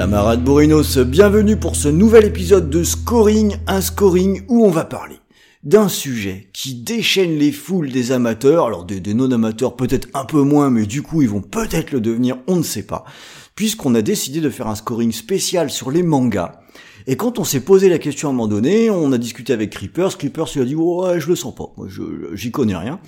Camarades Bourrinos, bienvenue pour ce nouvel épisode de Scoring, un scoring où on va parler d'un sujet qui déchaîne les foules des amateurs, alors des, non-amateurs peut-être un peu moins, mais du coup ils vont peut-être le devenir, on ne sait pas, puisqu'on a décidé de faire un scoring spécial sur les mangas. Et quand on s'est posé la question à un moment donné, on a discuté avec Creepers, Creepers lui a dit ouais je le sens pas, j'y connais rien.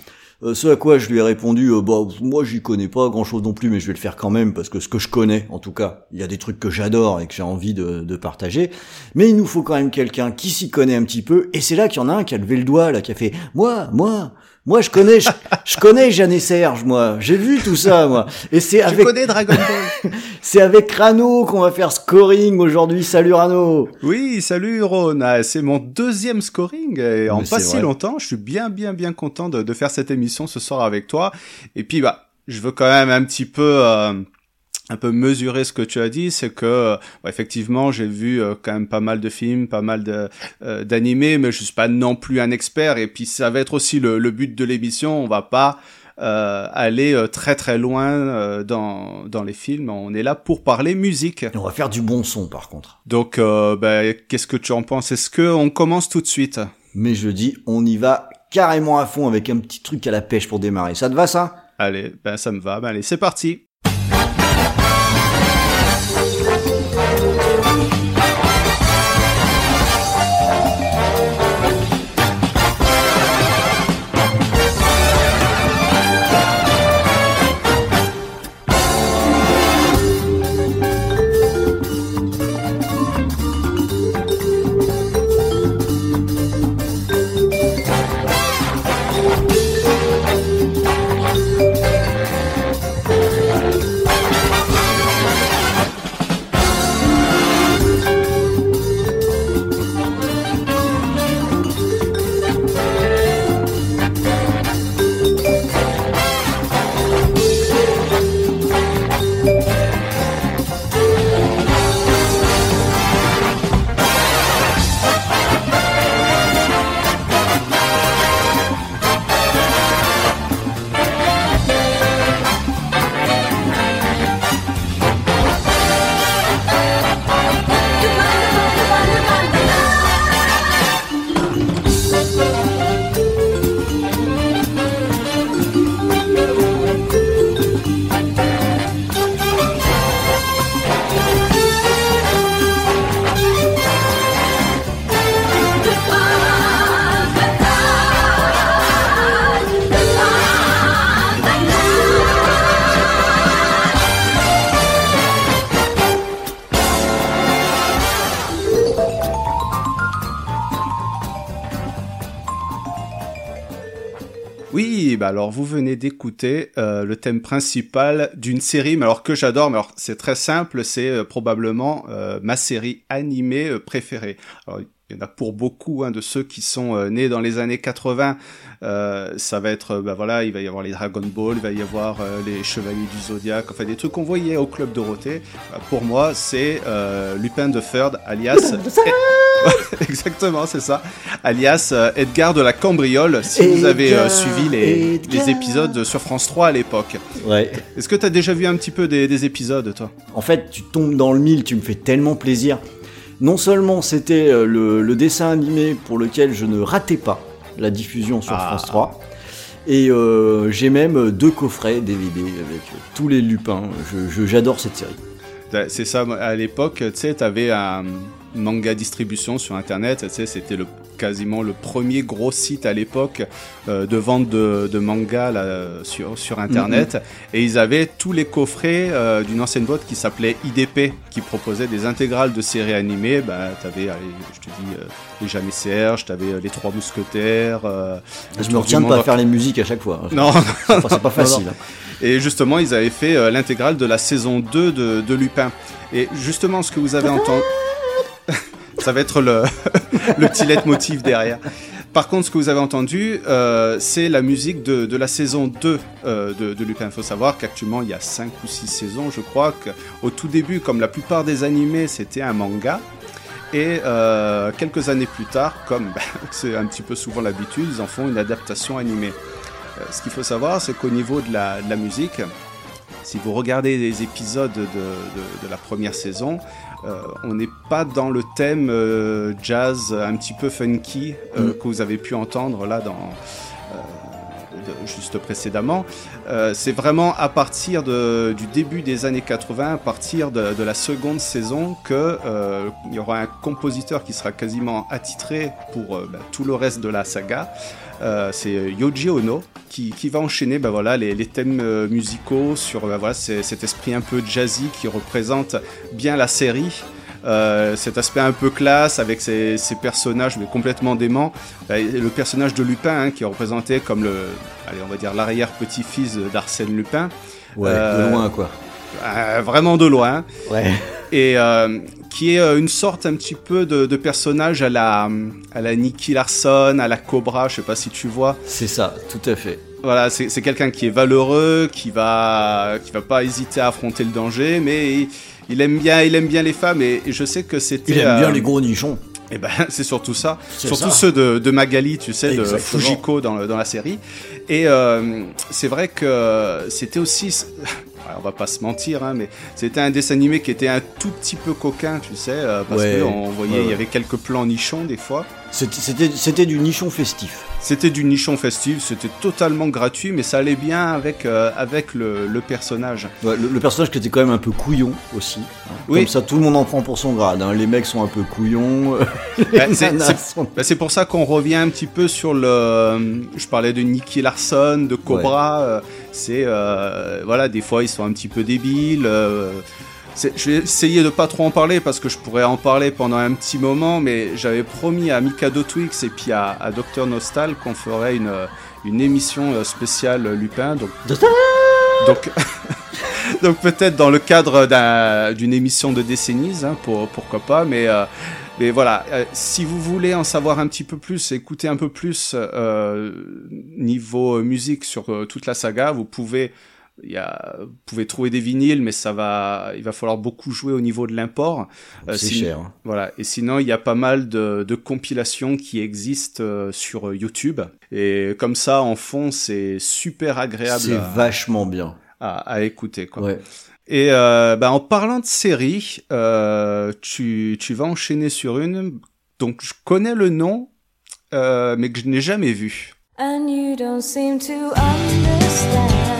Euh, ce à quoi je lui ai répondu, euh, bah moi j'y connais pas grand chose non plus, mais je vais le faire quand même parce que ce que je connais, en tout cas, il y a des trucs que j'adore et que j'ai envie de, de partager. Mais il nous faut quand même quelqu'un qui s'y connaît un petit peu. Et c'est là qu'il y en a un qui a levé le doigt là, qui a fait moi, moi, moi je connais, je, je connais Jeanne et Serge, moi, j'ai vu tout ça, moi. Et c'est Tu avec, connais Dragon Ball c'est avec Rano qu'on va faire scoring aujourd'hui. Salut Rano. Oui, salut Ron. Ah, c'est mon deuxième scoring et en Mais pas si vrai. longtemps. Je suis bien, bien, bien content de, de faire cette émission ce soir avec toi. Et puis, bah, je veux quand même un petit peu, euh, un peu mesurer ce que tu as dit. C'est que, euh, bah, effectivement, j'ai vu euh, quand même pas mal de films, pas mal de euh, d'animés, mais je suis pas non plus un expert. Et puis, ça va être aussi le, le but de l'émission. On va pas euh, aller euh, très très loin euh, dans dans les films. On est là pour parler musique. On va faire du bon son par contre. Donc, euh, bah, qu'est-ce que tu en penses? Est-ce que on commence tout de suite? Mais je dis, on y va carrément à fond avec un petit truc à la pêche pour démarrer. Ça te va ça? Allez, ben ça me va. Ben, allez, c'est parti. Bah alors vous venez d'écouter euh, le thème principal d'une série, mais alors que j'adore, mais alors c'est très simple, c'est euh, probablement euh, ma série animée préférée. Il y en a pour beaucoup hein, de ceux qui sont euh, nés dans les années 80. euh, ça va être, euh, bah voilà, il va y avoir les Dragon Ball, il va y avoir euh, les Chevaliers du Zodiaque, enfin des trucs qu'on voyait au club Dorothée. Bah, pour moi, c'est euh, Lupin de Third, alias. Exactement, c'est ça. Alias euh, Edgar de la Cambriole, si vous avez euh, suivi les, épisodes sur France 3 à l'époque. Ouais. Est-ce que t'as déjà vu un petit peu des, des épisodes, toi? En fait, tu tombes dans le mille, tu me fais tellement plaisir. Non seulement c'était euh, le, le dessin animé pour lequel je ne ratais pas la diffusion sur Ah. France 3. Et euh, j'ai même deux coffrets DVD avec euh, tous les lupins. J'adore cette série. C'est ça, à l'époque, tu sais, t'avais un manga distribution sur Internet, tu sais, c'était le quasiment le premier gros site à l'époque euh, de vente de, de manga là, sur, sur Internet. Et ils avaient tous les coffrets euh, d'une ancienne boîte qui s'appelait IDP, qui proposait des intégrales de séries animées. Bah, t'avais, allez, je te dis, euh, les Jamais Serge, t'avais euh, les Trois Mousquetaires. euh, Je me retiens de pas faire les musiques à chaque fois. Non, C'est pas, c'est pas facile. hein. Et justement, ils avaient fait euh, l'intégrale de la saison 2 de, de Lupin. Et justement, ce que vous avez entendu... Ça va être le, le petit leitmotiv derrière. Par contre, ce que vous avez entendu, euh, c'est la musique de, la saison 2 euh, de, de, Lupin. Il faut savoir qu'actuellement, il y a 5 ou 6 saisons, je crois. Qu'au tout début, comme la plupart des animés, c'était un manga. Et euh, quelques années plus tard, comme bah, c'est un petit peu souvent l'habitude, ils en font une adaptation animée. Ce qu'il faut savoir, c'est qu'au niveau de la, musique, si vous regardez les épisodes de, la première saison, on n'est pas dans le thème euh, jazz un petit peu funky euh, mm. que vous avez pu entendre là dans juste précédemment. c'est vraiment à partir de, du début des années 80, à partir de, de la seconde saison, que il y aura un compositeur qui sera quasiment attitré pour bah, tout le reste de la saga. Euh, c'est Yoji Ono qui, qui, va enchaîner bah, voilà, les, les thèmes euh, musicaux sur bah, voilà, cet esprit un peu jazzy qui représente bien la série. Euh, cet aspect un peu classe avec ces personnages mais complètement déments. Bah, le personnage de Lupin hein, qui est représenté comme le, allez, on va dire l'arrière petit-fils d'Arsène Lupin. Ouais, euh, de loin quoi. Euh, vraiment de loin. Ouais. Et euh, qui est euh, une sorte un petit peu de, de, personnage à la, à la Nicky Larson, à la Cobra, je sais pas si tu vois. C'est ça, tout à fait. Voilà, c'est quelqu'un qui est valeureux, qui va, qui va pas hésiter à affronter le danger, mais il, il aime bien, il aime bien les femmes et, et je sais que c'était. Il aime bien les gros nichons. Et ben, c'est surtout ça. Surtout ça. ceux de, de, Magali, tu sais, Exactement. de Fujiko dans, dans la série. Et euh, c'est vrai que c'était aussi on va pas se mentir, hein, mais c'était un dessin animé qui était un tout petit peu coquin, tu sais, euh, parce ouais, qu'on voyait, il ouais, ouais. y avait quelques plans nichons des fois. C'était du nichon festif. C'était du nichon festif, c'était totalement gratuit, mais ça allait bien avec, euh, avec le, le personnage. Ouais, le, le, personnage qui était quand même un peu couillon aussi. Hein. Oui. Comme ça, tout le monde en prend pour son grade. Hein. Les mecs sont un peu couillons. bah, c'est sont... bah, pour ça qu'on revient un petit peu sur le. Je parlais de Nicky Larson, de Cobra. Euh, c'est. Euh, voilà, des fois, ils sont un petit peu débiles. Euh, je vais essayer de pas trop en parler parce que je pourrais en parler pendant un petit moment, mais j'avais promis à Mikado Twix et puis à, à Dr Nostal qu'on ferait une, une émission spéciale Lupin. Donc, donc, donc peut-être dans le cadre d'une un, émission de décennies, hein, pour, pourquoi pas, mais, euh, mais voilà, euh, si vous voulez en savoir un petit peu plus, écouter un peu plus euh, niveau musique sur euh, toute la saga, vous pouvez il y a, vous pouvez trouver des vinyles, mais ça va, il va falloir beaucoup jouer au niveau de l'import. Euh, c'est cher. Voilà. Et sinon, il y a pas mal de, de compilations qui existent euh, sur YouTube. Et comme ça, en fond, c'est super agréable. C'est vachement bien. À, à, écouter, quoi. Ouais. Et euh, bah, en parlant de série, euh, tu, tu vas enchaîner sur une. Donc, je connais le nom, euh, mais que je n'ai jamais vu. You don't seem to understand.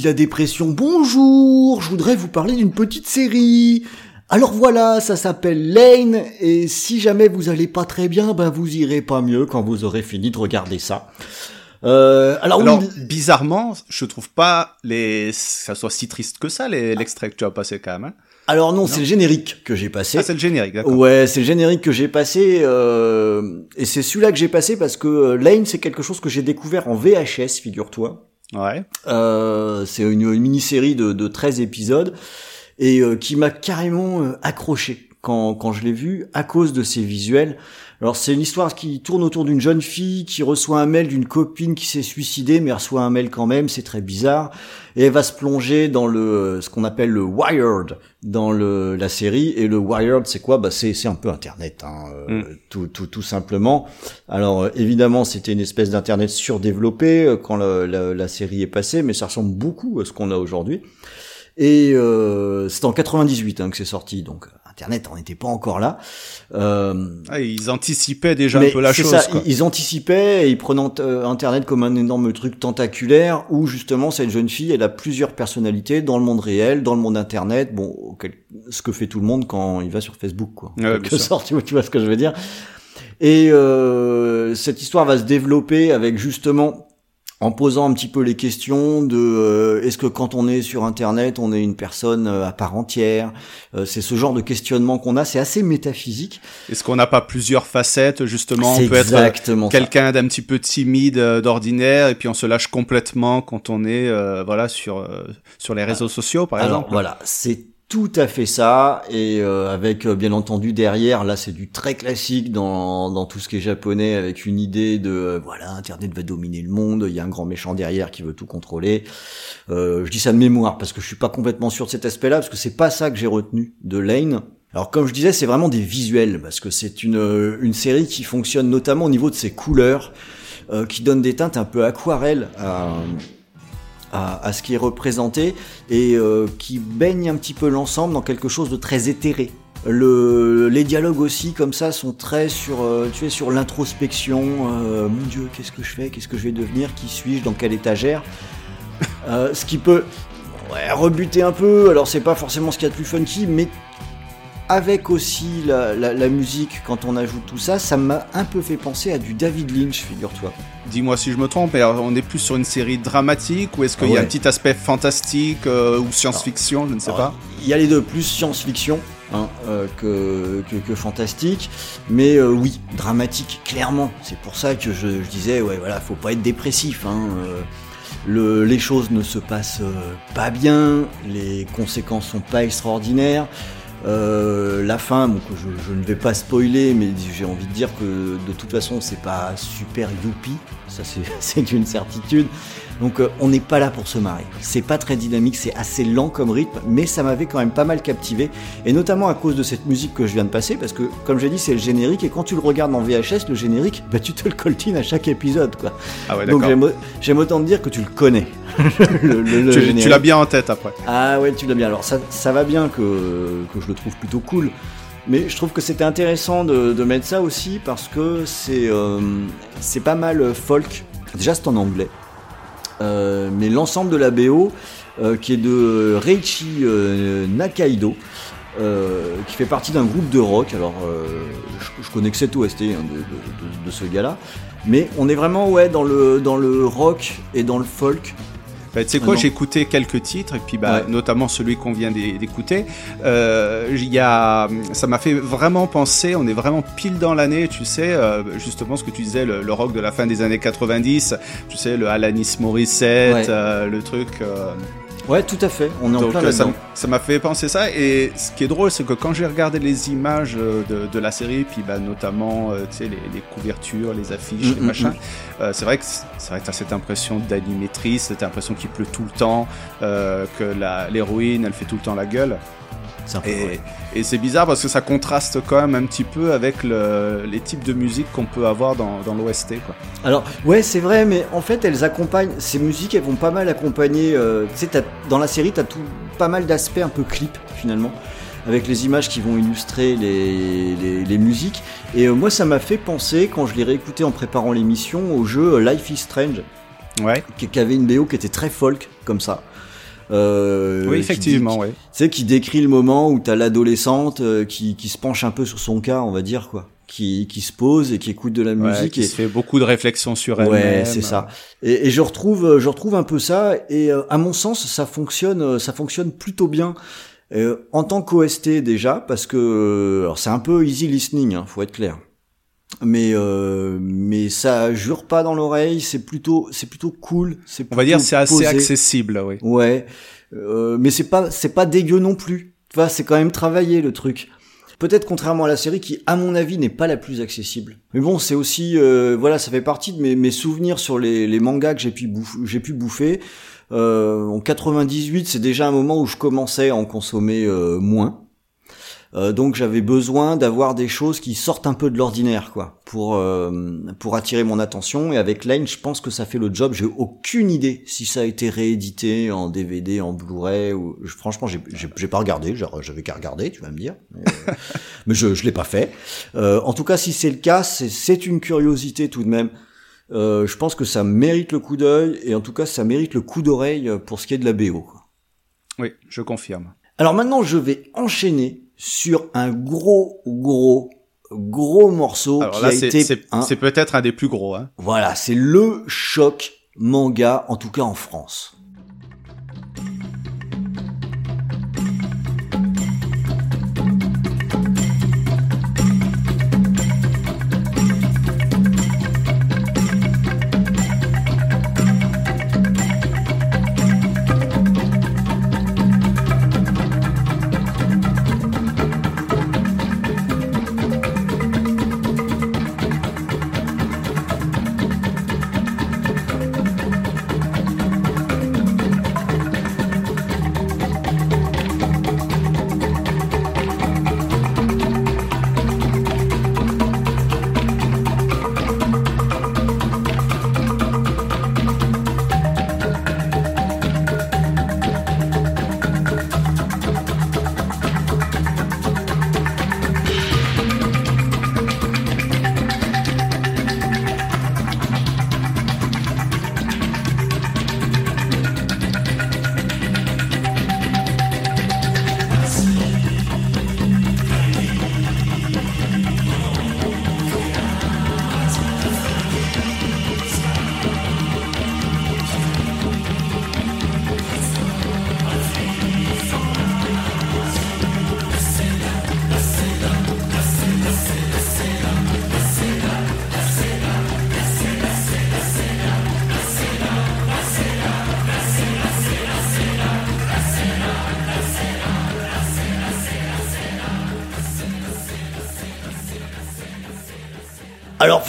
De la dépression, bonjour Je voudrais vous parler d'une petite série Alors voilà, ça s'appelle Lane, et si jamais vous allez pas très bien, ben vous irez pas mieux quand vous aurez fini de regarder ça. Euh, alors, bizarrement, je trouve pas les ça soit si triste que ça l'extrait que tu as passé quand même. Hein. Alors non, c'est le générique que j'ai passé. Ah, c'est le générique, d'accord. Ouais, c'est le générique que j'ai passé, euh, et c'est celui-là que j'ai passé parce que euh, Lane, c'est quelque chose que j'ai découvert en VHS, figure-toi. Ouais. Euh, c'est une, mini-série de, de 13 épisodes et euh, qui m'a carrément euh, accroché quand, quand je l'ai vu à cause de ses visuels. Alors c'est une histoire qui tourne autour d'une jeune fille qui reçoit un mail d'une copine qui s'est suicidée mais reçoit un mail quand même, c'est très bizarre. Et elle va se plonger dans le ce qu'on appelle le Wired dans le la série et le Wired c'est quoi? Bah c'est c'est un peu internet hein, euh, mm. tout, tout tout simplement. Alors euh, évidemment, c'était une espèce d'internet surdéveloppé euh, quand la, la, la série est passée mais ça ressemble beaucoup à ce qu'on a aujourd'hui. Et euh, c'est en 98 hein, que c'est sorti, donc Internet on n'était pas encore là. Euh, ah, ils anticipaient déjà un peu la chose. Ça, Ils anticipaient et ils prenaient euh, Internet comme un énorme truc tentaculaire où justement cette jeune fille, elle a plusieurs personnalités dans le monde réel, dans le monde Internet. Bon, ce que fait tout le monde quand il va sur Facebook, quoi. Ouais, quelque sorte, tu vois ce que je veux dire. Et euh, cette histoire va se développer avec justement en posant un petit peu les questions de euh, est-ce que quand on est sur internet on est une personne euh, à part entière? Euh, c'est ce genre de questionnement qu'on a. C'est assez métaphysique. Est-ce qu'on n'a pas plusieurs facettes justement? On peut être quelqu'un d'un petit peu timide d'ordinaire et puis on se lâche complètement quand on est voilà sur sur les réseaux sociaux par Alors, exemple. voilà. C'est tout à fait ça et euh, avec euh, bien entendu derrière là c'est du très classique dans, tout ce qui est japonais avec une idée de euh, voilà internet va dominer le monde il y a un grand méchant derrière qui veut tout contrôler. Je dis ça de mémoire parce que je suis pas complètement sûr de cet aspect là parce que c'est pas ça que j'ai retenu de Lane. Alors comme je disais c'est vraiment des visuels parce que c'est une une série qui fonctionne notamment au niveau de ses couleurs qui donne des teintes un peu aquarelles à, ce qui est représenté et euh, qui baigne un petit peu l'ensemble dans quelque chose de très éthéré. Le, les dialogues aussi comme ça sont très sur euh, tu sais sur l'introspection euh, mon dieu qu'est-ce que je fais qu'est-ce que je vais devenir qui suis-je dans quelle étagère ce qui peut rebuter un peu alors c'est pas forcément ce qu'il y a de plus funky mais avec aussi la, musique, quand on ajoute tout ça, ça m'a un peu fait penser à du David Lynch, figure-toi. Dis-moi si je me trompe, on est plus sur une série dramatique ou est-ce qu'il y a un petit aspect fantastique euh, ou science-fiction, je ne sais pas? Il y a les deux, plus science-fiction hein, euh, que, que, fantastique, mais euh, oui, dramatique, clairement. C'est pour ça que je, disais, ouais, voilà, faut pas être dépressif. Hein, le, les choses ne se passent pas bien, les conséquences sont pas extraordinaires. Euh, la fin, je, je, ne vais pas spoiler, mais j'ai envie de dire que de toute façon, c'est pas super youpi, ça c'est une certitude. Donc euh, on n'est pas là pour se marrer. C'est pas très dynamique, c'est assez lent comme rythme, mais ça m'avait quand même pas mal captivé, et notamment à cause de cette musique que je viens de passer, parce que comme j'ai dit, c'est le générique, et quand tu le regardes en VHS, le générique, bah tu te le coltines à chaque épisode, quoi. Ah ouais, Donc j'aime autant te dire que tu le connais. le, tu, l'as bien en tête après. Ah ouais, tu l'as bien. Alors ça, ça va bien que, que je le trouve plutôt cool. Mais je trouve que c'était intéressant de, de, mettre ça aussi parce que c'est euh, c'est pas mal folk. Déjà c'est en anglais. Euh, mais l'ensemble de la BO, euh, qui est de Reichi euh, Nakaido, qui fait partie d'un groupe de rock. Alors, je, connais que cette OST hein, de, ce gars-là, mais on est vraiment ouais dans le dans le rock et dans le folk. Bah, tu sais quoi, j'ai écouté quelques titres, et puis bah, notamment celui qu'on vient d'écouter. Euh, y a, ça m'a fait vraiment penser, on est vraiment pile dans l'année, tu sais, euh, justement ce que tu disais, le, rock de la fin des années 90, tu sais, le Alanis Morissette, euh, le truc... Euh, Ouais, tout à fait. On est en plein là-dedans. Ça m'a fait penser ça. Et ce qui est drôle, c'est que quand j'ai regardé les images euh, de, de, la série, puis bah, notamment euh, les, les, couvertures, les affiches, mm, les mm, machins, mm. euh, c'est vrai que c'est vrai que t'as cette impression d'animatrice, cette impression qu'il pleut tout le temps, euh, que l'héroïne, elle fait tout le temps la gueule. Et, c'est bizarre parce que ça contraste quand même un petit peu avec le, les types de musique qu'on peut avoir dans, dans l'OST. Alors, ouais, c'est vrai, mais en fait, elles accompagnent, ces musiques, elles vont pas mal accompagner. Euh, tu sais, dans la série, tu as tout, pas mal d'aspects un peu clip finalement avec les images qui vont illustrer les, les, les musiques. Et euh, moi, ça m'a fait penser, quand je l'ai réécouté en préparant l'émission, au jeu Life is Strange. Ouais. Qui, qui, avait une BO qui était très folk, comme ça. Euh, oui, effectivement, qui, ouais. Tu sais, qui décrit le moment où t'as l'adolescente euh, qui, qui se penche un peu sur son cas, on va dire quoi, qui, qui se pose et qui écoute de la musique ouais, qui et se fait beaucoup de réflexions sur elle. Ouais, c'est ça. Et, et, je retrouve, je retrouve un peu ça. Et euh, à mon sens, ça fonctionne, ça fonctionne plutôt bien. Euh, en tant qu'OST déjà, parce que alors c'est un peu easy listening, hein, faut être clair. Mais euh, mais ça jure pas dans l'oreille, c'est plutôt c'est plutôt cool. C'est on va dire c'est assez accessible, oui. Ouais, euh, mais c'est pas c'est pas dégueu non plus. Enfin, c'est quand même travaillé le truc. Peut-être contrairement à la série qui, à mon avis, n'est pas la plus accessible. Mais bon, c'est aussi, euh, voilà, ça fait partie de mes, mes souvenirs sur les, les mangas que j'ai pu, j'ai pu bouffer. Euh, en 98, c'est déjà un moment où je commençais à en consommer euh, moins. Euh, donc j'avais besoin d'avoir des choses qui sortent un peu de l'ordinaire, quoi, pour euh, pour attirer mon attention. Et avec Line, je pense que ça fait le job. J'ai aucune idée si ça a été réédité en DVD, en Blu-ray. Ou franchement, j'ai j'ai pas regardé. J'avais qu'à regarder, tu vas me dire. Mais, mais je je l'ai pas fait. Euh, en tout cas, si c'est le cas, c'est une curiosité tout de même. Euh, je pense que ça mérite le coup d'œil et en tout cas ça mérite le coup d'oreille pour ce qui est de la BO. Oui, je confirme. Alors maintenant je vais enchaîner sur un gros gros gros morceau Alors qui là, a été c'est hein, peut-être un des plus gros. Hein. voilà c'est le choc manga en tout cas en France.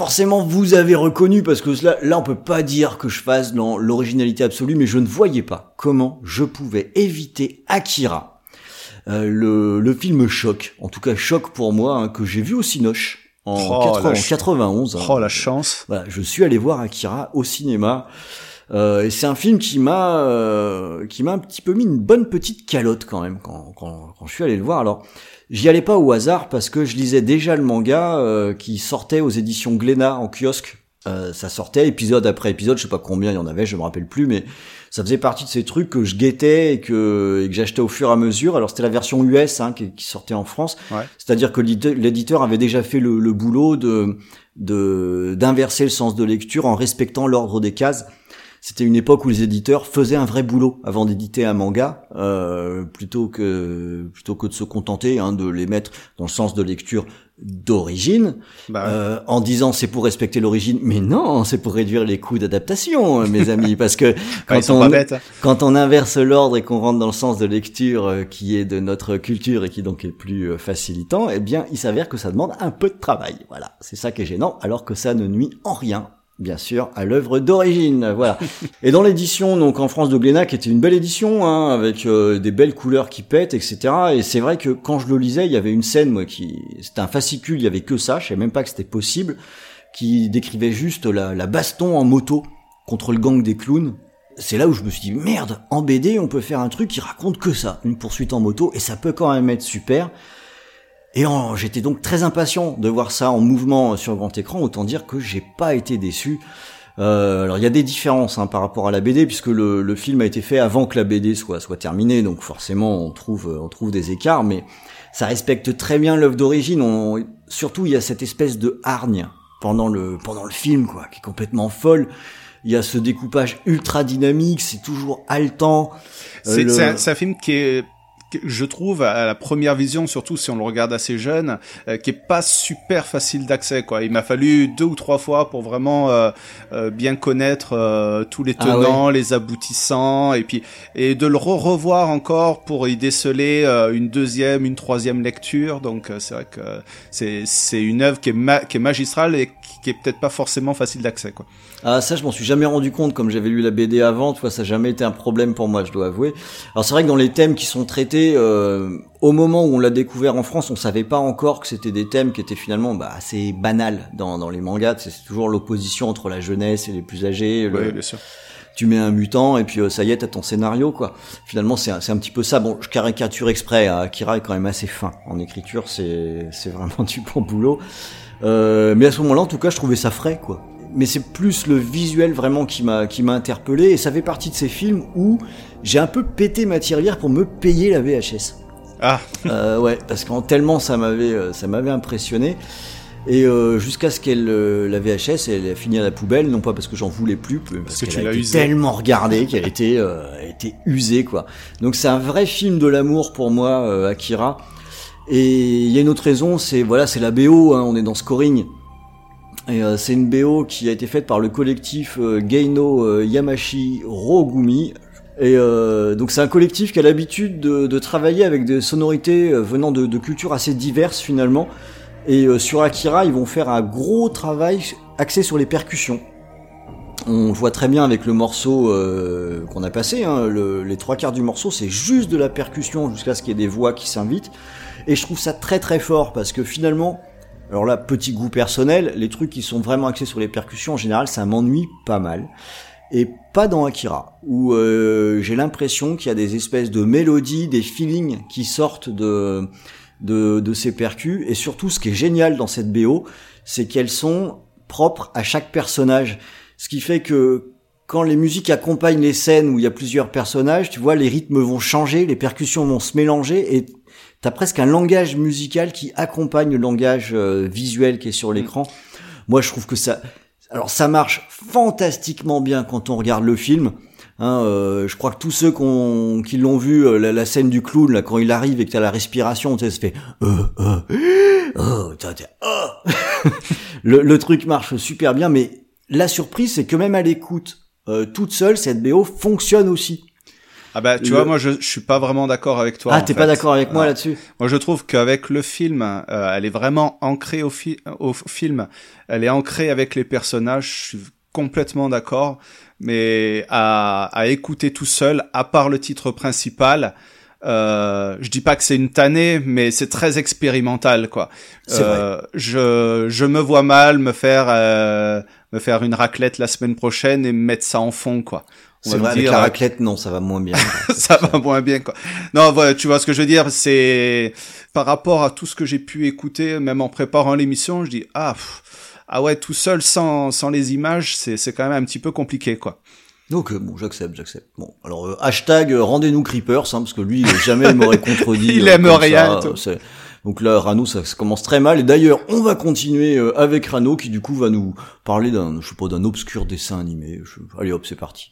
Forcément, vous avez reconnu parce que là, là, on peut pas dire que je fasse dans l'originalité absolue, mais je ne voyais pas comment je pouvais éviter Akira, euh, le, le film choc, en tout cas choc pour moi, hein, que j'ai vu au Cinoche en, Oh, 80 la en ch- 91. hein. Oh la chance. Voilà, je suis allé voir Akira au cinéma. Euh, et c'est un film qui m'a euh, qui m'a un petit peu mis une bonne petite calotte quand même quand, quand, quand je suis allé le voir. Alors j'y allais pas au hasard parce que je lisais déjà le manga euh, qui sortait aux éditions Glénat en kiosque. Euh, ça sortait épisode après épisode, je sais pas combien il y en avait, je me rappelle plus, mais ça faisait partie de ces trucs que je guettais et que, et que j'achetais au fur et à mesure. Alors c'était la version US hein, qui, qui sortait en France, Ouais. c'est-à-dire que l'édite- l'éditeur avait déjà fait le, le boulot de de d'inverser le sens de lecture en respectant l'ordre des cases. C'était une époque où les éditeurs faisaient un vrai boulot avant d'éditer un manga, euh, plutôt que plutôt que de se contenter hein, de les mettre dans le sens de lecture d'origine, Bah, euh, en disant c'est pour respecter l'origine, mais non, c'est pour réduire les coûts d'adaptation, mes amis, parce que quand on hein. quand on inverse l'ordre et qu'on rentre dans le sens de lecture euh, qui est de notre culture et qui donc est plus euh, facilitant, eh bien, il s'avère que ça demande un peu de travail. Voilà, c'est ça qui est gênant, alors que ça ne nuit en rien. Bien sûr, à l'œuvre d'origine, voilà. Et dans l'édition, donc en France de Glénat, qui était une belle édition, hein, avec euh, des belles couleurs qui pètent, etc. Et c'est vrai que quand je le lisais, il y avait une scène, moi, qui, c'était un fascicule, il y avait que ça, je savais même pas que c'était possible, qui décrivait juste la, la baston en moto contre le gang des clowns c'est là où je me suis dit merde, en BD on peut faire un truc qui raconte que ça, une poursuite en moto et ça peut quand même être super. Et j'étais donc très impatient de voir ça en mouvement sur grand écran, autant dire que j'ai pas été déçu. Euh, alors il y a des différences hein, par rapport à la BD puisque le, le, film a été fait avant que la BD soit soit terminée, donc forcément on trouve on trouve des écarts, mais ça respecte très bien l'œuvre d'origine. Surtout il y a cette espèce de hargne pendant le pendant le film quoi, qui est complètement folle. Il y a ce découpage ultra dynamique, c'est toujours haletant. Euh, c'est un, un film qui est je trouve à la première vision, surtout si on le regarde assez jeune, euh, qui est pas super facile d'accès. Quoi, il m'a fallu deux ou trois fois pour vraiment euh, euh, bien connaître euh, tous les ah tenants, les aboutissants, et puis et de le re revoir encore pour y déceler une deuxième, une troisième lecture. Donc c'est vrai que c'est c'est une œuvre qui est qui est magistrale et qui est peut-être pas forcément facile d'accès. Quoi. Ah ça je m'en suis jamais rendu compte comme j'avais lu la BD avant, tu vois ça n'a jamais été un problème pour moi je dois avouer. Alors c'est vrai que dans les thèmes qui sont traités euh, au moment où on l'a découvert en France, on savait pas encore que c'était des thèmes qui étaient finalement bah, assez banals dans, dans les mangas, c'est toujours l'opposition entre la jeunesse et les plus âgés. Oui, bien sûr tu mets un mutant et puis euh, ça y est, t'as ton scénario quoi. Finalement, c'est un, un petit peu ça. Bon, je caricature exprès. Hein. Akira est quand même assez fin en écriture, c'est c'est vraiment du bon boulot. Euh, mais à ce moment-là, en tout cas, je trouvais ça frais quoi mais c'est plus le visuel vraiment qui m'a qui m'a interpellé et ça fait partie de ces films où j'ai un peu pété ma tirelire pour me payer la VHS. Ah. Euh, ouais, parce qu'en tellement ça m'avait euh, ça m'avait impressionné et euh, jusqu'à ce qu'elle euh, la VHS elle a fini à la poubelle non pas parce que j'en voulais plus parce, parce que qu'elle a été tellement regardée qu'elle était euh, était usée quoi. Donc c'est un vrai film de l'amour pour moi Akira. Et il y a une autre raison, c'est voilà, c'est la BO hein, on est dans scoring. Euh, c'est une BO qui a été faite par le collectif euh, Geino euh, Yamashi Rogumi. Et donc c'est un collectif qui a l'habitude de, travailler avec des sonorités venant de, cultures assez diverses finalement. Et sur Akira, ils vont faire un gros travail axé sur les percussions. On voit très bien avec le morceau qu'on a passé, hein, les trois quarts du morceau, c'est juste de la percussion jusqu'à ce qu'il y ait des voix qui s'invitent. Et je trouve ça très très fort parce que finalement, alors là, petit goût personnel, les trucs qui sont vraiment axés sur les percussions, en général, ça m'ennuie pas mal. Et pas dans Akira, où euh, j'ai l'impression qu'il y a des espèces de mélodies, des feelings qui sortent de, de, de ces percus. Et surtout, ce qui est génial dans cette BO, c'est qu'elles sont propres à chaque personnage. Ce qui fait que quand les musiques accompagnent les scènes où il y a plusieurs personnages, tu vois, les rythmes vont changer, les percussions vont se mélanger et t'as presque un langage musical qui accompagne le langage euh, visuel qui est sur l'écran. Moi, je trouve que ça, alors ça marche fantastiquement bien quand on regarde le film. Hein, euh, je crois que tous ceux qui l'ont vu, euh, la, scène du clown, là, quand il arrive et que t'as la respiration, tu sais, ça fait euh, oh, oh. le, le, truc marche super bien, mais la surprise, c'est que même à l'écoute, toute seule, cette BO fonctionne aussi. Ah bah tu vois moi je, je suis pas vraiment d'accord avec toi. Ah t'es pas d'accord avec moi là-dessus. Moi je trouve qu'avec le film, euh, elle est vraiment ancrée au, au film. Elle est ancrée avec les personnages. Je suis complètement d'accord. Mais à, à écouter tout seul, à part le titre principal, euh, je dis pas que c'est une tannée, mais c'est très expérimental, quoi. Euh, vrai. Je, je me vois mal me faire euh, me faire une raclette la semaine prochaine et mettre ça en fond, quoi. C'est vrai, avec la euh, raclette, non, ça va moins bien. ça va moins bien, quoi. Non, voilà, tu vois ce que je veux dire, c'est par rapport à tout ce que j'ai pu écouter, même en préparant l'émission, je dis ah, ah ouais, tout seul sans sans les images, c'est c'est quand même un petit peu compliqué, quoi. Donc bon, j'accepte, j'accepte. Bon, alors euh, hashtag euh, rendez-nous Creepers, hein, parce que lui, jamais il m'aurait contredit. il aime rien. donc là, Rano, ça, commence très mal. Et d'ailleurs, on va continuer avec Rano, qui du coup va nous parler d'un, je sais pas, d'un obscur dessin animé. Allez hop, c'est parti.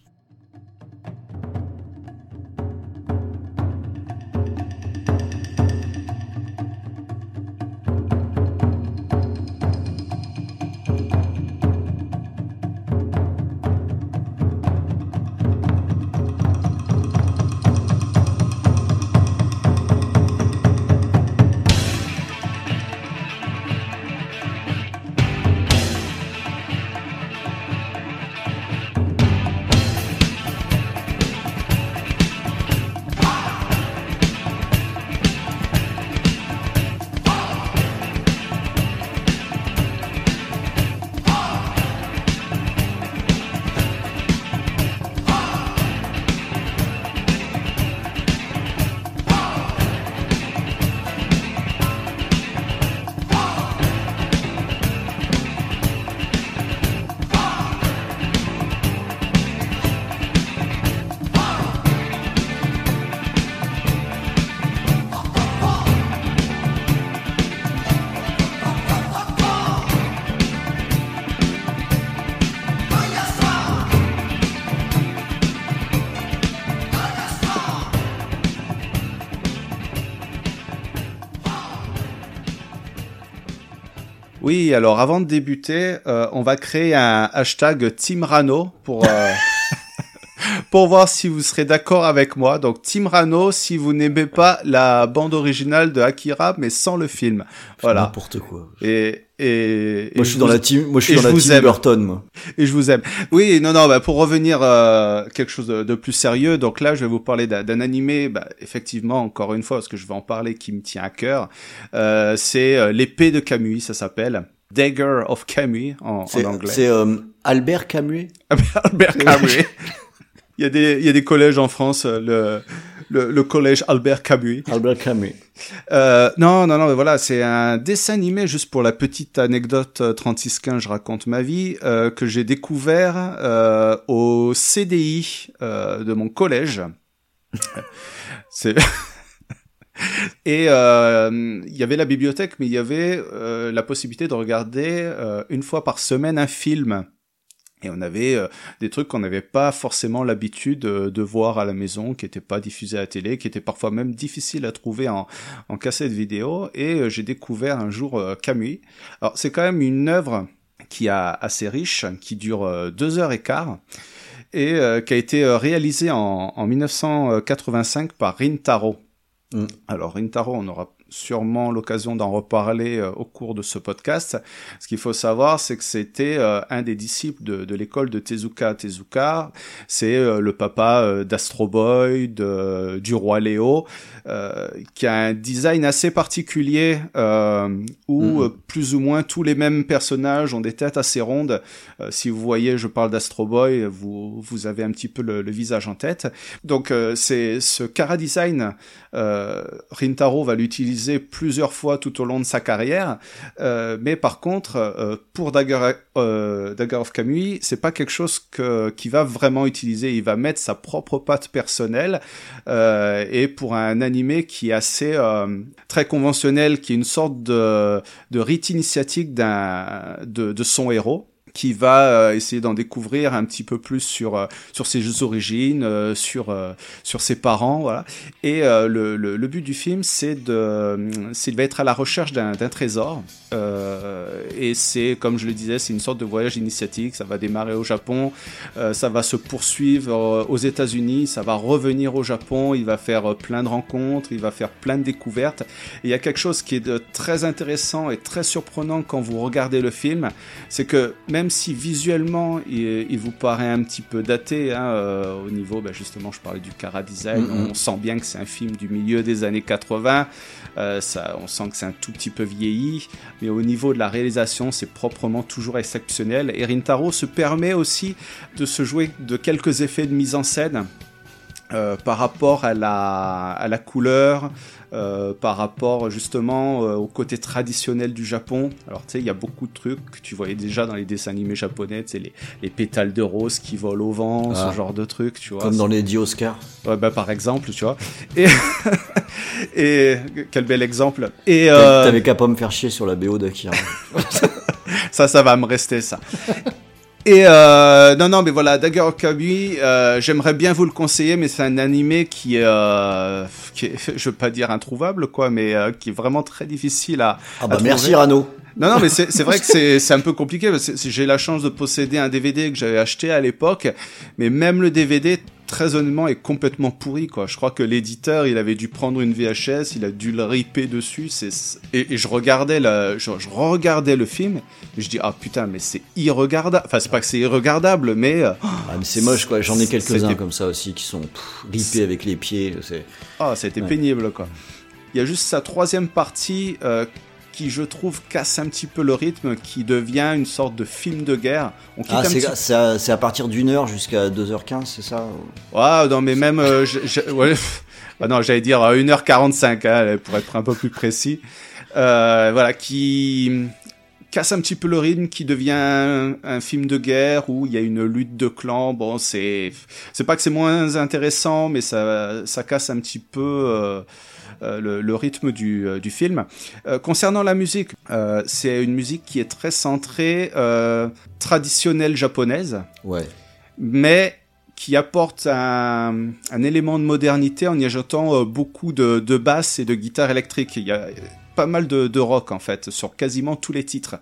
Oui, alors avant de débuter, euh, on va créer un hashtag Team Rano pour euh, pour voir si vous serez d'accord avec moi. Donc Team Rano, si vous n'aimez pas la bande originale de Akira, mais sans le film. Voilà. N'importe quoi. Et et, moi je suis dans la team, moi je suis et dans je la team aime. Burton, moi. Et je vous aime. Oui, non, non, bah, pour revenir euh, quelque chose de, de plus sérieux, donc là, je vais vous parler d'un animé, bah, effectivement, encore une fois, parce que je vais en parler, qui me tient à cœur. Euh, c'est euh, l'épée de Camus, ça s'appelle. Dagger of Camus en, en anglais. c'est, euh, Albert Camus? Albert Camus. Il y a des il y a des collèges en France, euh, le le, le collège Albert Camus. Albert Camus. Euh, non, non, non, mais voilà, c'est un dessin animé, juste pour la petite anecdote euh, 3615, je raconte ma vie, euh, que j'ai découvert euh, au CDI euh, de mon collège. c'est... Et euh, il y avait la bibliothèque, mais il y avait euh, la possibilité de regarder euh, une fois par semaine un film. Et on avait euh, des trucs qu'on n'avait pas forcément l'habitude euh, de voir à la maison, qui n'étaient pas diffusés à la télé, qui étaient parfois même difficiles à trouver en, en cassette vidéo. Et euh, j'ai découvert un jour Camus. Alors c'est quand même une œuvre qui est assez riche, qui dure deux heures et quart, et qui a été réalisée en, en 1985 par Rintaro. Mm. Alors Rintaro, on aura sûrement l'occasion d'en reparler euh, au cours de ce podcast. Ce qu'il faut savoir, c'est que c'était euh, un des disciples de, de l'école de Tezuka Tezuka. C'est euh, le papa d'Astro Boy, de, du roi Léo, qui a un design assez particulier où Mhm. euh, plus ou moins tous les mêmes personnages ont des têtes assez rondes. Si vous voyez, je parle d'Astro Boy, vous, vous avez un petit peu le, le visage en tête. Donc c'est ce cara design, Rintaro va l'utiliser plusieurs fois tout au long de sa carrière. Euh, mais par contre, euh, pour Dagger, euh, Dagger of Camus, c'est pas quelque chose que qu'il va vraiment utiliser. Il va mettre sa propre patte personnelle. Euh, et pour un animé qui est assez euh, très conventionnel, qui est une sorte de de rite initiatique d'un de, de son héros qui va euh, essayer d'en découvrir un petit peu plus sur euh, sur ses origines, euh, sur sur ses parents, voilà. Et le, le, but du film, c'est de, c'est il va être à la recherche d'un trésor. Et c'est, comme je le disais, c'est une sorte de voyage initiatique. Ça va démarrer au Japon, ça va se poursuivre aux États-Unis, ça va revenir au Japon. Il va faire plein de rencontres, il va faire plein de découvertes. Et il y a quelque chose qui est très intéressant et très surprenant quand vous regardez le film, c'est que même si visuellement il, il vous paraît un petit peu daté hein, euh, au niveau, ben justement, je parlais du cara design, Mhm. on sent bien que c'est un film du milieu des années 80. Euh, ça, on sent que c'est un tout petit peu vieilli, mais au niveau de la réalisation, c'est proprement toujours exceptionnel. Et Rintaro se permet aussi de se jouer de quelques effets de mise en scène. euh, par rapport à la, à la couleur, euh, par rapport justement euh, au côté traditionnel du Japon. Alors tu sais, il y a beaucoup de trucs que tu voyais déjà dans les dessins animés japonais, tu sais, les, les pétales de rose qui volent au vent, Ah. ce genre de trucs, tu vois. Comme dans les 10 Oscars. Ouais, bah, par exemple, tu vois. Et, et quel bel exemple. Et euh, T'avais qu'à pas me faire chier sur la BO d'Akira. ça, ça va me rester ça. Et euh, non, non, mais voilà, Dagger of Kabi, euh, j'aimerais bien vous le conseiller, mais c'est un animé qui est, euh, qui est, je veux pas dire introuvable, quoi, mais euh, qui est vraiment très difficile à. Ah bah à merci. Rano. Non, non, mais c'est vrai que c'est un peu compliqué. parce que c'est- J'ai la chance de posséder un DVD que j'avais acheté à l'époque, mais même le DVD, très honnêtement, est complètement pourri, quoi. Je crois que l'éditeur, il avait dû prendre une VHS, il a dû le ripper dessus. C'est et, et je regardais la, je, je regardais le film, et je dis ah putain, mais c'est irregardable. Enfin, c'est pas que c'est irregardable, mais euh, Ah, mais c'est moche quoi, j'en ai quelques-uns C'était- comme ça aussi qui sont pff, ripés avec les pieds. Ah, ça a été Ouais. pénible, quoi. Il y a juste sa troisième partie euh, qui, je trouve, casse un petit peu le rythme, qui devient une sorte de film de guerre. On quitte Ah, un c'est, petit... c'est à, c'est à partir d'une heure jusqu'à 2h15, c'est ça Ouais, non, mais même... euh, je- je- ouais, bah non, j'allais dire euh, 1h45, hein, pour être un peu plus précis. Euh, voilà, qui casse un petit peu le rythme, qui devient un, un film de guerre où il y a une lutte de clans. Bon, c'est c'est pas que c'est moins intéressant, mais ça ça casse un petit peu euh, euh, le, le rythme du, euh, du film. Euh, concernant la musique, euh, c'est une musique qui est très centrée euh, traditionnelle japonaise, Ouais. mais qui apporte un, un élément de modernité en y ajoutant euh, beaucoup de, de basses et de guitares électriques. Il y a pas mal de, de rock en fait sur quasiment tous les titres.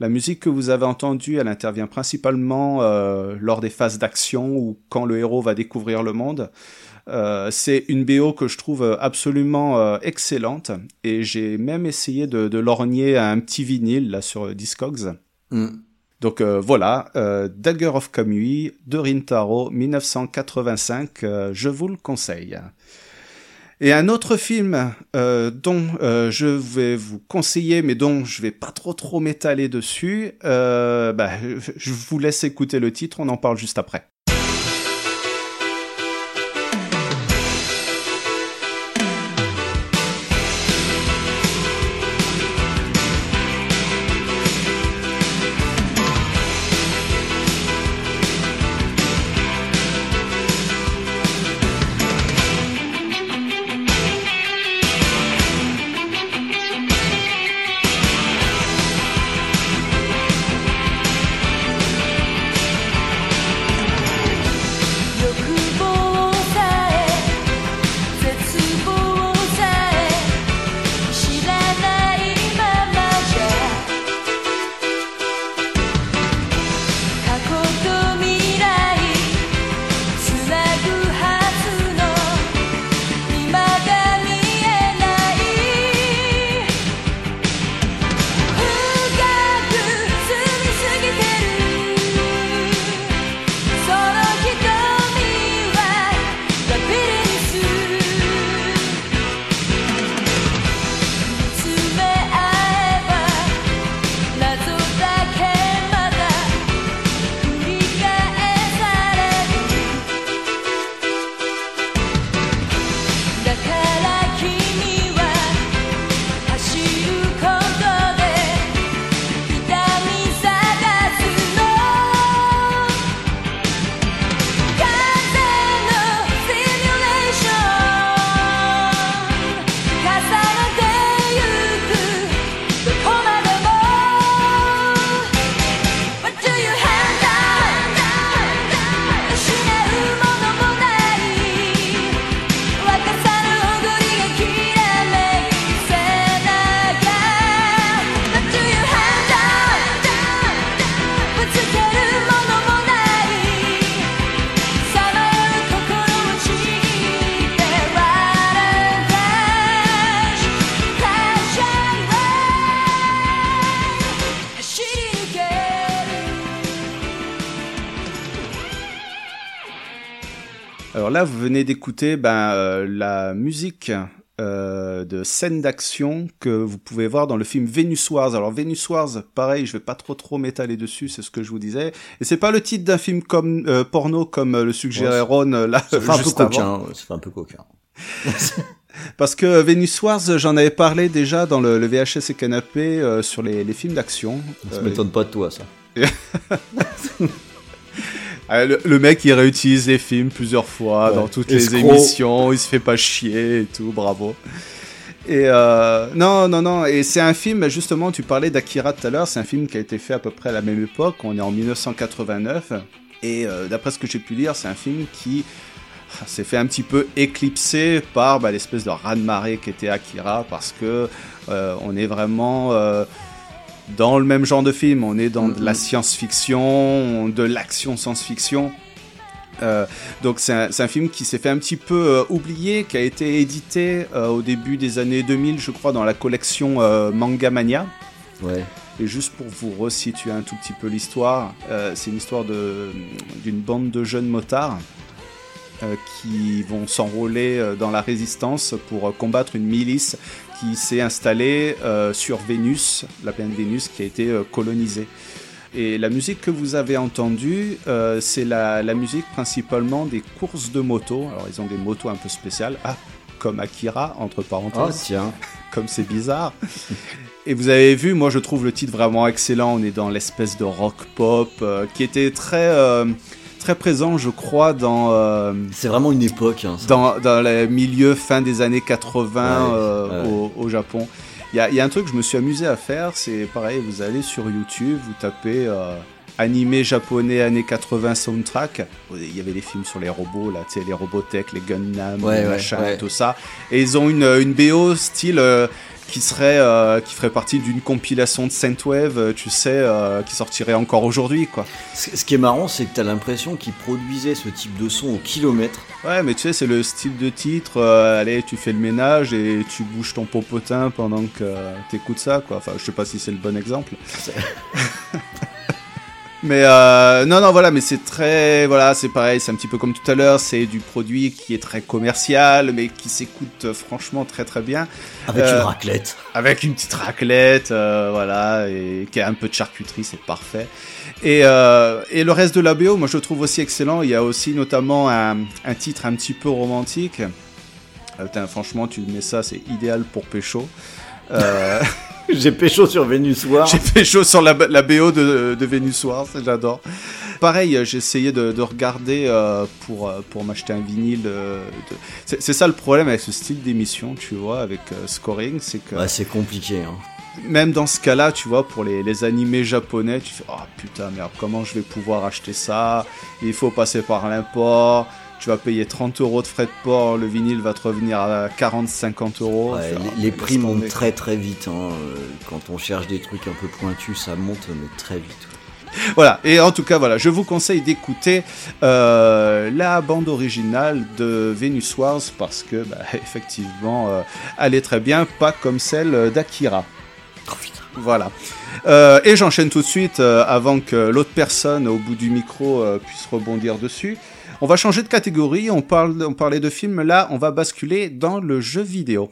La musique que vous avez entendue, elle intervient principalement euh, lors des phases d'action ou quand le héros va découvrir le monde. Euh, c'est une BO que je trouve absolument euh, excellente et j'ai même essayé de, de lorgner un petit vinyle là sur Discogs. Mm. Donc euh, voilà, euh, Dagger of Kamui de Rintaro 1985, euh, je vous le conseille. Et un autre film euh, dont euh, je vais vous conseiller, mais dont je vais pas trop trop m'étaler dessus, euh, bah, je vous laisse écouter le titre, on en parle juste après. Venez d'écouter ben, euh, la musique euh, de scène d'action que vous pouvez voir dans le film Venus Wars. Alors Venus Wars, pareil, je vais pas trop trop m'étaler dessus, c'est ce que je vous disais. Et c'est pas le titre d'un film comme euh, porno comme le suggérait Ron là Ça fait un peu coquin, ouais, ça fait un peu coquin. Parce que Venus Wars, j'en avais parlé déjà dans le, le VHS et canapé euh, sur les, les films d'action. Ça m'étonne pas de toi, ça. Ah, le, le mec, il réutilise les films plusieurs fois Ouais. dans toutes Escroc. les émissions, il se fait pas chier et tout, bravo. Et euh, non, non, non, et c'est un film, justement, tu parlais d'Akira tout à l'heure, c'est un film qui a été fait à peu près à la même époque, on est en 1989, et euh, d'après ce que j'ai pu lire, c'est un film qui ah, s'est fait un petit peu éclipser par bah, l'espèce de raz-de-marée qu'était Akira, parce que euh, on est vraiment... dans le même genre de film. On est dans de la science-fiction, de l'action science-fiction. Euh, donc c'est un, film qui s'est fait un petit peu euh, oublier, qui a été édité euh, au début des années 2000, je crois, dans la collection euh, Manga Mania. Ouais. Et juste pour vous resituer un tout petit peu l'histoire, c'est une histoire d'une bande de jeunes motards qui vont s'enrôler dans la résistance pour combattre une milice qui s'est installée euh, sur Vénus, la planète Vénus qui a été euh, colonisée. Et la musique que vous avez entendue, euh, c'est la, la musique principalement des courses de moto. Alors ils ont des motos un peu spéciales, ah, comme Akira, entre parenthèses tiens. comme c'est bizarre. Et vous avez vu, moi je trouve le titre vraiment excellent. On est dans l'espèce de rock pop qui était très très présent, je crois, dans euh, C'est vraiment une époque, hein, dans dans le milieu fin des années 80 Ouais, euh, ouais. Au, au Japon. Il y a, y a un truc que je me suis amusé à faire, c'est pareil, vous allez sur YouTube, vous tapez euh, animé japonais années 80 soundtrack. Il y avait des films sur les robots, là, tu sais, les Robotech, les Gundam, Ouais, les machins, tout ça. Et ils ont une, une BO style euh, qui serait, euh, qui ferait partie d'une compilation de Synthwave, euh, tu sais, euh, qui sortirait encore aujourd'hui, quoi. Ce ce qui est marrant, c'est que t'as l'impression qu'ils produisaient ce type de son au kilomètre. Ouais, mais tu sais, c'est le style de titre. euh, allez, tu fais le ménage et tu bouges ton popotin pendant que t'écoutes ça, quoi. Enfin, je sais pas si c'est le bon exemple. mais euh, non, non, voilà, mais c'est très, voilà, c'est pareil, c'est un petit peu comme tout à l'heure. C'est du produit qui est très commercial, mais qui s'écoute euh, franchement très très bien, Avec Euh, une raclette. avec une petite raclette, euh, voilà, et qui a un peu de charcuterie, c'est parfait. Et, euh, et le reste de la BO, moi je le trouve aussi excellent. Il y a aussi notamment un, un titre un petit peu romantique. Euh, putain, franchement, tu mets ça, c'est idéal pour pécho. Euh, J'ai pécho sur Vénus War. j'ai pécho sur la, la BO de, de Venus Wars, j'adore. Pareil, j'ai essayé de, de regarder euh, pour, euh, pour m'acheter un vinyle. de... C'est c'est ça le problème avec ce style d'émission, tu vois, avec euh, scoring, c'est que Ouais, c'est compliqué. Hein. même dans ce cas-là, tu vois, pour les, les animés japonais, tu fais Oh putain, merde, comment je vais pouvoir acheter ça? Il faut passer par l'import. Tu vas payer 30 euros de frais de port, le vinyle va te revenir à 40-50 euros. Ouais, les, prix montent très très vite. Hein. euh, Quand on cherche des trucs un peu pointus, ça monte mais très vite. Voilà, et en tout cas, voilà, je vous conseille d'écouter euh, la bande originale de Venus Wars parce que, bah, effectivement, euh, elle est très bien, pas comme celle d'Akira. Oh. Voilà. Euh, et j'enchaîne tout de suite euh, avant que l'autre personne au bout du micro euh, puisse rebondir dessus. On va changer de catégorie, on, parle, on parlait de films, là on va basculer dans le jeu vidéo.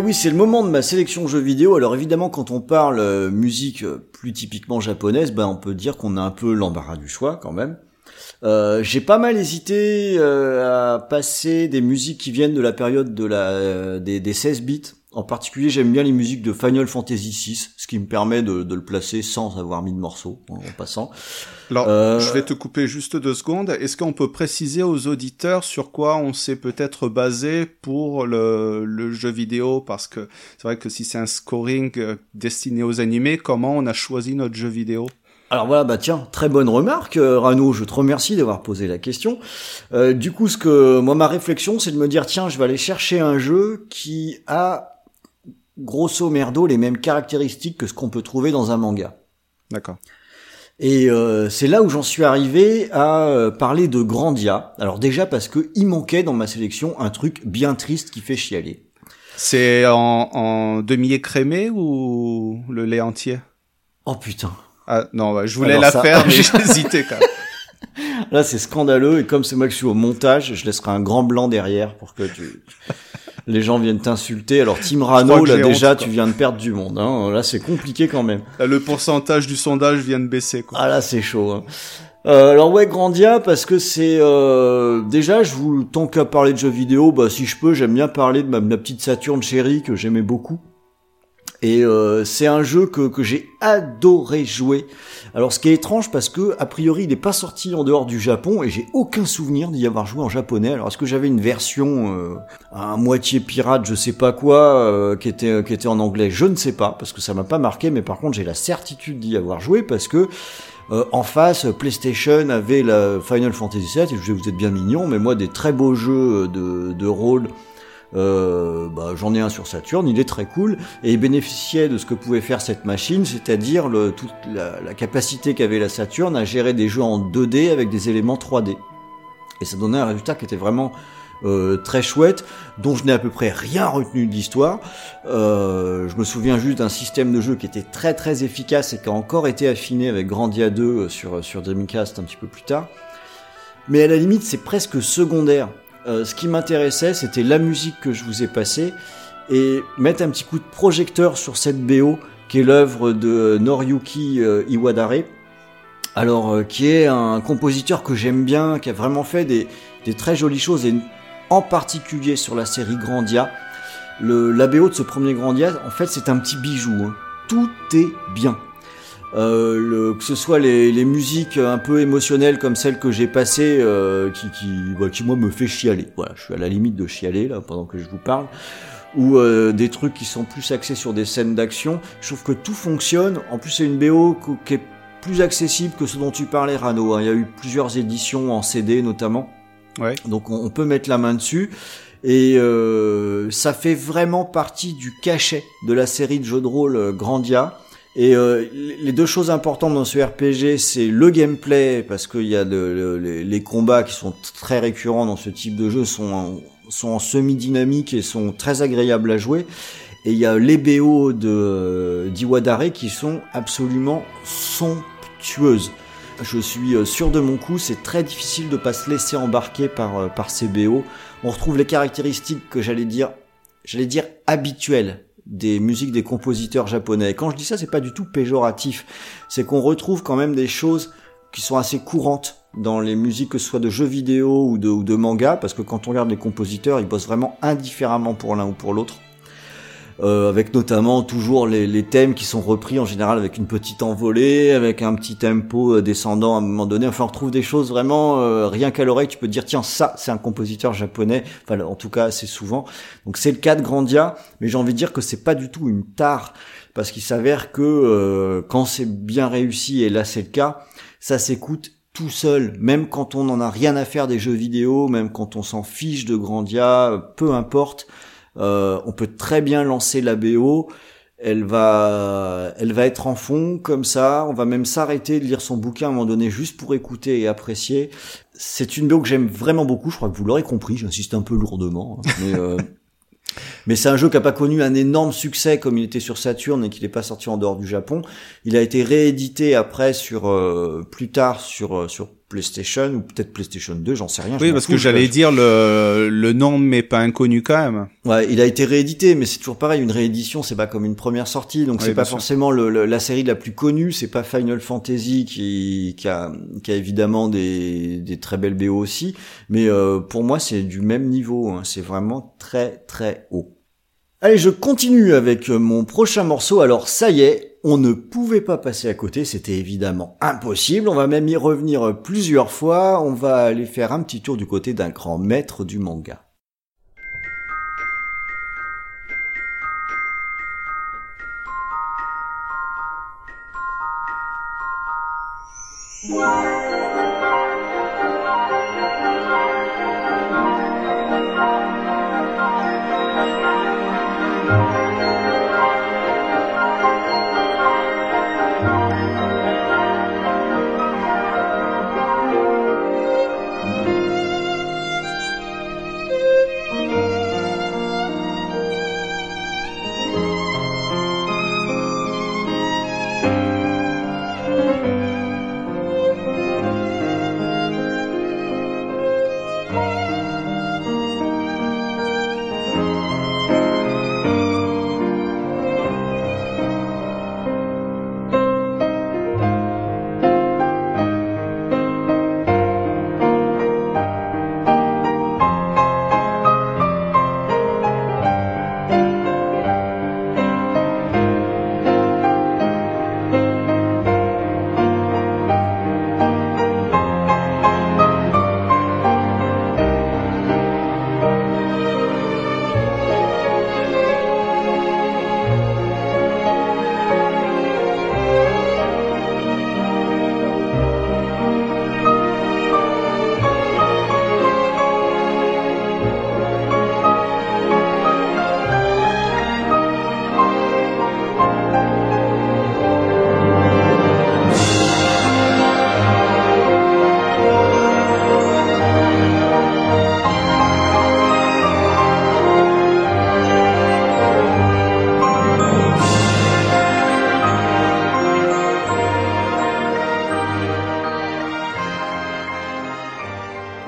Oui, c'est le moment de ma sélection jeux vidéo. Alors évidemment, quand on parle euh, musique euh, plus typiquement japonaise, ben on peut dire qu'on a un peu l'embarras du choix quand même. Euh, j'ai pas mal hésité à passer des musiques qui viennent de la période de la des, des 16 bits. En particulier, j'aime bien les musiques de Final Fantasy VI, ce qui me permet de, de le placer sans avoir mis de morceaux en passant. Alors, Euh, je vais te couper juste deux secondes. Est-ce qu'on peut préciser aux auditeurs sur quoi on s'est peut-être basé pour le, le jeu vidéo? Parce que c'est vrai que si c'est un scoring euh, destiné aux animés, comment on a choisi notre jeu vidéo? Alors voilà, bah tiens, très bonne remarque, euh, Rano. Je te remercie d'avoir posé la question. Euh, du coup, ce que moi ma réflexion, c'est de me dire tiens, je vais aller chercher un jeu qui a grosso merdo les mêmes caractéristiques que ce qu'on peut trouver dans un manga. D'accord. Et euh, c'est là où j'en suis arrivé à euh, parler de Grandia. Alors déjà parce que il manquait dans ma sélection un truc bien triste qui fait chialer. C'est en, en demi-écrémé ou le lait entier? Oh putain. Ah non, ouais, je voulais Alors la ça- faire, mais j'hésitais quand même. Là, c'est scandaleux. Et comme c'est moi qui suis au montage, je laisserai un grand blanc derrière pour que tu... les gens viennent t'insulter. Alors, Tim Rano, là, déjà, honte, tu viens de perdre du monde. Hein. Là, c'est compliqué quand même. Là, Le pourcentage du sondage vient de baisser, quoi. Ah là, c'est chaud. hein. Euh, alors ouais, Grandia, parce que c'est euh, déjà, je vous tant qu'à parler de jeux vidéo, bah si je peux, j'aime bien parler de ma, ma petite Saturne chérie que j'aimais beaucoup. Et euh, c'est un jeu que, que j'ai adoré jouer. Alors ce qui est étrange parce que a priori il n'est pas sorti en dehors du Japon et j'ai aucun souvenir d'y avoir joué en japonais. Alors est-ce que j'avais une version euh, à moitié pirate, je sais pas quoi, euh, qui était qui était en anglais, je ne sais pas parce que ça m'a pas marqué. Mais par contre j'ai la certitude d'y avoir joué parce que euh, en face, PlayStation avait la Final Fantasy VII, et je vous êtes bien mignon, mais moi, des très beaux jeux de, de rôle, euh, bah, j'en ai un sur Saturn, il est très cool, et il bénéficiait de ce que pouvait faire cette machine, c'est-à-dire toute la, la capacité qu'avait la Saturn à gérer des jeux en 2D avec des éléments 3D. Et ça donnait un résultat qui était vraiment euh, très chouette, dont je n'ai à peu près rien retenu de l'histoire. Euh, je me souviens juste d'un système de jeu qui était très très efficace et qui a encore été affiné avec Grandia 2 sur, sur Dreamcast un petit peu plus tard. Mais à la limite, c'est presque secondaire. Euh, ce qui m'intéressait, c'était la musique que je vous ai passée et mettre un petit coup de projecteur sur cette BO qui est l'œuvre de Noriyuki euh, Iwadare. Alors, euh, qui est un compositeur que j'aime bien, qui a vraiment fait des, très jolies choses et en particulier sur la série Grandia. Le, la BO de ce premier Grandia, en fait, c'est un petit bijou. hein. Tout est bien. Euh, le, que ce soit les, les musiques un peu émotionnelles comme celle que j'ai passée, euh, qui, qui, bah, qui moi me fait chialer. Voilà, je suis à la limite de chialer là pendant que je vous parle. Ou euh, des trucs qui sont plus axés sur des scènes d'action. Je trouve que tout fonctionne. En plus, c'est une BO qui est plus accessible que ce dont tu parlais, Rano. hein. Il y a eu plusieurs éditions en CD notamment. Ouais. Donc on, on peut mettre la main dessus. Et euh, ça fait vraiment partie du cachet de la série de jeux de rôle euh, Grandia. Et euh, les deux choses importantes dans ce RPG, c'est le gameplay, parce qu'il y a le- le- les, combats qui sont très récurrents dans ce type de jeu, sont en, sont en semi-dynamique et sont très agréables à jouer. Et il y a les BO de d'Iwadare qui sont absolument somptueuses. Je suis euh, sûr de mon coup, c'est très difficile de pas se laisser embarquer par, euh, par ces BO. On retrouve les caractéristiques que j'allais dire, j'allais dire habituelles des musiques des compositeurs japonais. Quand je dis ça, c'est pas du tout péjoratif. C'est qu'on retrouve quand même des choses qui sont assez courantes dans les musiques, que ce soit de jeux vidéo ou de, ou de manga, parce que quand on regarde les compositeurs, ils bossent vraiment indifféremment pour l'un ou pour l'autre. Euh, avec notamment toujours les, les thèmes qui sont repris en général avec une petite envolée, avec un petit tempo euh, descendant à un moment donné. Enfin, on retrouve des choses vraiment euh, rien qu'à l'oreille. Tu peux te dire tiens ça c'est un compositeur japonais. Enfin, en tout cas assez souvent. Donc c'est le cas de Grandia, mais j'ai envie de dire que c'est pas du tout une tare parce qu'il s'avère que euh, quand c'est bien réussi et là c'est le cas, ça s'écoute tout seul, même quand on n'en a rien à faire des jeux vidéo, même quand on s'en fiche de Grandia, peu importe. Euh, on peut très bien lancer la BO. Elle va, elle va être en fond comme ça. On va même s'arrêter de lire son bouquin à un moment donné juste pour écouter et apprécier. C'est une BO que j'aime vraiment beaucoup. Je crois que vous l'aurez compris. J'insiste un peu lourdement, hein, mais euh, mais c'est un jeu qui a pas connu un énorme succès comme il était sur Saturn et qu'il n'est pas sorti en dehors du Japon. Il a été réédité après sur euh, plus tard sur euh, sur PlayStation ou peut-être PlayStation 2, j'en sais rien. Oui, parce fous, que j'allais dire le, le nom m'est pas inconnu quand même. Ouais, il a été réédité, mais c'est toujours pareil. Une réédition, c'est pas comme une première sortie, donc c'est pas sûr. forcément le, le- la série la plus connue. C'est pas Final Fantasy qui, qui a, qui a évidemment des, des très belles BO aussi, mais euh, pour moi c'est du même niveau. hein. C'est vraiment très très haut. Allez, je continue avec euh, mon prochain morceau. Alors ça y est, on ne pouvait pas passer à côté, c'était évidemment impossible. On va même y revenir plusieurs fois, on va aller faire un petit tour du côté d'un grand maître du manga.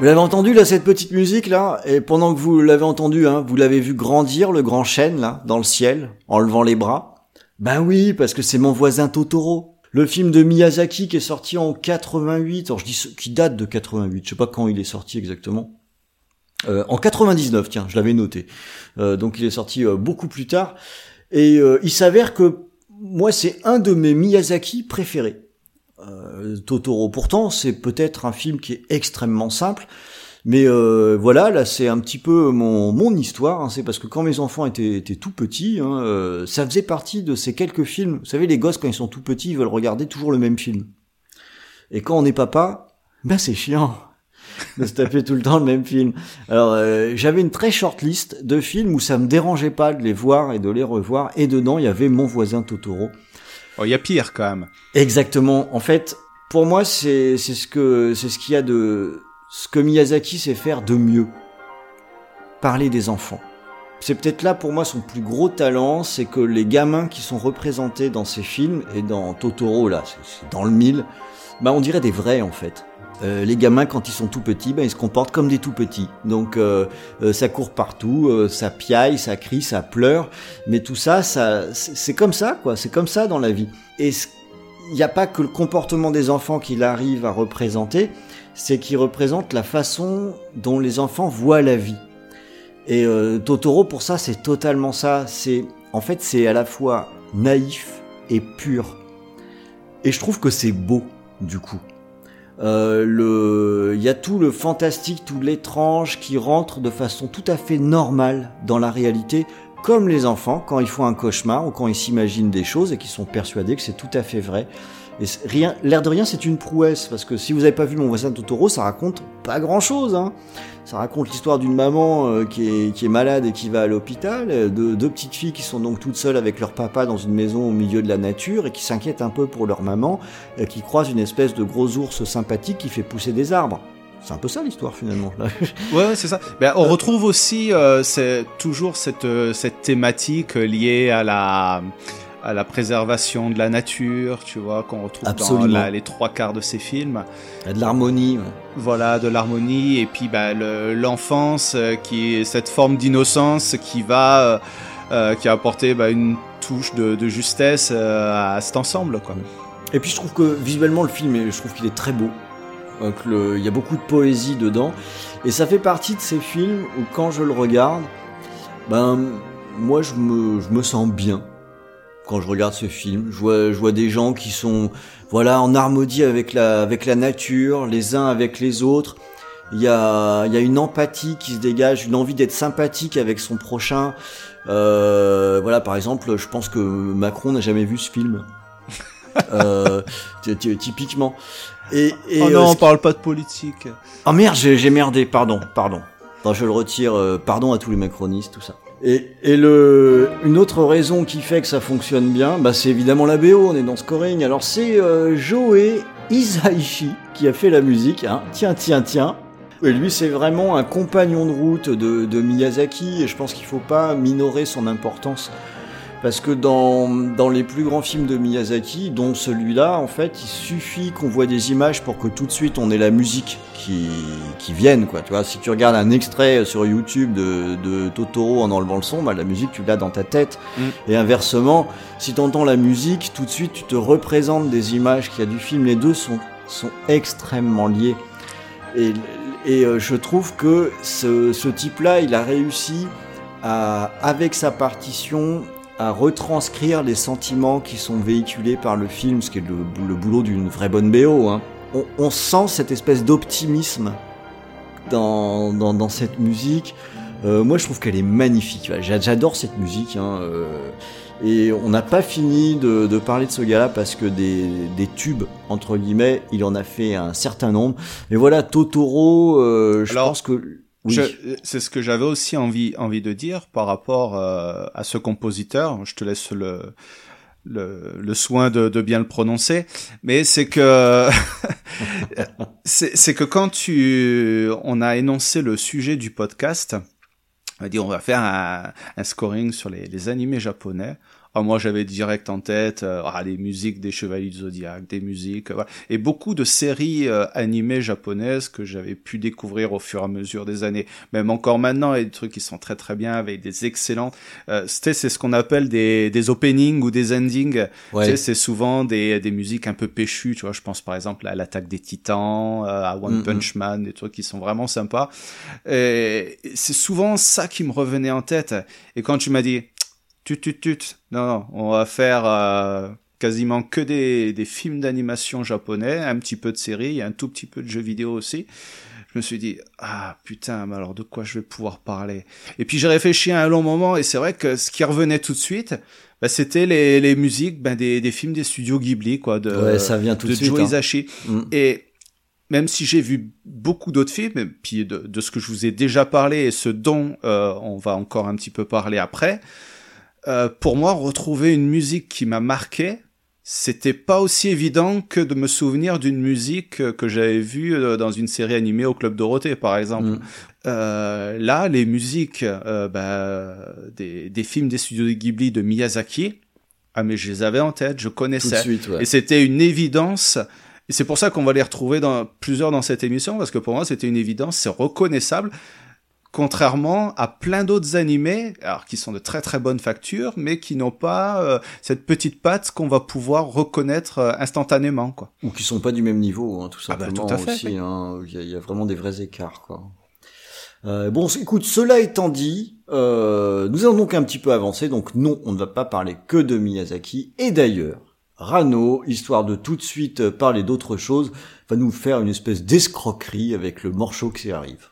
Vous l'avez entendu là cette petite musique là? Et pendant que vous l'avez entendu hein, vous l'avez vu grandir le grand chêne là dans le ciel en levant les bras? Ben oui parce que c'est mon voisin Totoro. Le film de Miyazaki qui est sorti en 88, alors je dis ce- qui date de 88, je sais pas quand il est sorti exactement. Euh, en 99, tiens, je l'avais noté. Euh, donc il est sorti euh, beaucoup plus tard. Et euh, il s'avère que moi c'est un de mes Miyazaki préférés. Euh, Totoro. Pourtant, c'est peut-être un film qui est extrêmement simple, mais euh, voilà, là, c'est un petit peu mon mon histoire. hein. c'est parce que quand mes enfants étaient, étaient tout petits, hein, euh, ça faisait partie de ces quelques films. Vous savez, les gosses quand ils sont tout petits, ils veulent regarder toujours le même film. Et quand on est papa, ben c'est chiant de se taper tout le temps le même film. Alors, euh, j'avais une très short liste de films où ça me dérangeait pas de les voir et de les revoir. Et dedans, il y avait Mon voisin Totoro. Oh, il y a pire quand même. Exactement. En fait, pour moi, c'est ce que c'est ce qu'il y a de ce que Miyazaki sait faire de mieux. Parler des enfants. C'est peut-être là pour moi son plus gros talent, c'est que les gamins qui sont représentés dans ces films et dans Totoro là, c'est dans le mille, bah on dirait des vrais en fait. Euh, les gamins quand ils sont tout petits, bah, ils se comportent comme des tout petits. Donc euh, euh, ça court partout, euh, ça piaille, ça crie, ça pleure, mais tout ça, ça c'est comme ça quoi, c'est comme ça dans la vie. Et il n'y a pas que le comportement des enfants qu'il arrive à représenter, c'est qu'il représente la façon dont les enfants voient la vie. Et euh, Totoro, pour ça, c'est totalement ça. C'est, en fait, c'est à la fois naïf et pur. Et je trouve que c'est beau, du coup. Euh, il y a tout le fantastique, tout l'étrange qui rentre de façon tout à fait normale dans la réalité, comme les enfants quand ils font un cauchemar ou quand ils s'imaginent des choses et qu'ils sont persuadés que c'est tout à fait vrai. Et rien, l'air de rien, c'est une prouesse parce que si vous n'avez pas vu Mon voisin Totoro, ça raconte pas grand chose. Hein. Ça raconte l'histoire d'une maman euh, qui, est, qui est malade et qui va à l'hôpital, euh, de deux petites filles qui sont donc toutes seules avec leur papa dans une maison au milieu de la nature et qui s'inquiètent un peu pour leur maman, et qui croisent une espèce de gros ours sympathique qui fait pousser des arbres. C'est un peu ça l'histoire finalement. Ouais, c'est ça. Ben, on retrouve aussi euh, c'est toujours cette euh, cette thématique liée à la à la préservation de la nature, tu vois, qu'on retrouve Absolument. dans la- les trois quarts de ces films. De l'harmonie. ouais. Voilà, de l'harmonie et puis le- l'enfance euh, qui est cette forme d'innocence qui va euh, euh, qui a apporté ben, une touche de, de justesse euh, à cet ensemble, quoi. Et puis je trouve que visuellement le film, je trouve qu'il est très beau. Le- Il y a beaucoup de poésie dedans. Et ça fait partie de ces films où quand je le regarde, ben moi je me, je me sens bien quand je regarde ce film. Je vois, je vois des gens qui sont voilà en harmonie avec la, avec la nature, les uns avec les autres. Il y a, il y a une empathie qui se dégage, une envie d'être sympathique avec son prochain. Euh, voilà, par exemple, je pense que Macron n'a jamais vu ce film. euh, ty- ty- typiquement. Et, et oh euh, non, ce on parle pas de politique. Oh merde, j'ai j'ai merdé, pardon, pardon. Non, je le retire, euh, pardon à tous les macronistes, tout ça. Et, le, une autre raison qui fait que ça fonctionne bien, bah, c'est évidemment la BO, on est dans scoring. Alors c'est euh, Joe Isaichi qui a fait la musique, hein. tiens, tiens, tiens. Et lui, c'est vraiment un compagnon de route de, de Miyazaki, et je pense qu'il faut pas minorer son importance. Parce que dans, dans les plus grands films de Miyazaki, dont celui-là, en fait, il suffit qu'on voit des images pour que tout de suite on ait la musique qui, qui vienne, quoi. Tu vois, si tu regardes un extrait sur YouTube de, de Totoro en enlevant le son, bah, la musique, tu l'as dans ta tête. Mm. Et inversement, si tu entends la musique, tout de suite, tu te représentes des images qu'il y a du film. Les deux sont, sont extrêmement liés. Et, et euh, je trouve que ce, ce type-là, il a réussi à, avec sa partition, à retranscrire les sentiments qui sont véhiculés par le film, ce qui est le, le boulot d'une vraie bonne BO. Hein. On, on sent cette espèce d'optimisme dans, dans, dans cette musique. Euh, moi, je trouve qu'elle est magnifique. J'a- J'adore cette musique. Hein, euh, et on n'a pas fini de, de parler de ce gars-là parce que des, des tubes, entre guillemets, il en a fait un certain nombre. Mais voilà, Totoro, euh, je Alors, pense que... C'est ce que j'avais aussi envie, envie de dire par rapport euh, à ce compositeur. Je te laisse le, le, soin de, bien le prononcer. Mais c'est que, c'est que quand tu, on a énoncé le sujet du podcast, on a dit on va faire un, un scoring sur les, les animés japonais. Ah, moi j'avais direct en tête euh, ah, les musiques des Chevaliers du Zodiac, des musiques, euh, voilà. et beaucoup de séries euh, animées japonaises que j'avais pu découvrir au fur et à mesure des années. Même encore maintenant, il y a des trucs qui sont très très bien avec des excellentes. Euh, c'est ce qu'on appelle des, des openings ou des endings. Ouais. Tu sais, c'est souvent des, des musiques un peu péchues. Tu vois, je pense par exemple à l'attaque des Titans, euh, à One. Punch Man, des trucs qui sont vraiment sympas. C'est souvent ça qui me revenait en tête. Et quand tu m'as dit, tut tut tut, non, non, on va faire euh, quasiment que des, des films d'animation japonais, un petit peu de séries, un tout petit peu de jeux vidéo aussi. Je me suis dit, ah putain, mais alors de quoi je vais pouvoir parler? Et puis j'ai réfléchi à un long moment, et c'est vrai que ce qui revenait tout de suite, bah, c'était les, les musiques ben, des, des films des studios Ghibli, quoi, de, Ouais, ça vient tout de de suite, Joe hein. Hisaishi. Mm. Et même si j'ai vu beaucoup d'autres films, et puis de, de ce que je vous ai déjà parlé et ce dont euh, on va encore un petit peu parler après, euh, pour moi, retrouver une musique qui m'a marqué, c'était pas aussi évident que de me souvenir d'une musique euh, que j'avais vue euh, dans une série animée au Club Dorothée, par exemple. Mm. Euh, là, les musiques euh, bah, des, des films des studios de Ghibli de Miyazaki, ah mais je les avais en tête, je connaissais. suite, ouais. Et c'était une évidence. Et c'est pour ça qu'on va les retrouver dans plusieurs dans cette émission, parce que pour moi, c'était une évidence, c'est reconnaissable. Contrairement à plein d'autres animés, alors qui sont de très très bonne facture, mais qui n'ont pas euh, cette petite patte qu'on va pouvoir reconnaître euh, instantanément, quoi. Ou qui sont pas du même niveau, hein, tout Ah bah, simplement tout à fait, aussi. oui. hein. Il y, a- il y a vraiment des vrais écarts, quoi. Euh, bon, écoute, cela étant dit, euh, nous allons donc un petit peu avancer. Donc non, on ne va pas parler que de Miyazaki. Et d'ailleurs, Rano, histoire de tout de suite euh, parler d'autre chose, va nous faire une espèce d'escroquerie avec le morceau qui arrive.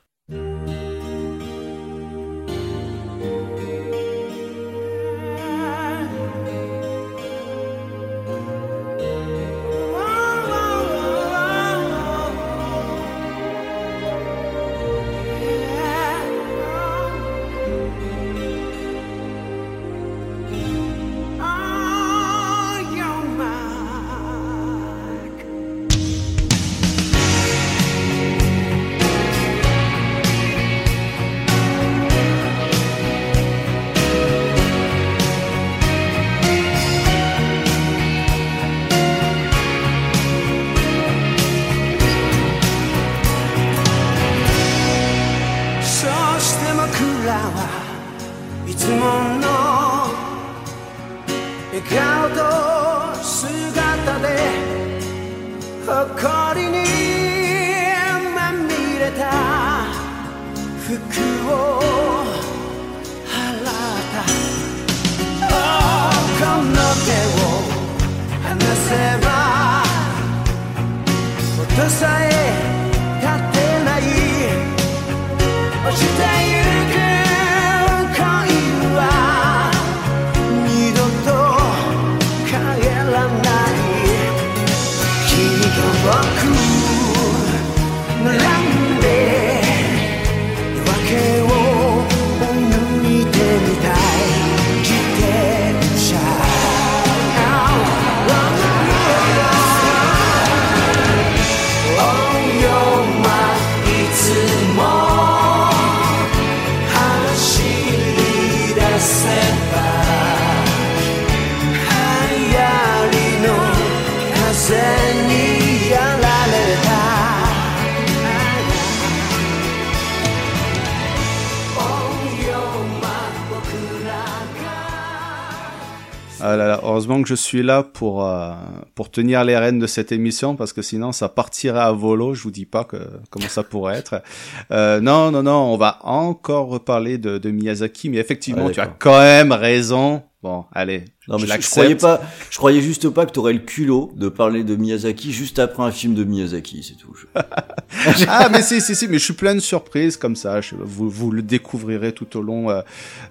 Heureusement que je suis là pour euh, pour tenir les rênes de cette émission parce que sinon ça partirait à volo. Je vous dis pas que comment ça pourrait être. Euh, non non non, on va encore reparler de, de Miyazaki, mais effectivement Ouais, tu as quand même raison. Bon, allez, Non, mais je, je l'accepte. croyais pas, je croyais juste pas que t'aurais le culot de parler de Miyazaki juste après un film de Miyazaki, c'est tout. Je- ah mais si si si mais je suis plein de surprises comme ça je- vous vous le découvrirez tout au long euh,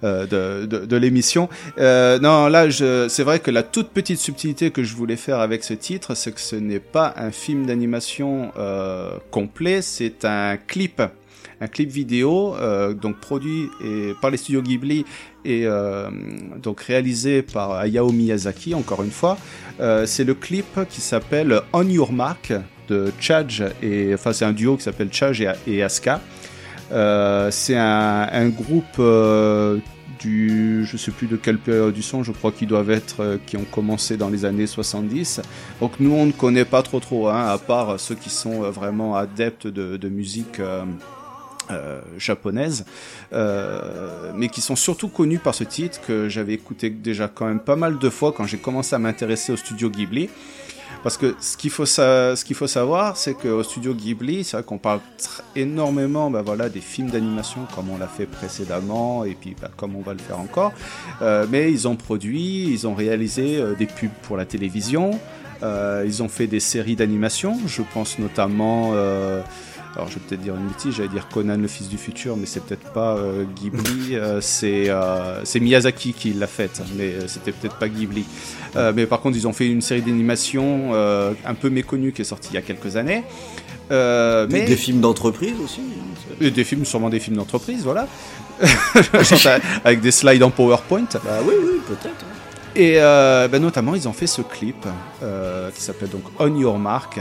euh, de, de, de l'émission euh, non là je c'est vrai que la toute petite subtilité que je voulais faire avec ce titre c'est que ce n'est pas un film d'animation euh, complet c'est un clip un clip vidéo euh, donc produit par les studios Ghibli et euh, donc réalisé par Hayao Miyazaki encore une fois euh, c'est le clip qui s'appelle On Your Mark de Chaj et enfin c'est un duo qui s'appelle Chaj et, et Asuka. Euh, c'est un, groupe du, je sais plus de quelle période du son, je crois qu'ils doivent être, qui ont commencé dans les années 70. Donc nous, on ne connaît pas trop trop, hein, à part ceux qui sont vraiment adeptes de, musique. Euh, japonaise, euh, mais qui sont surtout connus par ce titre que j'avais écouté déjà quand même pas mal de fois quand j'ai commencé à m'intéresser au studio Ghibli. Parce que ce qu'il faut, ce faut savoir, c'est qu'au studio Ghibli, c'est vrai qu'on parle énormément bah, voilà, des films d'animation comme on l'a fait précédemment et puis bah, comme on va le faire encore. Euh, mais ils ont produit, ils ont réalisé euh, des pubs pour la télévision, euh, ils ont fait des séries d'animation, je pense notamment... alors je vais peut-être dire une bêtise, j'allais dire Conan le fils du futur, mais c'est peut-être pas euh, Ghibli, euh, c'est euh, c'est Miyazaki qui l'a faite, mais euh, c'était peut-être pas Ghibli. Mais par contre, ils ont fait une série d'animation un peu méconnue qui est sortie il y a quelques années. Euh, mais des films d'entreprise aussi. hein, et des films, sûrement des films d'entreprise, voilà. Avec des slides en PowerPoint. Bah oui, oui, peut-être. hein. Et ben, notamment, ils ont fait ce clip qui s'appelle donc On Your Mark.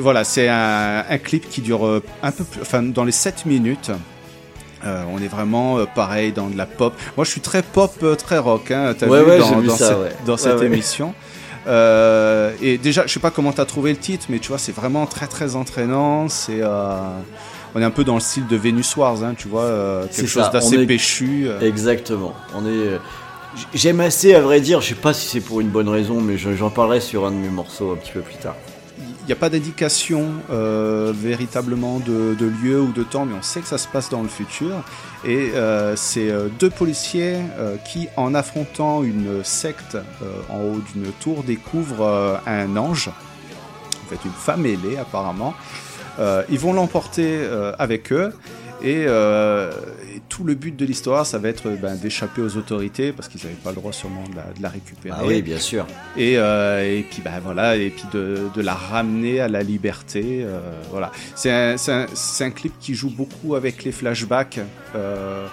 Voilà, c'est un, un clip qui dure euh, un peu plus, enfin, dans les 7 minutes. Euh, on est vraiment euh, pareil dans de la pop. Moi, je suis très pop, euh, très rock. Hein, t'as Ouais, vu ouais, dans, ça, cette, ouais. dans cette émission. Et déjà, je sais pas comment t'as trouvé le titre, mais tu vois, c'est vraiment très très entraînant. C'est, on est un peu dans le style de Venus Wars, hein, tu vois, quelque chose d'assez est- péchu. Exactement. On est. J'aime assez, à vrai dire, je sais pas si c'est pour une bonne raison, mais je- j'en parlerai sur un de mes morceaux un petit peu plus tard. N'y a pas d'indication euh, véritablement de, lieu ou de temps, mais on sait que ça se passe dans le futur. Et euh, c'est euh, deux policiers qui, en affrontant une secte en haut d'une tour, découvrent un ange, en fait une femme ailée apparemment. Ils vont l'emporter avec eux. Et tout le but de l'histoire, ça va être ben, d'échapper aux autorités parce qu'ils n'avaient pas le droit sûrement de la, de la récupérer. Ah oui, bien sûr. et, euh, et puis bah voilà et puis de, de la ramener à la liberté euh, voilà. C'est un, clip qui joue beaucoup avec les flashbacks. Euh,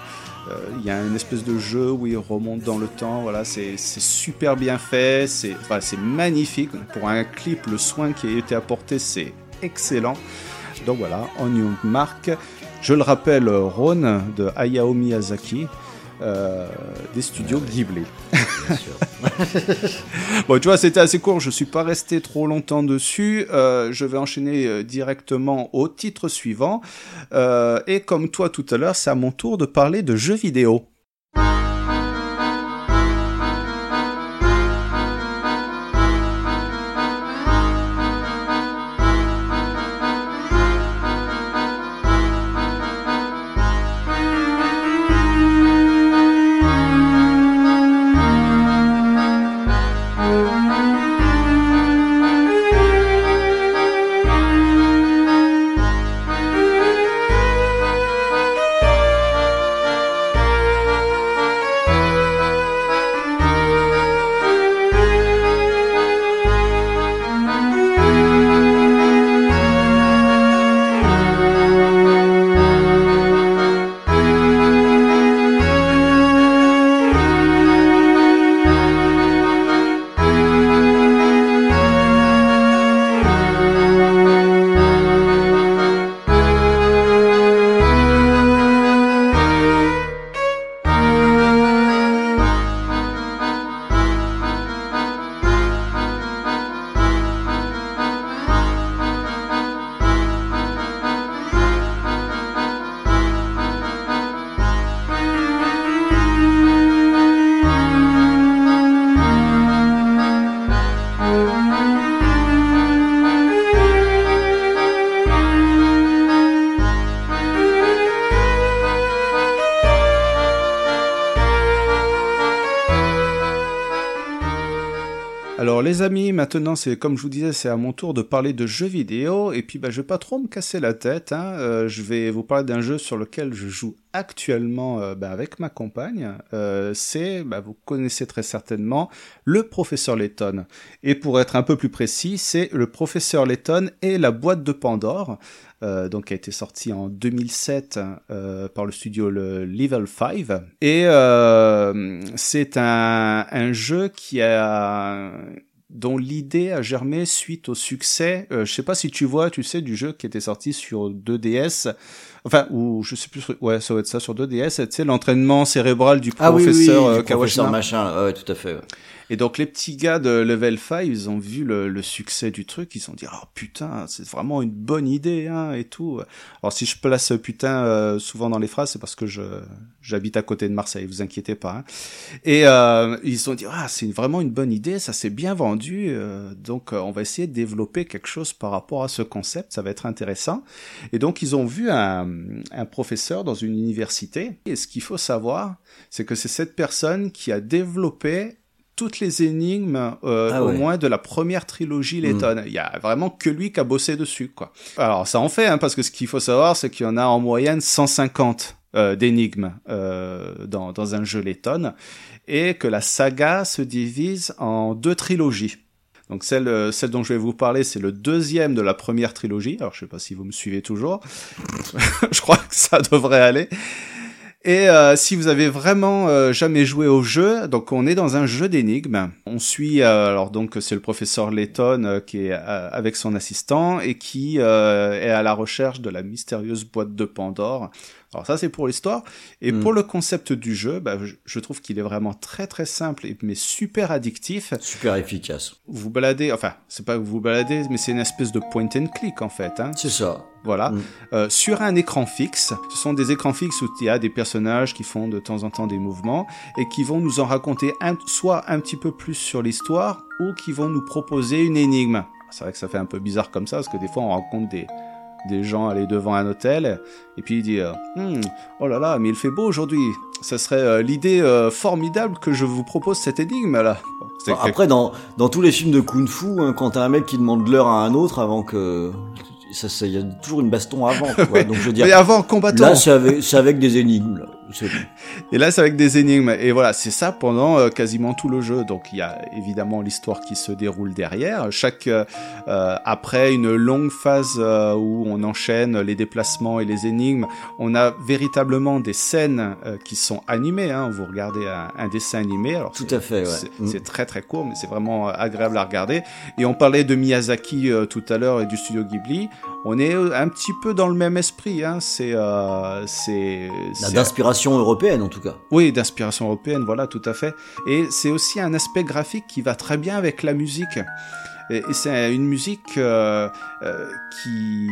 euh, il y a une espèce de jeu où il remonte dans le temps voilà c'est super bien fait c'est enfin, c'est magnifique. Pour un clip le soin qui a été apporté c'est excellent. Donc voilà on y marque je le rappelle Ron de Hayao Miyazaki euh, des studios Ghibli Bien sûr. Bon, tu vois, c'était assez court, je suis pas resté trop longtemps dessus. Euh, je vais enchaîner euh, directement au titre suivant. Euh, et comme toi tout à l'heure, c'est à mon tour de parler de jeux vidéo. Maintenant comme je vous disais, c'est à mon tour de parler de jeux vidéo et puis bah, je vais pas trop me casser la tête. Hein. Euh, je vais vous parler d'un jeu sur lequel je joue actuellement euh, bah, avec ma compagne. Euh, c'est, bah, vous connaissez très certainement, le professeur Layton. Et pour être un peu plus précis, c'est le professeur Layton et la boîte de Pandore. Donc qui a été sorti en 2007 euh, par le studio le Level 5 et c'est un jeu qui a dont l'idée a germé suite au succès. Euh, je sais pas si tu vois, tu sais, du jeu qui était sorti sur 2DS Enfin, ou je sais plus, ouais, ça doit être ça sur 2DS, tu sais, l'entraînement cérébral du Ah oui, oui, professeur oui, euh, du professeur Kawashima. machin. Ouais, tout à fait. ouais. Et donc les petits gars de Level 5, ils ont vu le, le succès du truc, ils se sont dit oh putain, c'est vraiment une bonne idée hein et tout. Alors si je place putain euh, souvent dans les phrases, c'est parce que je j'habite à côté de Marseille, vous inquiétez pas. hein. Et euh, ils se sont dit ah c'est vraiment une bonne idée, ça s'est bien vendu, euh, donc euh, on va essayer de développer quelque chose par rapport à ce concept, ça va être intéressant. Et donc ils ont vu un, un professeur dans une université. Et ce qu'il faut savoir, c'est que c'est cette personne qui a développé toutes les énigmes euh, Ah au moins de la première trilogie Letton. Il y a vraiment que lui qui a bossé dessus quoi. Alors ça en fait hein, parce que ce qu'il faut savoir c'est qu'il y en a en moyenne 150 euh, d'énigmes euh, dans, dans un jeu Letton et que la saga se divise en deux trilogies. Donc celle, euh, celle dont je vais vous parler, c'est le deuxième de la première trilogie. Alors je sais pas si vous me suivez toujours. je crois que ça devrait aller. Et euh, si vous avez vraiment euh, jamais joué au jeu, donc on est dans un jeu d'énigmes. On suit euh, alors donc c'est le professeur Layton qui est avec son assistant et qui est à la recherche de la mystérieuse boîte de Pandore. Alors ça c'est pour l'histoire et Mm. pour le concept du jeu, bah, je, trouve qu'il est vraiment très très simple mais super addictif. Super efficace. Vous baladez, enfin c'est pas que vous vous baladez, mais c'est une espèce de point and click en fait. Hein. C'est ça. Voilà. Mm. Euh, sur un écran fixe, ce sont des écrans fixes où il y a des personnages qui font de temps en temps des mouvements et qui vont nous en raconter un, soit un petit peu plus sur l'histoire ou qui vont nous proposer une énigme. C'est vrai que ça fait un peu bizarre comme ça parce que des fois on rencontre des des gens aller devant un hôtel et puis il dit euh, Hmm, oh là là mais il fait beau aujourd'hui. Ça serait euh, l'idée euh, formidable que je vous propose cette énigme là. Bon, après, dans, dans tous les films de Kung Fu, hein, quand t'as un mec qui demande l'heure à un autre avant que... Ça, ça, y a toujours une baston avant, tu vois. Donc je veux dire, mais avant combattant là, c'est avec, avec des énigmes, là. Et là, c'est avec des énigmes. Et voilà, c'est ça pendant euh, quasiment tout le jeu. Donc, il y a évidemment l'histoire qui se déroule derrière. Chaque euh, euh, après une longue phase euh, où on enchaîne les déplacements et les énigmes, on a véritablement des scènes qui sont animées. Hein. Vous regardez un, un dessin animé. Alors, Tout à fait, ouais. c'est Mm. c'est très très court, mais c'est vraiment agréable à regarder. Et on parlait de Miyazaki tout à l'heure et du studio Ghibli. On est un petit peu dans le même esprit. Hein. C'est euh, c'est Là, c'est- D'inspiration européenne, en tout cas. oui, d'inspiration européenne, voilà, tout à fait. Et c'est aussi un aspect graphique qui va très bien avec la musique. Et, et c'est une musique euh, euh, qui,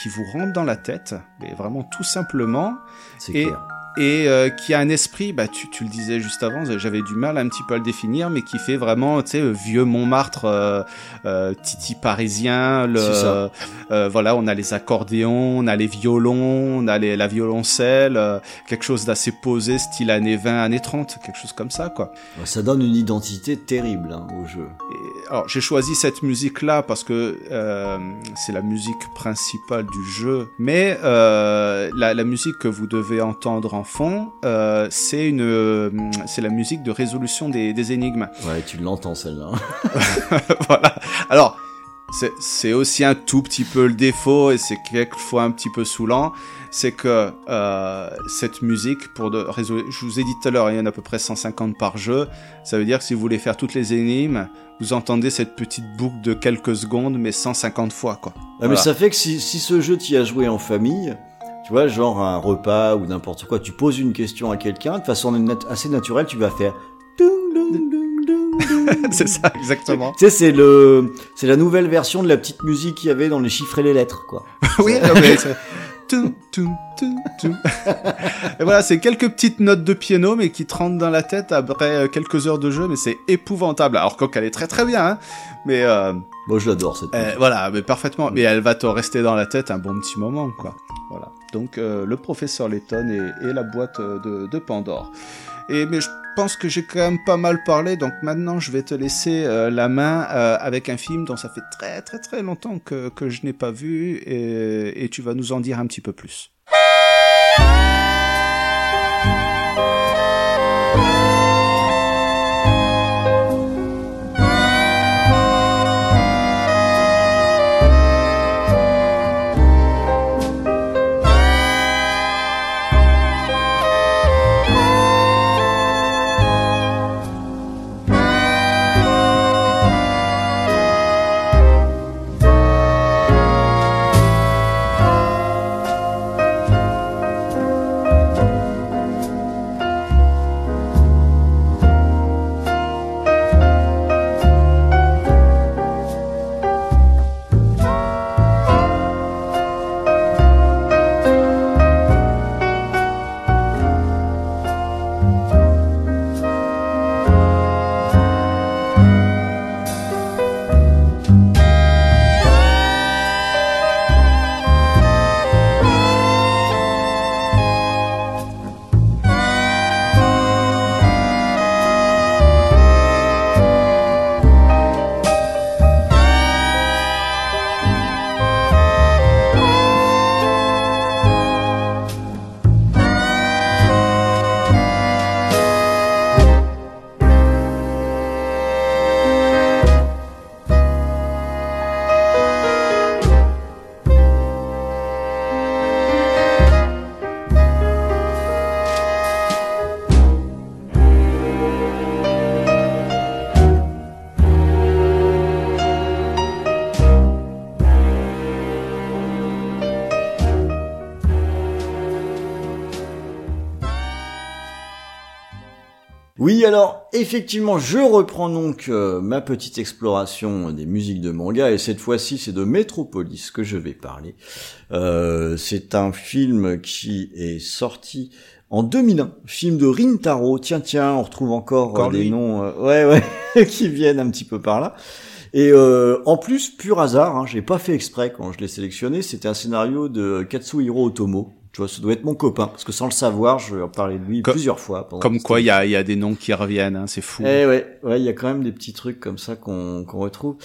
qui vous rentre dans la tête, mais vraiment tout simplement, C'est clair. Et euh, qui a un esprit, bah, tu, tu le disais juste avant, j'avais du mal un petit peu à le définir, mais qui fait vraiment, tu sais, vieux Montmartre, euh, euh, Titi parisien, le, euh, voilà, on a les accordéons, on a les violons, on a les, la violoncelle, euh, quelque chose d'assez posé, style années 20, années 30, quelque chose comme ça, quoi. Ça donne une identité terrible hein, au jeu. Et, alors j'ai choisi cette musique là parce que euh, c'est la musique principale du jeu, mais euh, la, la musique que vous devez entendre en fond, euh, c'est une, euh, c'est la musique de résolution des, des énigmes. Ouais, tu l'entends celle-là. voilà. Alors c'est, aussi un tout petit peu le défaut et c'est quelquefois un petit peu saoulant, c'est que euh, cette musique pour de résoudre, je vous ai dit tout à l'heure, il y en a à peu près 150 par jeu. Ça veut dire que si vous voulez faire toutes les énigmes, vous entendez cette petite boucle de quelques secondes, mais 150 fois quoi. Ah, Voilà. Mais ça fait que si, si ce jeu t'y as joué en famille, tu vois, genre un repas ou n'importe quoi, tu poses une question à quelqu'un, de façon nat- assez naturelle, tu vas faire... C'est ça exactement. Tu sais, c'est le, c'est la nouvelle version de la petite musique qu'il y avait dans les chiffres et les lettres, quoi. oui, mais. Et voilà, c'est quelques petites notes de piano, mais qui te rentrent dans la tête après euh, quelques heures de jeu, mais c'est épouvantable. Alors qu'elle est très très bien, hein, mais euh, Moi, je l'adore, cette Euh, voilà, mais parfaitement. Mais elle va te rester dans la tête un bon petit moment, quoi. Voilà. Donc euh, le professeur Letton et, la boîte euh, de, Pandore. Et mais je pense que j'ai quand même pas mal parlé, donc maintenant je vais te laisser euh, la main avec un film dont ça fait très très très longtemps que, je n'ai pas vu et tu vas nous en dire un petit peu plus.「Oui, alors effectivement, je reprends donc euh, ma petite exploration des musiques de manga et cette fois-ci c'est de Metropolis que je vais parler. Euh, c'est un film qui est sorti en 2001, film de Rintaro. Tiens, tiens, on retrouve encore, Encore euh, des noms, ouais, ouais, qui viennent un petit peu par là. Et euh, en plus, pur hasard, hein, j'ai pas fait exprès quand je l'ai sélectionné, c'était un scénario de Katsuhiro Otomo. Tu vois, ça doit être mon copain, parce que sans le savoir, je vais en parler de lui Comme- plusieurs fois. Comme quoi, il y a, y a des noms qui reviennent, hein, c'est fou. eh ouais, ouais, il y a quand même des petits trucs comme ça qu'on qu'on retrouve.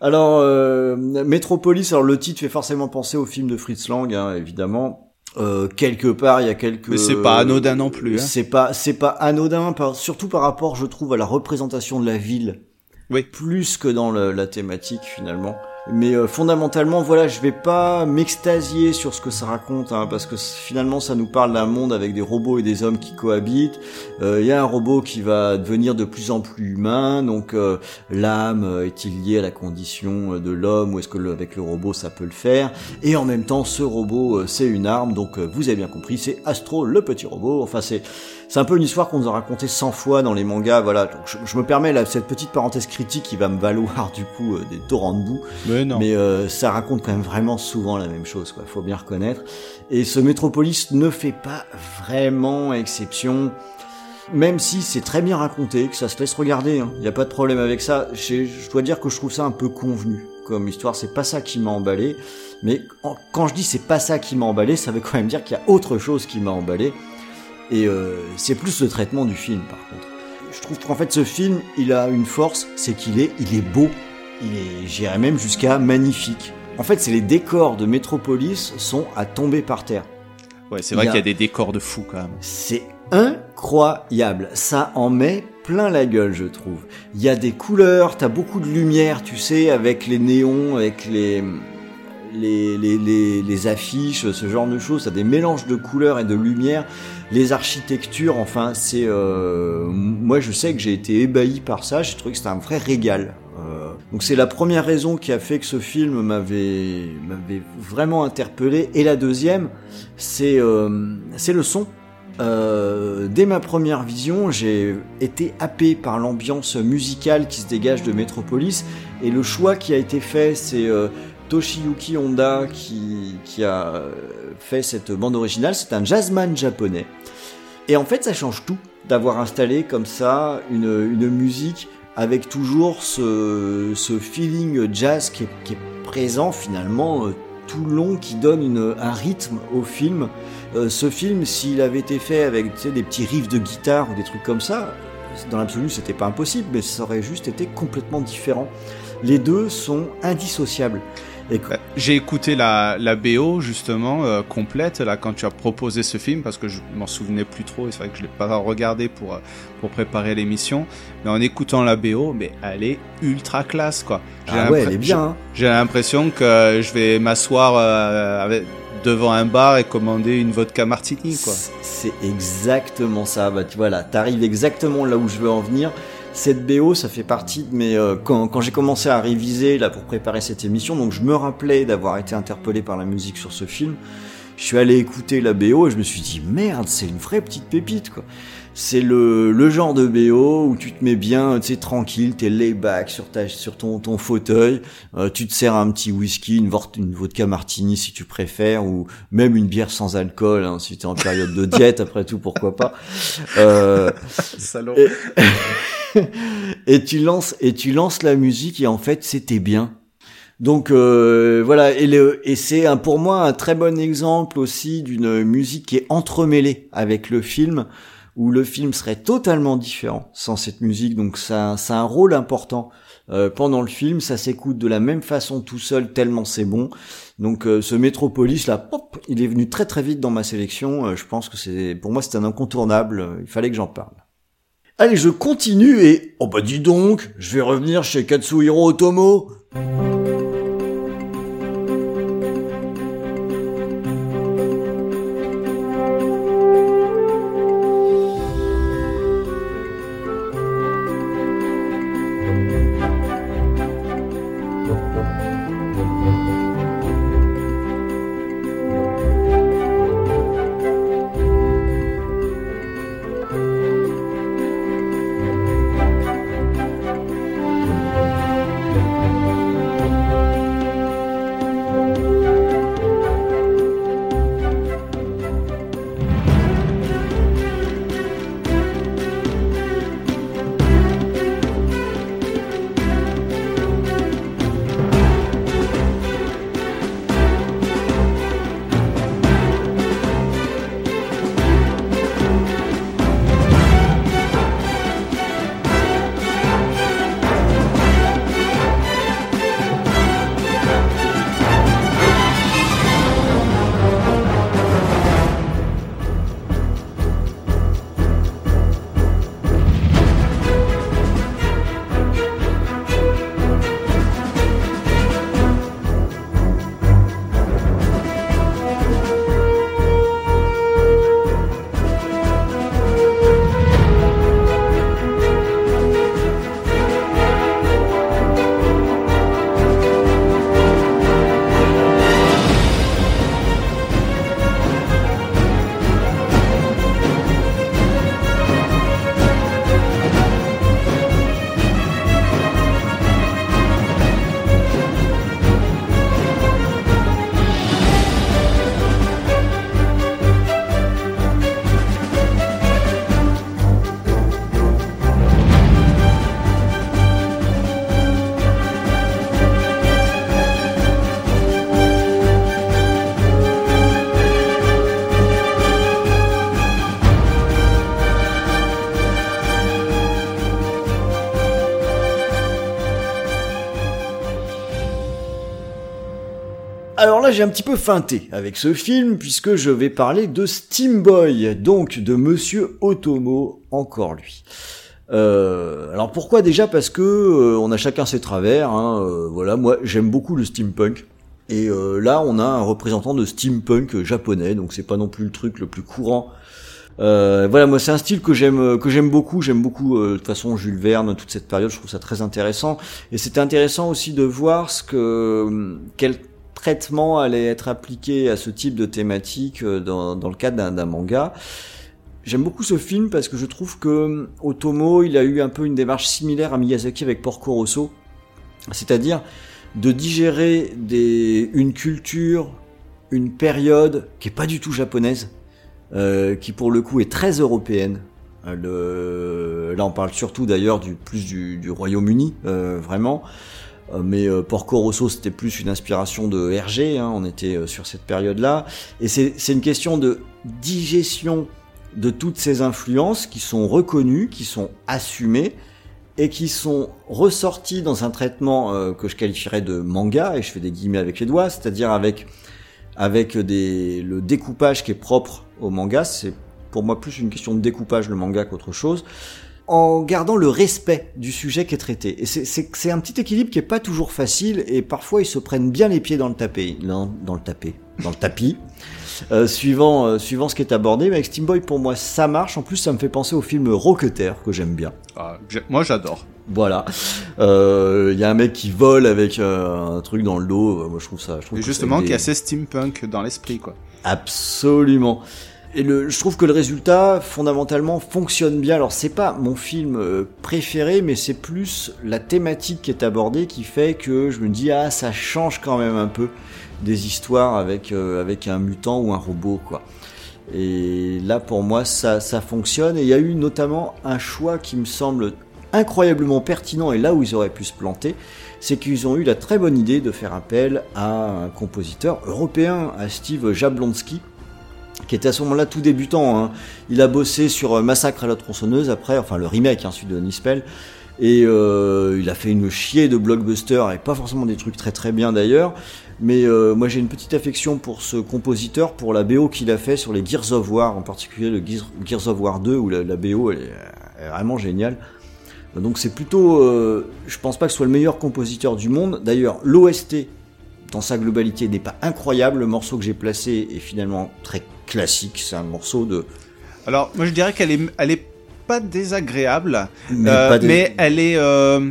Alors, euh, Metropolis, alors le titre fait forcément penser au film de Fritz Lang, hein, évidemment. Euh, quelque part, il y a quelques. Mais c'est pas anodin non plus, hein. C'est pas, c'est pas anodin, par- surtout par rapport, je trouve, à la représentation de la ville. Oui. Plus que dans le- la thématique finalement. Mais euh, fondamentalement, voilà, je vais pas m'extasier sur ce que ça raconte, hein, parce que finalement, ça nous parle d'un monde avec des robots et des hommes qui cohabitent. Euh, Il y a un robot qui va devenir de plus en plus humain, donc euh, l'âme euh, est-il liée à la condition euh, de l'homme ou est-ce que le- avec le robot ça peut le faire? Et en même temps, ce robot euh, c'est une arme, donc euh, vous avez bien compris, c'est Astro le petit robot. Enfin, c'est c'est un peu une histoire qu'on nous a racontée 100 fois dans les mangas. Voilà, donc je, je me permets là, cette petite parenthèse critique qui va me valoir du coup euh, des torrents de boue. Mais non. Mais euh, ça raconte quand même vraiment souvent la même chose, quoi. Faut bien reconnaître. Et ce Metropolis ne fait pas vraiment exception. Même si c'est très bien raconté, que ça se laisse regarder, il n'y a pas de problème avec ça. Je, je dois dire que je trouve ça un peu convenu comme histoire. C'est pas ça qui m'a emballé. Mais en- quand je dis c'est pas ça qui m'a emballé, ça veut quand même dire qu'il y a autre chose qui m'a emballé. Et euh, c'est plus le traitement du film, par contre. Je trouve qu'en fait, ce film, il a une force, c'est qu'il est, il est beau. Il est, j'irais même jusqu'à magnifique. En fait, c'est les décors de Metropolis sont à tomber par terre. Ouais, c'est vrai qu'il y a des décors de fou quand même. C'est incroyable. Ça en met plein la gueule, je trouve. Il y a des couleurs, t'as beaucoup de lumière, tu sais, avec les néons, avec les, les, affiches, ce genre de choses. T'as des mélanges de couleurs et de lumière. Les architectures, enfin, c'est... euh, moi, je sais que j'ai été ébahi par ça. J'ai trouvé que c'était un vrai régal. Euh, donc c'est la première raison qui a fait que ce film m'avait vraiment interpellé. Et la deuxième, c'est euh, le son. Euh, dès ma première vision, j'ai été happé par l'ambiance musicale qui se dégage de Metropolis et le choix qui a été fait, c'est euh, Toshiyuki Honda qui, qui a euh, fait cette bande originale. C'est un jazzman japonais. Et en fait, ça change tout d'avoir installé comme ça une, une musique avec toujours ce, ce feeling jazz qui est, présent finalement euh, tout long, qui donne une, un rythme au film. Euh, ce film, s'il avait été fait avec des petits riffs de guitare ou des trucs comme ça, dans l'absolu, c'était pas impossible, mais ça aurait juste été complètement différent. Les deux sont indissociables. Bah, J'ai écouté la, la BO justement euh, complète là quand tu as proposé ce film parce que je m'en souvenais plus trop et c'est vrai que je l'ai pas regardé pour euh, pour préparer l'émission mais en écoutant la BO mais elle est ultra classe quoi. Ah ouais, elle est bien. hein. J'ai l'impression que je vais m'asseoir euh, avec- devant un bar et commander une vodka martini quoi. C'est- C'est exactement ça. Bah, tu vois là, t'arrives exactement là où je veux en venir. Cette BO, ça fait partie de mes. euh, quand quand j'ai commencé à réviser là pour préparer cette émission, donc je me rappelais d'avoir été interpellé par la musique sur ce film. Je suis allé écouter la BO et je me suis dit merde, c'est une vraie petite pépite quoi. C'est le, le genre de BO où tu te mets bien, tu sais, tranquille, t'es layback sur ta, sur ton, ton fauteuil, euh, tu te sers un petit whisky, une, vor- une vodka martini si tu préfères, ou même une bière sans alcool, hein, si t'es en période de diète, après tout, pourquoi pas. Euh, Salaud. et, et tu lances et tu lances la musique et en fait c'était bien. Donc euh, voilà et, le- et c'est un- pour moi un très bon exemple aussi d'une musique qui est entremêlée avec le film où le film serait totalement différent sans cette musique. Donc ça ça a un rôle important euh, pendant le film. Ça s'écoute de la même façon tout seul tellement c'est bon. Donc euh, ce Metropolis là pop il est venu très très vite dans ma sélection. Euh, je pense que c'est pour moi c'est un incontournable. Il fallait que j'en parle. Allez, je continue et... Oh bah dis donc, je vais revenir chez Katsuhiro Otomo. Là, j'ai un petit peu feinté avec ce film puisque je vais parler de Steam Boy, donc de Monsieur Otomo, encore lui. Euh, alors pourquoi déjà? Parce que euh, on a chacun ses travers. Hein, euh, voilà, moi j'aime beaucoup le steampunk. Et euh, là, on a un représentant de steampunk japonais, donc c'est pas non plus le truc le plus courant. Euh, voilà, moi c'est un style que j'aime que j'aime beaucoup. J'aime beaucoup euh, de toute façon Jules Verne, toute cette période. Je trouve ça très intéressant. Et c'était intéressant aussi de voir ce que quel traitement allait être appliqué à ce type de thématique euh, dans, dans le cadre d'un- manga. J'aime beaucoup ce film parce que je trouve que Otomo, il a eu un peu une démarche similaire à Miyazaki avec Porco Rosso, c'est-à-dire de digérer des, une culture, une période qui est pas du tout japonaise, euh, qui pour le coup est très européenne. Euh, là, on parle surtout d'ailleurs du plus du, Royaume-Uni, euh, vraiment. Euh, Mais euh, Porco Rosso, c'était plus une inspiration de Hergé. hein, on était euh, sur cette période-là, et c'est une question de digestion de toutes ces influences qui sont reconnues, qui sont assumées et qui sont ressorties dans un traitement euh, que je qualifierais de manga et je fais des guillemets avec les doigts, c'est-à-dire avec avec des le découpage qui est propre au manga, c'est pour moi plus une question de découpage le manga qu'autre chose en gardant le respect du sujet qui est traité. Et c'est- un petit équilibre qui est pas toujours facile et parfois ils se prennent bien les pieds dans le tapis, dans, dans le tapis, dans le tapis, euh, suivant euh, suivant ce qui est abordé. Mais avec Steam Boy pour moi ça marche. En plus ça me fait penser au film Rocketeer que j'aime bien. Ah, moi j'adore. Voilà. Euh, Il y a un mec qui vole avec euh, un truc dans le dos. Euh, Moi je trouve ça. Je trouve Et justement, qui des- est assez steampunk dans l'esprit, quoi. Absolument. Et je trouve que le résultat, fondamentalement, fonctionne bien. Alors, c'est pas mon film euh, préféré, mais c'est plus la thématique qui est abordée qui fait que je me dis, ah, ça change quand même un peu des histoires avec, euh, avec un mutant ou un robot, quoi. Et là, pour moi, ça, ça fonctionne. Et il y a eu notamment un choix qui me semble incroyablement pertinent, et là où ils auraient pu se planter, c'est qu'ils ont eu la très bonne idée de faire appel à un compositeur européen, à Steve Jablonski, qui était à ce moment-là tout débutant. hein. Il a bossé sur euh, Massacre à la tronçonneuse après, enfin le remake, hein, celui de Nispel. Et euh, il a fait une chier de blockbuster et pas forcément des trucs très très bien d'ailleurs. Mais euh, moi j'ai une petite affection pour ce compositeur, pour la BO qu'il a fait sur les Gears of War, en particulier le Gears, of War 2 où la, BO est, vraiment géniale. Donc c'est plutôt, je pense pas que ce soit le meilleur compositeur du monde. D'ailleurs l'OST dans sa globalité n'est pas incroyable. Le morceau que j'ai placé est finalement très classique. C'est un morceau de Alors, moi je dirais qu'elle est, elle est pas désagréable, mais euh, pas de- mais elle est. euh,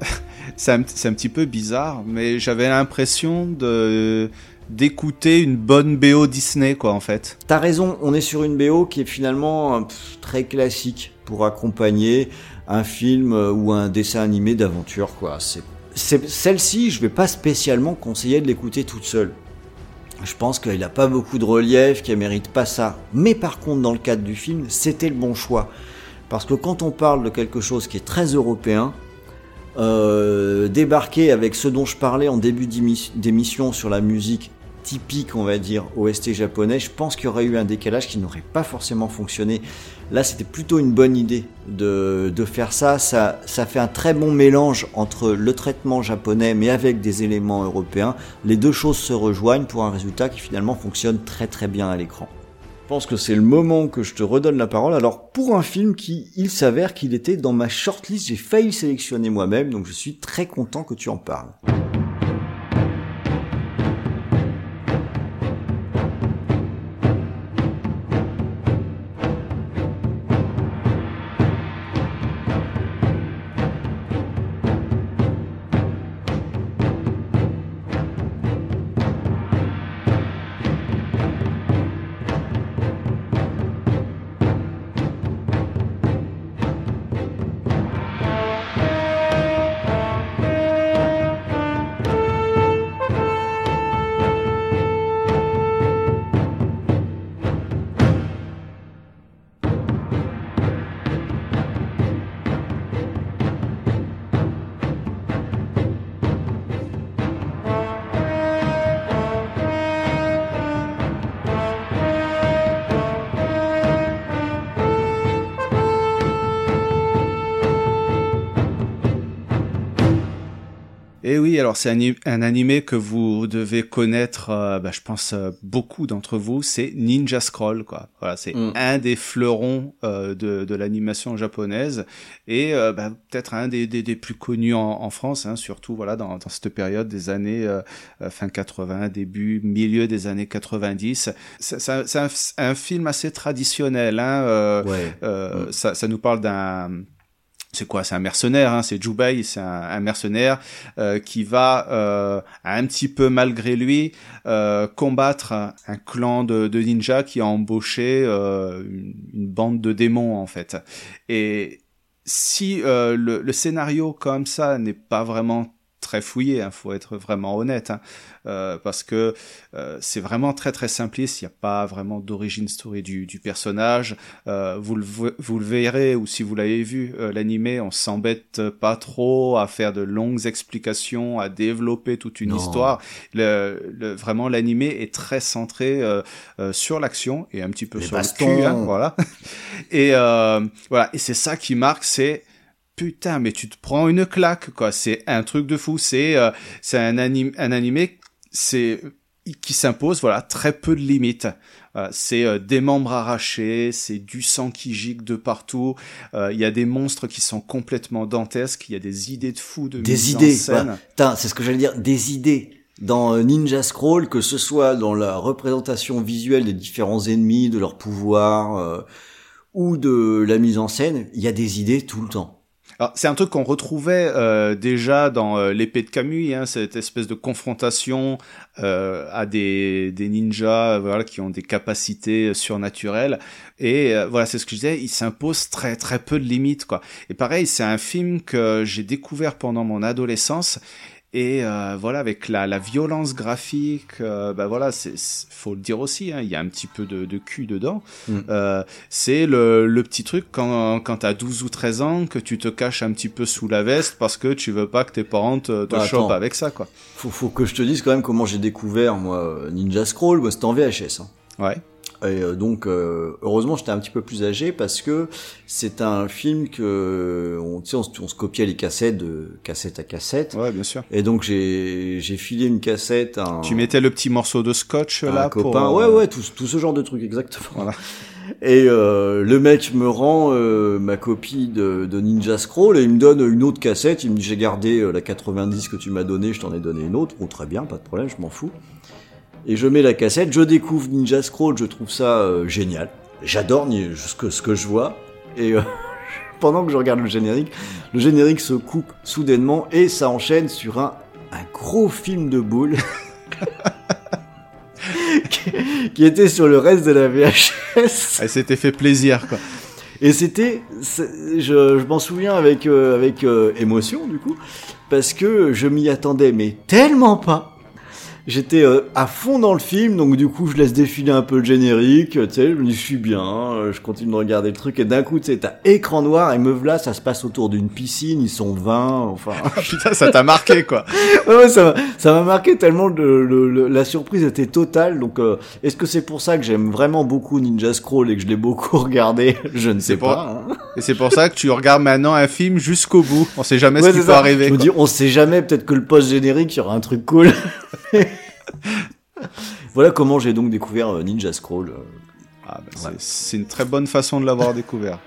c'est un, petit peu bizarre, mais j'avais l'impression de d'écouter une bonne BO Disney, quoi, en fait. T'as raison, on est sur une BO qui est finalement euh, pff, très classique pour accompagner un film ou un dessin animé d'aventure, quoi. C'est, c'est, celle-ci, je vais pas spécialement conseiller de l'écouter toute seule. Je pense qu'elle a pas beaucoup de relief, qu'elle mérite pas ça. Mais par contre, dans le cadre du film, c'était le bon choix. Parce que quand on parle de quelque chose qui est très européen, euh, débarquer avec ce dont je parlais en début d'émi- d'émission sur la musique typique, on va dire, OST japonais, je pense qu'il y aurait eu un décalage qui n'aurait pas forcément fonctionné. Là, c'était plutôt une bonne idée de, faire ça. ça. Ça fait un très bon mélange entre le traitement japonais, mais avec des éléments européens. Les deux choses se rejoignent pour un résultat qui finalement fonctionne très très bien à l'écran. Je pense que c'est le moment que je te redonne la parole. Alors, pour un film qui, il s'avère qu'il était dans ma shortlist, j'ai failli le sélectionner moi-même, donc je suis très content que tu en parles. Oui, alors c'est un, un animé que vous devez connaître, euh, bah, je pense euh, beaucoup d'entre vous, c'est Ninja Scroll, quoi. Voilà, c'est Mm. un des fleurons euh, de, de l'animation japonaise et bah, peut-être un des, des, des plus connus en, en France, hein, surtout voilà dans, dans cette période des années fin 80, début, milieu des années 90. C'est un, film assez traditionnel. Hein, Ouais. ça, ça nous parle d'un c'est quoi? C'est un mercenaire, hein, c'est Jubei, c'est un, mercenaire euh, qui va euh, un petit peu malgré lui euh, combattre un, un clan de, de ninjas qui a embauché euh, une, une bande de démons en fait. Et si euh, le, le scénario comme ça n'est pas vraiment très fouillé, hein, faut être vraiment honnête, hein, euh, parce que euh, c'est vraiment très très simpliste. Il n'y a pas vraiment d'origine story du, du personnage. Euh, vous, le, vo- vous le verrez ou si vous l'avez vu l'animé, on s'embête pas trop à faire de longues explications, à développer toute une Non. histoire. Le, le- vraiment l'animé est très centré sur l'action et un petit peu Les sur bastons. le cul, hein, voilà. et voilà, et c'est ça qui marque, c'est putain, mais tu te prends une claque, quoi. C'est un truc de fou. C'est euh, c'est un anime, un animé, c'est qui s'impose, voilà, très peu de limites. Euh, c'est euh, des membres arrachés, c'est du sang qui gicle de partout. Euh, Il y a des monstres qui sont complètement dantesques. Il y a des idées de fou de Des mise idées, en scène. voilà. Putain, c'est ce que j'allais dire, des idées. Dans euh, Ninja Scroll, que ce soit dans la représentation visuelle des différents ennemis, de leurs pouvoirs, euh, ou de la mise en scène, il y a des idées tout le temps. C'est un truc qu'on retrouvait euh, déjà dans euh, l'épée de Camus, hein, cette espèce de confrontation euh, à des, des ninjas voilà, qui ont des capacités euh, surnaturelles. Et euh, voilà, c'est ce que je disais, il s'impose très très peu de limites. quoi. Et pareil, c'est un film que j'ai découvert pendant mon adolescence. Et euh, voilà, avec la, la violence graphique, euh, bah voilà, c'est faut le dire aussi, hein, il y a un petit peu de, de cul dedans. Mm. Euh, c'est le, le petit truc quand, quand t'as 12 ou 13 ans que tu te caches un petit peu sous la veste parce que tu veux pas que tes parents te, te Bah, chopent avec ça, quoi. Faut, faut que je te dise quand même comment j'ai découvert, moi, Ninja Scroll, moi, c'était en VHS. Hein. Ouais. Et euh, donc, euh, heureusement, j'étais un petit peu plus âgé parce que c'est un film que, on, on, se- on se copiait les cassettes de cassette à cassette. Ouais, bien sûr. Et donc, j'ai j'ai filé une cassette un, Tu mettais le petit morceau de scotch là pour. copain. euh, Ouais, ouais, tout, tout ce genre de trucs, exactement. Voilà. Et euh, le mec me rend euh, ma copie de, de Ninja Scroll et il me donne une autre cassette. Il me dit j'ai gardé la 90 que tu m'as donnée, je t'en ai donné une autre. Oh très bien, pas de problème, je m'en fous. Et je mets la cassette, je découvre Ninja Scroll, je trouve ça euh, génial. J'adore ce que, ce que je vois. Et euh, pendant que je regarde le générique, le générique se coupe soudainement et ça enchaîne sur un, un gros film de boules. qui, qui était sur le reste de la VHS. Elle s'était fait plaisir, quoi. Et c'était, je, je m'en souviens avec euh, avec émotion du coup, parce que je m'y attendais mais tellement pas. J'étais euh, à fond dans le film, donc du coup je laisse défiler un peu le générique, tu sais, je me dis je suis bien, euh, je continue de regarder le truc et d'un coup tu sais t'as écran noir et me voilà, ça se passe autour d'une piscine, ils sont 20, enfin. Putain, ça t'a marqué, quoi. ouais, ouais, ça m'a marqué tellement le, le- le- la surprise était totale. Donc euh, est-ce que c'est pour ça que j'aime vraiment beaucoup Ninja Scroll et que je l'ai beaucoup regardé? Je ne sais C'est pour- pas. hein. Et c'est pour ça que tu regardes maintenant un film jusqu'au bout. On sait jamais Ouais, ce qui peut ça. arriver. Je me dis, on sait jamais, peut-être que le post générique, il y aura un truc cool. voilà comment j'ai donc découvert euh, Ninja Scroll. euh. Ah, bah, c'est- C'est une très bonne façon de l'avoir découvert.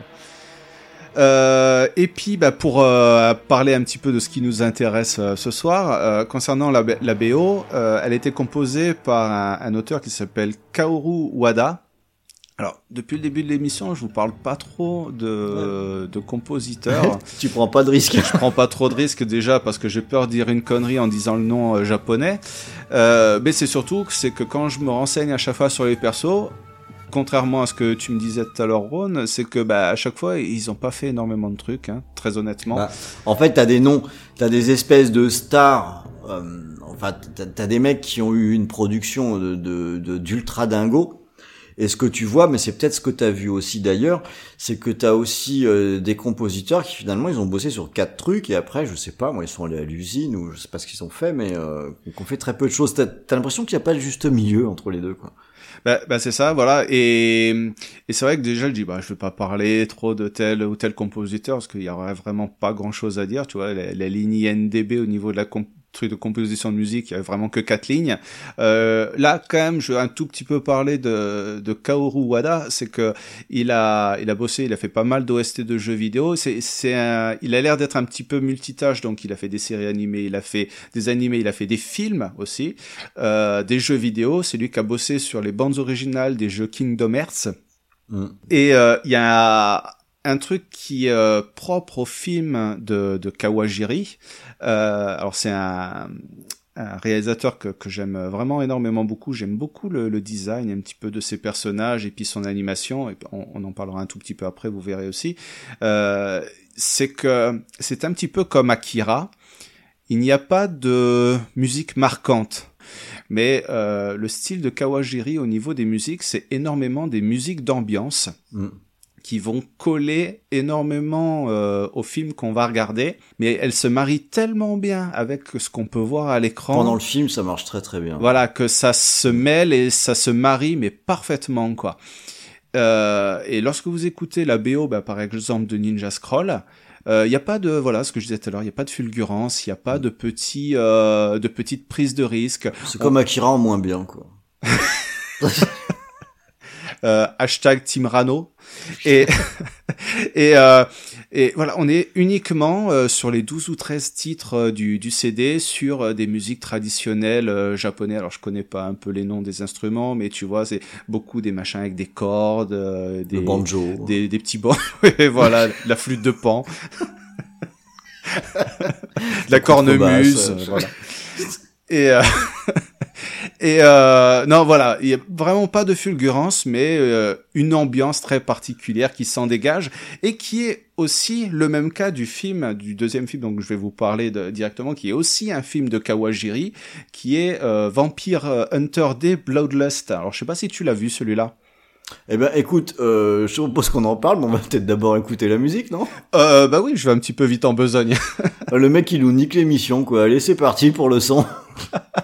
Euh, et puis, bah, pour euh, parler un petit peu de ce qui nous intéresse euh, ce soir, concernant la, BO, elle a été composée par un, un auteur qui s'appelle Kaoru Wada. Alors, depuis le début de l'émission, je vous parle pas trop de, de compositeurs. tu prends pas de risque. je prends pas trop de risques déjà parce que j'ai peur de dire une connerie en disant le nom euh, japonais. Euh, mais c'est surtout que c'est que quand je me renseigne à chaque fois sur les persos, contrairement à ce que tu me disais tout à l'heure, Ron, c'est que bah à chaque fois ils ont pas fait énormément de trucs, hein, très honnêtement. Bah, en fait, t'as des noms, t'as des espèces de stars. euh, enfin, t'as t'as des mecs qui ont eu une production de de- de- d'ultra dingo. Et ce que tu vois, mais c'est peut-être ce que t'as vu aussi d'ailleurs, c'est que t'as aussi euh, des compositeurs qui finalement ils ont bossé sur quatre trucs et après je sais pas, moi ils sont allés à l'usine ou je sais pas ce qu'ils ont fait, mais euh, qu'on fait très peu de choses. T'as as, l'impression qu'il n'y a pas de juste milieu entre les deux, quoi. Bah, bah, c'est ça, voilà. Et, et c'est vrai que déjà, je dis, bah, je vais pas parler trop de tel ou tel compositeur parce qu'il y aurait vraiment pas grand chose à dire, tu vois. La, la ligne INDB au niveau de la comp- truc de composition de musique, il y avait vraiment que quatre lignes. Euh, là, quand même, je vais un tout petit peu parler de, de Kaoru Wada, c'est que il a, il a bossé, il a fait pas mal d'OST de jeux vidéo. C'est, c'est un, il a l'air d'être un petit peu multitâche, donc il a fait des séries animées, il a fait des animés, il a fait des films aussi, euh, des jeux vidéo. C'est lui qui a bossé sur les bandes originales des jeux Kingdom Hearts. Mm. Et euh, il y a un truc qui est euh, propre au film de, Kawajiri. Euh, alors c'est un, réalisateur que, j'aime vraiment énormément beaucoup. J'aime beaucoup le, design un petit peu de ses personnages et puis son animation. On, en parlera un tout petit peu après, vous verrez aussi. Euh, c'est que c'est un petit peu comme Akira. Il n'y a pas de musique marquante. Mais le style de Kawajiri au niveau des musiques, c'est énormément des musiques d'ambiance Mm. Qui vont coller énormément euh, au film qu'on va regarder, mais elles se marient tellement bien avec ce qu'on peut voir à l'écran. Pendant le film, ça marche très très bien. Voilà, que ça se mêle et ça se marie, mais parfaitement, quoi. Euh, et lorsque vous écoutez la BO, bah, par exemple, de Ninja Scroll, il n'y a pas de, voilà, ce que je disais tout à l'heure, il n'y a pas de fulgurance, il n'y a pas de petits, euh, de petites prises de risque. C'est comme Akira en moins bien, quoi. euh, hashtag Team Rano. Et, et, euh, et voilà, on est uniquement euh, sur les 12 ou 13 titres euh, du, du CD sur euh, des musiques traditionnelles euh, japonais. Alors je connais pas un peu les noms des instruments, mais tu vois, c'est beaucoup des machins avec des cordes, euh, des, Le banjo. des, des petits bancs, Ouais, voilà, la flûte de pan. la cornemuse, voilà. Et, euh, et euh, non, voilà, il y a vraiment pas de fulgurance, mais euh, une ambiance très particulière qui s'en dégage et qui est aussi le même cas du film, du deuxième film, donc je vais vous parler de, directement, qui est aussi un film de Kawajiri, qui est euh, Vampire Hunter D Bloodlust. Alors je sais pas si tu l'as vu celui-là. Eh ben, écoute, euh, je propose qu'on en parle, mais on va peut-être d'abord écouter la musique, non? Euh, bah oui, je vais un petit peu vite en besogne. Le mec, il nous nique l'émission, quoi. Allez, c'est parti pour le son.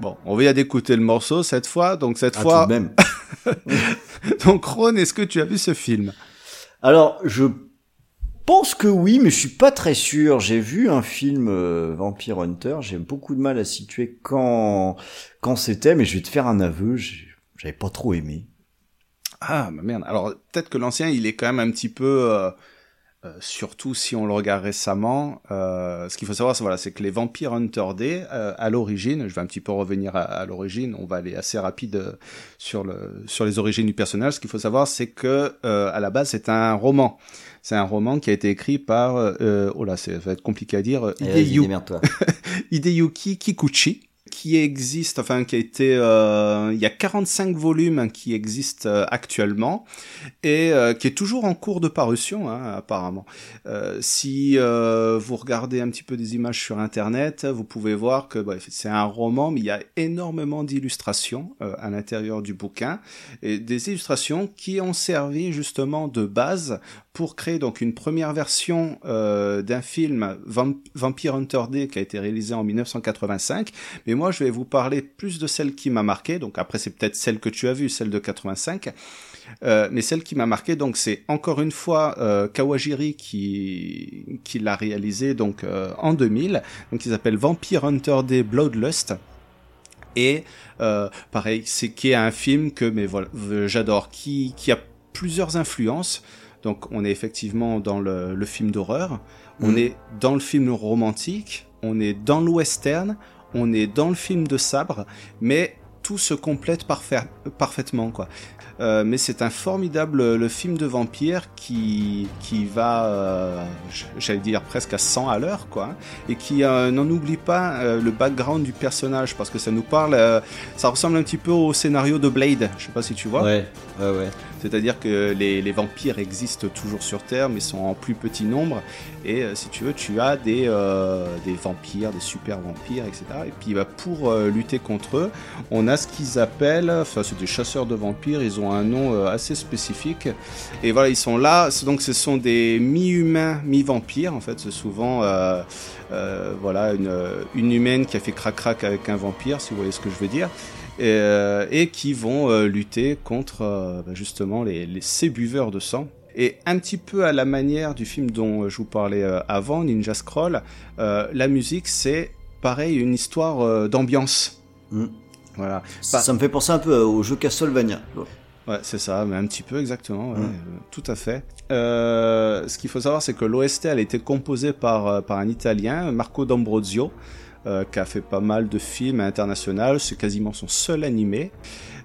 Bon, on vient d'écouter le morceau cette fois, donc cette Ah, fois, tout de même. donc Ron, est-ce que tu as vu ce film? Alors, je pense que oui, mais je suis pas très sûr. J'ai vu un film euh, Vampire Hunter. J'ai beaucoup de mal à situer quand quand c'était, mais je vais te faire un aveu. J'avais pas trop aimé. Ah, bah merde. Alors, peut-être que l'ancien, il est quand même un petit peu... euh, euh, surtout si on le regarde récemment, euh, ce qu'il faut savoir, c'est voilà, que les Vampire Hunter D, euh, à l'origine, je vais un petit peu revenir à, à l'origine, on va aller assez rapide euh, sur le sur les origines du personnage. Ce qu'il faut savoir, c'est que euh, à la base, c'est un roman. C'est un roman qui a été écrit par, euh, oh là, ça va être compliqué à dire, Eh. Hideyuki Kikuchi. Qui existe, enfin qui a été, euh, il y a 45 volumes qui existent euh, actuellement et euh, qui est toujours en cours de parution hein, apparemment. Si vous regardez un petit peu des images sur internet, vous pouvez voir que c'est un roman, mais il y a énormément d'illustrations à l'intérieur du bouquin et des illustrations qui ont servi justement de base pour créer donc une première version euh, d'un film Vamp- Vampire Hunter D qui a été réalisé en 1985. Mais moi, je vais vous parler plus de celle qui m'a marqué. Donc après, c'est peut-être celle que tu as vue, celle de 85. Euh, mais celle qui m'a marqué, donc c'est encore une fois euh, Kawajiri qui qui l'a réalisé donc en 2000. Donc il s'appelle Vampire Hunter D Bloodlust. Et pareil, c'est qui est un film que mais voilà, j'adore, qui qui a plusieurs influences. Donc on est effectivement dans le, le film d'horreur, on Mhm. est dans le film romantique, on est dans le western, on est dans le film de sabre, mais tout se complète parfait, parfaitement quoi. Euh, mais c'est un formidable le film de vampire qui qui va euh, j'allais dire presque à 100 à l'heure quoi. Et qui euh, n'en oublie pas le background du personnage parce que ça nous parle ça ressemble un petit peu au scénario de Blade. Je sais pas si tu vois. Ouais, ouais, ouais. C'est-à-dire que les, vampires existent toujours sur Terre, mais sont en plus petit nombre. Et euh, si tu veux, tu as des, euh, vampires, des super vampires, etc. Et puis bah, pour euh, lutter contre eux, on a ce qu'ils appellent, enfin c'est des chasseurs de vampires, ils ont un nom assez spécifique. Et voilà, ils sont là, donc ce sont des mi-humains, mi-vampires, en fait, c'est souvent... voilà, une, une humaine qui a fait crac-crac avec un vampire, si vous voyez ce que je veux dire et, euh, et qui vont euh, lutter contre euh, bah, justement les, les, ces buveurs de sang. Et un petit peu à la manière du film dont je vous parlais avant, Ninja Scroll, la musique c'est pareil une histoire d'ambiance. Mm. Voilà. Ça, ça me fait penser un peu au jeu Castlevania. Ouais, c'est ça, mais un petit peu exactement, ouais, Mm. euh, tout à fait. Euh, ce qu'il faut savoir, c'est que l'OST elle a été composée par par un Italien, Marco D'Ambrosio, euh, qui a fait pas mal de films internationaux. C'est quasiment son seul animé.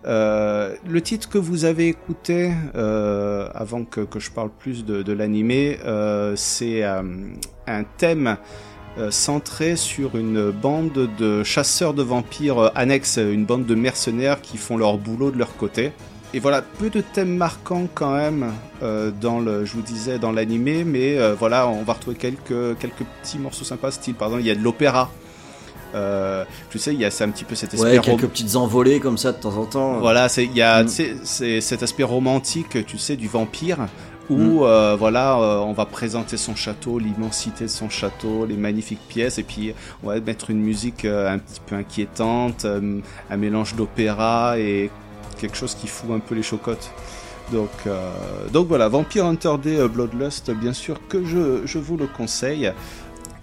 Euh, le titre que vous avez écouté euh, avant que, je parle plus de, de l'animé, c'est un thème centré sur une bande de chasseurs de vampires annexes, une bande de mercenaires qui font leur boulot de leur côté. Et voilà, peu de thèmes marquants quand même dans le, je vous disais, dans l'animé, mais voilà, on va retrouver quelques quelques petits morceaux sympas, style par exemple, il y a de l'opéra. Euh, tu sais, il y a un petit peu cet aspect Ouais, rom- quelques petites envolées comme ça de temps en temps. voilà, il y a Mm. c'est cet aspect romantique, tu sais, du vampire où Mm. euh, voilà, euh, on va présenter son château, l'immensité de son château, les magnifiques pièces, et puis on va mettre une musique euh, un petit peu inquiétante, un mélange d'opéra et quelque chose qui fout un peu les chocottes. Donc, donc voilà, Vampire Hunter D Bloodlust, bien sûr que je, je vous le conseille.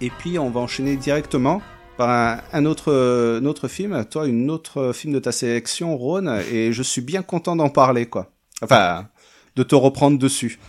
Et puis on va enchaîner directement par un, autre, film, toi une autre film de ta sélection, Rhône, et je suis bien content d'en parler, quoi. Enfin, de te reprendre dessus.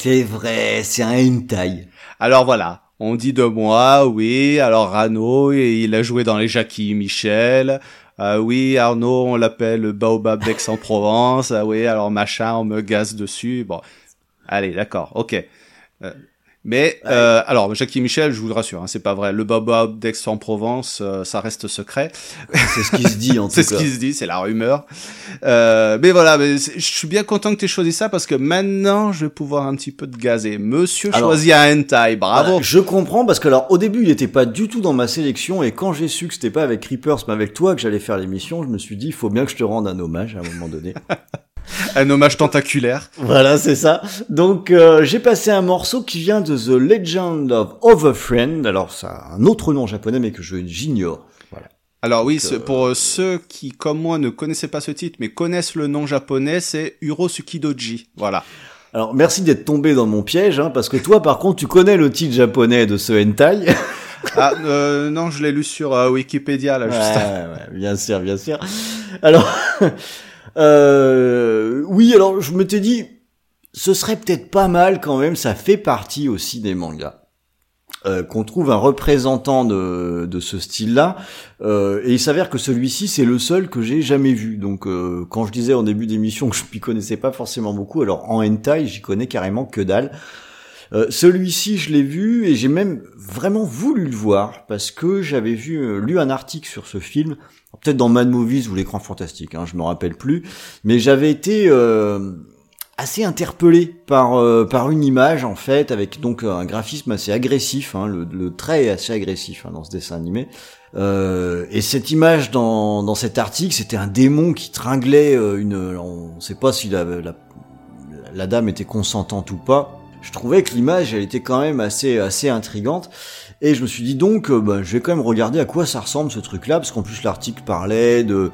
C'est vrai, c'est un hentai. Alors voilà, on dit de moi, oui, alors Rano, il a joué dans les Jackie Michel. Ah oui, Arnaud, on l'appelle Baobab d'Aix-en-Provence. Ah oui, alors machin, on me gaze dessus. Bon, allez, d'accord, ok. Euh, mais euh, alors Jackie Michel, je vous le rassure, hein, c'est pas vrai. Le Baobab d'Aix-en-Provence, euh, ça reste secret. C'est ce qui se dit en tout C'est ce qui se dit, c'est la rumeur. Euh, mais voilà, mais je suis bien content que tu aies choisi ça parce que maintenant, je vais pouvoir un petit peu te gazer. Monsieur Alors- choisit un hentai, bravo. Voilà, je comprends parce que alors au début il était pas du tout dans ma sélection et quand j'ai su que c'était pas avec Creepers mais avec toi que j'allais faire l'émission, je me suis dit il faut bien que je te rende un hommage à un moment donné. Un hommage tentaculaire. voilà, c'est ça. Donc euh, j'ai passé un morceau qui vient de The Legend of Overfriend. Alors ça a un autre nom japonais mais que je j'ignore. Voilà. Alors oui, ce- pour euh, ceux qui, comme moi, ne connaissaient pas ce titre, mais connaissent le nom japonais, c'est Urosukidoji. Voilà. Alors merci d'être tombé dans mon piège hein, parce que toi par contre tu connais le titre japonais de ce hentai. Ah, euh, non, je l'ai lu sur euh, Wikipédia, là, Ouais, juste. ouais, bien sûr, bien sûr. Alors, euh, oui, alors je m'étais dit, ce serait peut-être pas mal quand même, ça fait partie aussi des mangas. euh, qu'on trouve un représentant de, de ce style-là, euh, et il s'avère que celui-ci c'est le seul que j'ai jamais vu. Donc euh, quand je disais en début d'émission que je m'y connaissais pas forcément beaucoup, alors en hentai j'y connais carrément que dalle. Euh, celui-ci, je l'ai vu et j'ai même vraiment voulu le voir parce que j'avais vu euh, lu un article sur ce film, peut-être dans Mad Movies ou l'écran fantastique, hein, je me rappelle plus, mais j'avais été euh, assez interpellé par euh, par une image en fait avec donc un graphisme assez agressif, hein, le, trait est assez agressif hein, dans ce dessin animé. Euh, et cette image dans, dans cet article, c'était un démon qui tringlait euh, une. On ne sait pas si la, la, la dame était consentante ou pas. Je trouvais que l'image, elle était quand même assez assez intrigante. Et je me suis dit donc, euh, bah, je vais quand même regarder à quoi ça ressemble ce truc-là, parce qu'en plus l'article parlait de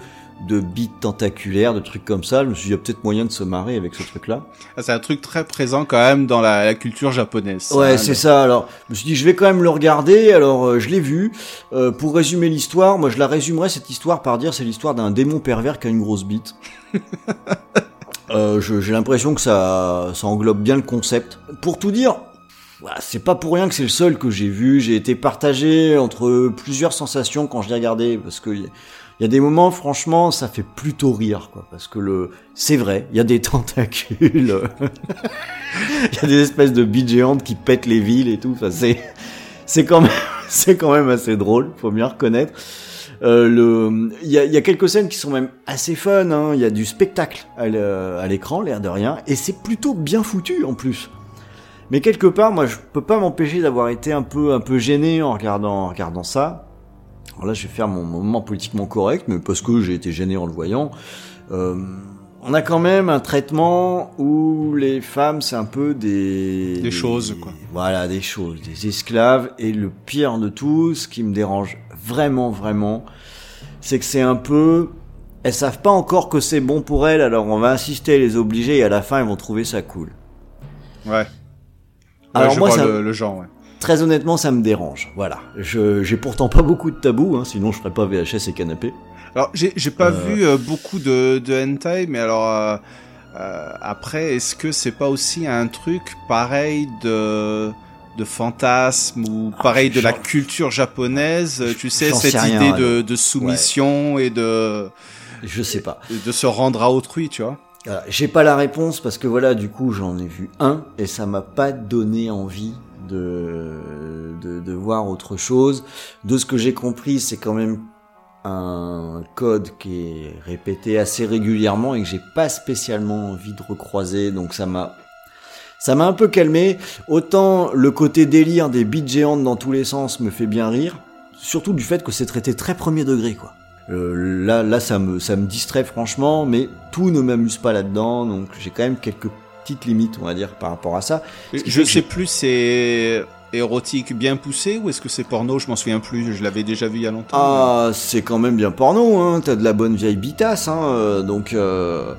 de bites tentaculaires, de trucs comme ça. Je me suis dit, il y a peut-être moyen de se marrer avec ce truc-là. Ah, C'est un truc très présent quand même dans la, la culture japonaise. Ouais, hein, c'est le- ça. Alors, je me suis dit, je vais quand même le regarder. Alors, euh, je l'ai vu. Euh, pour résumer l'histoire, moi, je la résumerais cette histoire par dire, c'est l'histoire d'un démon pervers qui a une grosse bite. euh, J'ai l'impression que ça, ça englobe bien le concept. Pour tout dire, voilà, c'est pas pour rien que c'est le seul que j'ai vu. J'ai été partagé entre plusieurs sensations quand je l'ai regardé, parce que il y a des moments, franchement, ça fait plutôt rire, quoi. Parce que le, c'est vrai, il y a des tentacules. Il y a des espèces de bites géantes qui pètent les villes et tout. Enfin, c'est, c'est quand même, c'est quand même assez drôle, faut bien reconnaître. Euh, le, il y a, y a quelques scènes qui sont même assez fun. Hein. Il y a du spectacle à l'e- à l'écran, l'air de rien, et c'est plutôt bien foutu en plus. Mais quelque part, moi, je peux pas m'empêcher d'avoir été un peu, un peu gêné en regardant, en regardant ça. Alors là, je vais faire mon moment politiquement correct, mais parce que j'ai été gêné en le voyant. Euh, on a quand même un traitement où les femmes, c'est un peu des... Des choses, quoi. Voilà, des choses, des esclaves. Et le pire de tout, ce qui me dérange vraiment, vraiment, c'est que c'est un peu... Elles savent pas encore que c'est bon pour elles, alors on va insister, les obliger, et à la fin, elles vont trouver ça cool. Ouais. Alors je moi, vois ça- le, le genre, ouais. Très honnêtement, ça me dérange. Voilà. Je, j'ai pourtant pas beaucoup de tabous, hein, sinon je ferais pas VHS et canapé. Alors, j'ai pas Euh. vu euh, beaucoup de, de hentai, mais alors euh, euh, après, est-ce que c'est pas aussi un truc pareil de de fantasme ou pareil de la Ah, culture japonaise? Tu sais cette rien, idée ouais. de, de soumission et de Je sais pas. de se rendre à autrui, tu vois? J'ai pas la réponse parce que voilà, du coup, j'en ai vu un et ça m'a pas donné envie de, de, voir autre chose. De ce que j'ai compris, c'est quand même un code qui est répété assez régulièrement et que j'ai pas spécialement envie de recroiser, donc ça m'a ça m'a un peu calmé. Autant le côté délire des bites géantes dans tous les sens me fait bien rire, surtout du fait que c'est traité très premier degré, quoi. Euh, là, là, ça me, ça me distrait franchement, mais tout ne m'amuse pas là-dedans, donc j'ai quand même quelques petites limites, on va dire, par rapport à ça. Je sais plus, c'est érotique bien poussé ou est-ce que c'est porno? Je m'en souviens plus, je l'avais déjà vu il y a longtemps. Ah, c'est quand même bien porno, hein. T'as de la bonne vieille bitasse, hein. euh, Donc, euh,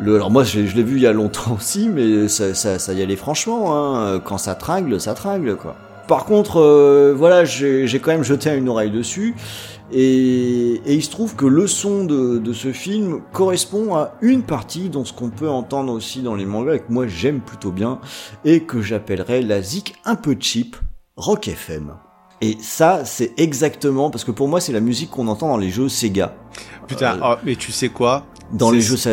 le, alors moi, je, l'ai- je l'ai vu il y a longtemps aussi, mais ça, ça, ça y allait franchement, hein. Quand ça tringle, ça tringle, quoi. Par contre, euh, voilà, j'ai j'ai quand même jeté une oreille dessus. Et, et il se trouve que le son de, de ce film correspond à une partie dans ce qu'on peut entendre aussi dans les mangas et que moi j'aime plutôt bien et que j'appellerais la zik un peu cheap. Rock FM. Et ça, c'est exactement parce que pour moi, c'est la musique qu'on entend dans les jeux Sega. Putain, Euh, oh, mais tu sais quoi? Dans les jeux, ça...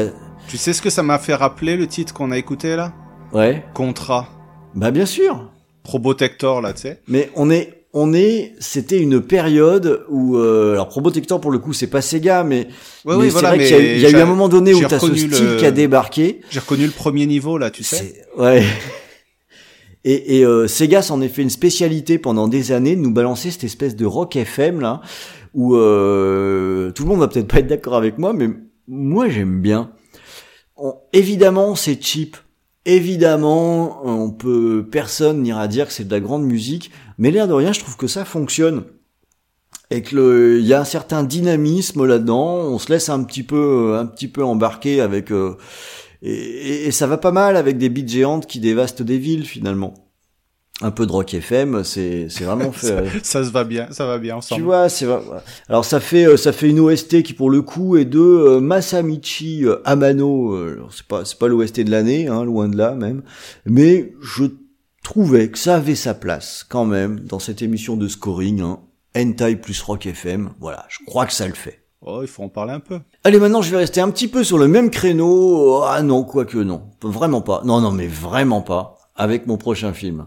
Tu sais ce que ça m'a fait rappeler le titre qu'on a écouté là? Ouais. Contrat. Bah bien sûr. Probotector là, tu sais. Mais on est, on est, c'était une période où, euh, alors Probotector pour le coup, c'est pas Sega, mais, Ouais, mais oui, c'est voilà, vrai qu'il y a, eu- il y a eu j'ai- un moment donné où t'as ce style le- qui a débarqué. J'ai reconnu le premier niveau là, tu sais. Ouais. Et, et euh, Sega s'en est fait une spécialité pendant des années de nous balancer cette espèce de rock FM là, où euh, tout le monde va peut-être pas être d'accord avec moi, mais moi j'aime bien. On- évidemment c'est cheap, évidemment on peut, personne n'ira dire que c'est de la grande musique, mais l'air de rien je trouve que ça fonctionne. Et que il y a un certain dynamisme là-dedans, on se laisse un petit peu, un petit peu embarquer avec euh, et, et- et ça va pas mal avec des beats géantes qui dévastent des villes finalement. Un peu de rock FM, c'est c'est vraiment fait. euh, Ça se va bien, ça va bien tu ensemble. vois, c'est. Alors ça fait euh, ça fait une OST qui pour le coup est de euh, Masamichi euh, Amano. c'est pas c'est pas l'OST de l'année, hein, loin de là même. Mais je trouvais que ça avait sa place quand même dans cette émission de scoring. Hein. Hentai plus Rock FM, voilà, je crois que ça le fait. Oh, il faut en parler un peu. Allez, maintenant, je vais rester un petit peu sur le même créneau. Ah non, quoique non. Vraiment pas. Non, non, mais vraiment pas. Avec mon prochain film.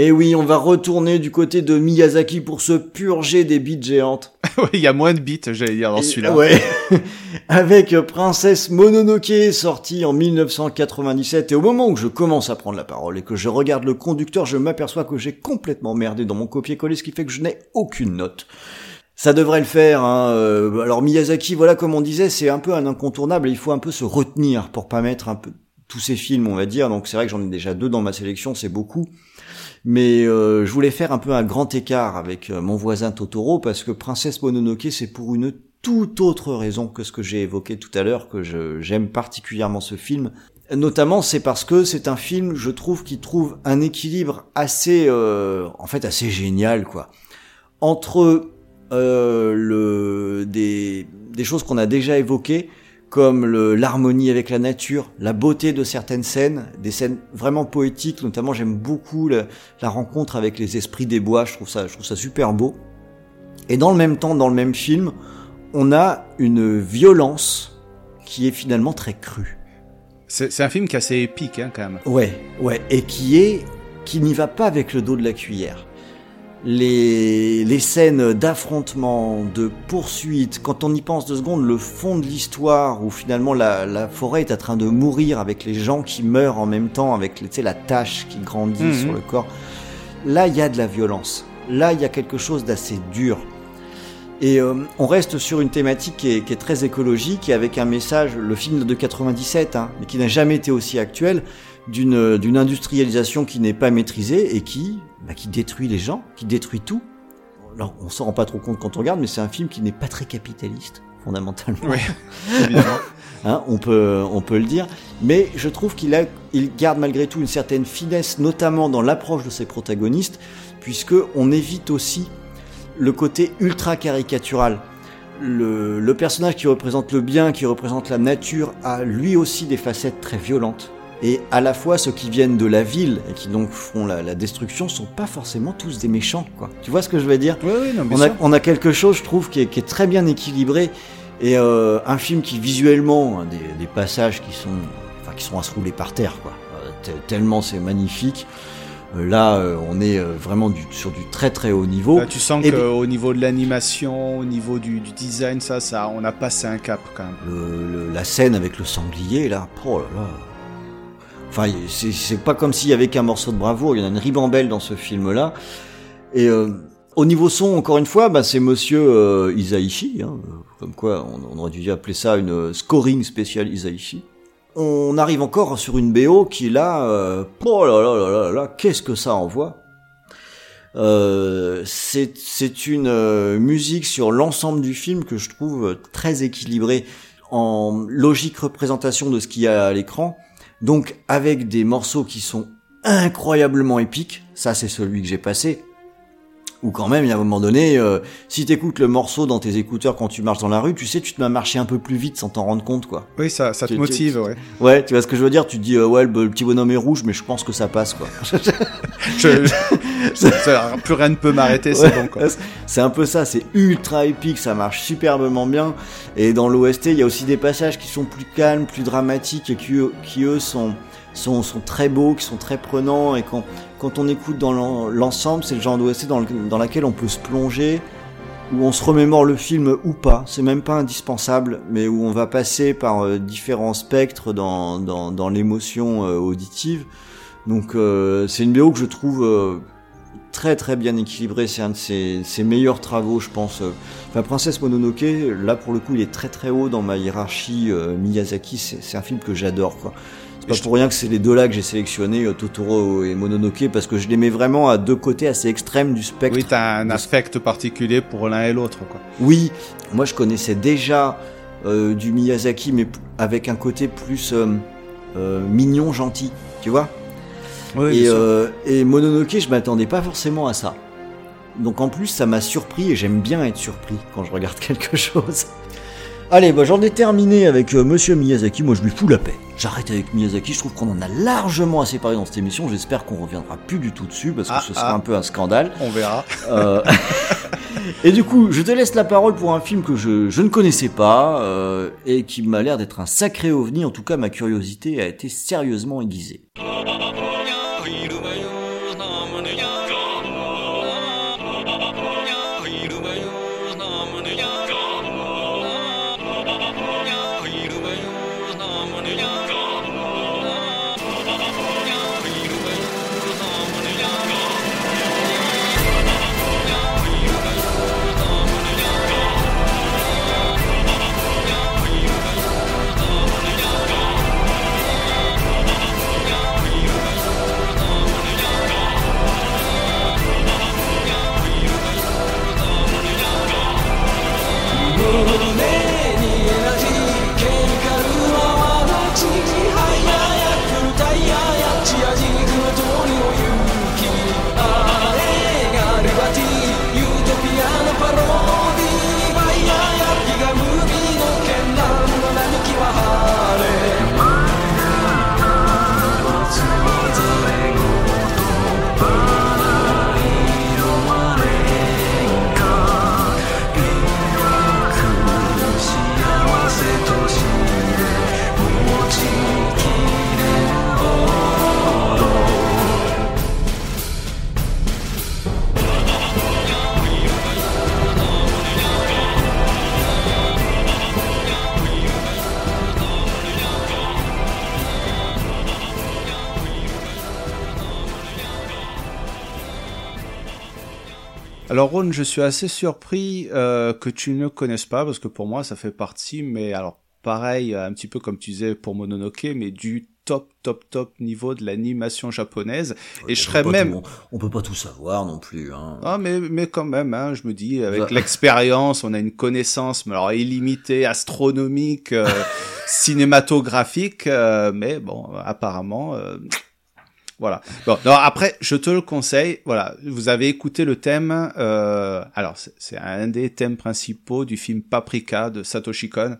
Et oui, on va retourner du côté de Miyazaki pour se purger des bites géantes. Ouais, il y a moins de beats, j'allais dire, dans celui-là. Ouais. Avec Princesse Mononoke, sorti en 1997. Et au moment où je commence à prendre la parole et que je regarde le conducteur, je m'aperçois que j'ai complètement merdé dans mon copier-coller, ce qui fait que je n'ai aucune note. Ça devrait le faire. Hein. euh, Alors Miyazaki, voilà, comme on disait, c'est un peu un incontournable. Il faut un peu se retenir pour pas mettre un peu tous ces films, on va dire. Donc c'est vrai que j'en ai déjà deux dans ma sélection, c'est beaucoup. Mais euh, je voulais faire un peu un grand écart avec euh, mon voisin Totoro parce que Princesse Mononoke, c'est pour une toute autre raison que ce que j'ai évoqué tout à l'heure que j'aime particulièrement ce film. Notamment, c'est parce que c'est un film, je trouve, qui trouve un équilibre assez, euh, en fait, assez génial, quoi, entre euh, le des choses qu'on a déjà évoquées, comme l'harmonie avec la nature, la beauté de certaines scènes, des scènes vraiment poétiques. Notamment, j'aime beaucoup la, la rencontre avec les esprits des bois. Je trouve ça, je trouve ça super beau. Et dans le même temps, dans le même film, on a une violence qui est finalement très crue. C'est c'est un film qui est assez épique, hein, quand même. Ouais, ouais, et qui est, qui n'y va pas avec le dos de la cuillère. Les, les scènes d'affrontement, de poursuite, quand on y pense deux secondes, le fond de l'histoire où finalement la, la forêt est en train de mourir avec les gens qui meurent en même temps, avec tu sais, la tache qui grandit Mhm. sur le corps. Là, il y a de la violence. Là, il y a quelque chose d'assez dur. Et euh, on reste sur une thématique qui est, qui est très écologique et avec un message, le film de 97, hein, mais qui n'a jamais été aussi actuel, d'une d'une industrialisation qui n'est pas maîtrisée et qui bah, qui détruit les gens, qui détruit tout. Alors on s'en rend pas trop compte quand on regarde, mais c'est un film qui n'est pas très capitaliste fondamentalement. Oui, évidemment. Hein, on peut on peut le dire, mais je trouve qu'il a il garde malgré tout une certaine finesse, notamment dans l'approche de ses protagonistes, puisque on évite aussi le côté ultra caricatural. Le, le personnage qui représente le bien, qui représente la nature, a lui aussi des facettes très violentes. Et à la fois ceux qui viennent de la ville et qui donc font la, la destruction sont pas forcément tous des méchants, quoi. Tu vois ce que je veux dire? Oui, oui, non, on a, on a quelque chose, je trouve, qui est, qui est très bien équilibré et euh, un film qui visuellement, hein, des, des passages qui sont, enfin, qui sont à se rouler par terre, quoi. Euh, te- tellement c'est magnifique. Euh, là, on est vraiment du, sur du très très haut niveau. Là, tu sens qu'au niveau de l'animation, au niveau du, du design, ça, ça, on a passé un cap quand même. Le- le- la scène avec le sanglier, là, oh là là. Enfin, c'est- pas comme s'il y avait qu'un morceau de bravoure, il y en a une ribambelle dans ce film-là. Et euh, au niveau son, encore une fois, bah, c'est monsieur euh, Isaichi, hein, comme quoi on, aurait dû appeler ça une euh, scoring spécial Isaichi. On arrive encore sur une BO qui là, euh, oh là là là là là, qu'est-ce que ça envoie? Euh, c'est une euh, musique sur l'ensemble du film que je trouve très équilibrée en logique représentation de ce qu'il y a à l'écran. Donc avec des morceaux qui sont incroyablement épiques, ça c'est celui que j'ai passé. Ou quand même, il y a un moment donné, euh, si t'écoutes le morceau dans tes écouteurs quand tu marches dans la rue, tu sais, tu te mets à marcher un peu plus vite sans t'en rendre compte, quoi. Oui, ça, ça te Tu- motive, tu- ouais. Ouais, tu vois ce que je veux dire? Tu te dis, euh, ouais, le, le petit bonhomme est rouge, mais je pense que ça passe, quoi. Je- ça- ça- plus rien ne peut m'arrêter, c'est Ouais, bon, quoi. C'est un peu ça, c'est ultra épique, ça marche superbement bien. Et dans l'OST, il y a aussi des passages qui sont plus calmes, plus dramatiques, et qui, qui eux sont, sont, sont très beaux, qui sont très prenants. Et quand, on écoute dans l'en- l'ensemble, c'est le genre d'OST dans, dans laquelle on peut se plonger, où on se remémore le film ou pas. C'est même pas indispensable, mais où on va passer par euh, différents spectres dans, dans, l'émotion euh, auditive. Donc euh, c'est une BO que je trouve très très bien équilibré. C'est un de ses, meilleurs travaux, je pense. Enfin, Princesse Mononoke, là pour le coup, il est très très haut dans ma hiérarchie Miyazaki. C'est un film que j'adore, quoi. C'est pas je- pour rien que c'est les deux là que j'ai sélectionné, euh, Totoro et Mononoke, parce que je les mets vraiment à deux côtés assez extrêmes du spectre. Oui, t'as un affect particulier pour l'un et l'autre, quoi. Oui, moi je connaissais déjà euh, du Miyazaki, mais avec un côté plus euh, euh, mignon, gentil, tu vois? Oui, et, et Mononoke, je m'attendais pas forcément à ça. Donc en plus, ça m'a surpris et j'aime bien être surpris quand je regarde quelque chose. Allez, bah, j'en ai terminé avec euh, Monsieur Miyazaki. Moi, je lui fous la paix. J'arrête avec Miyazaki. Je trouve qu'on en a largement assez parlé dans cette émission. J'espère qu'on reviendra plus du tout dessus parce que Ah, ce serait ah. un peu un scandale. On verra. Euh, et du coup, je te laisse la parole pour un film que je, je ne connaissais pas euh, et qui m'a l'air d'être un sacré ovni. En tout cas, ma curiosité a été sérieusement aiguisée.「Alors Ron, je suis assez surpris euh, que tu ne connaisses pas parce que pour moi ça fait partie, mais alors pareil, un petit peu comme tu disais pour Mononoke, mais du top top top niveau de l'animation japonaise. Et je On serais même tout- on peut pas tout savoir non plus. Hein. Ah mais mais quand même, hein, je me dis avec Bah. l'expérience, on a une connaissance, mais alors illimitée, astronomique, euh, cinématographique, euh, mais bon, apparemment, euh, voilà. Bon, non, après, je te le conseille. Voilà, vous avez écouté le thème. Euh, alors, c'est- un des thèmes principaux du film Paprika de Satoshi Kon.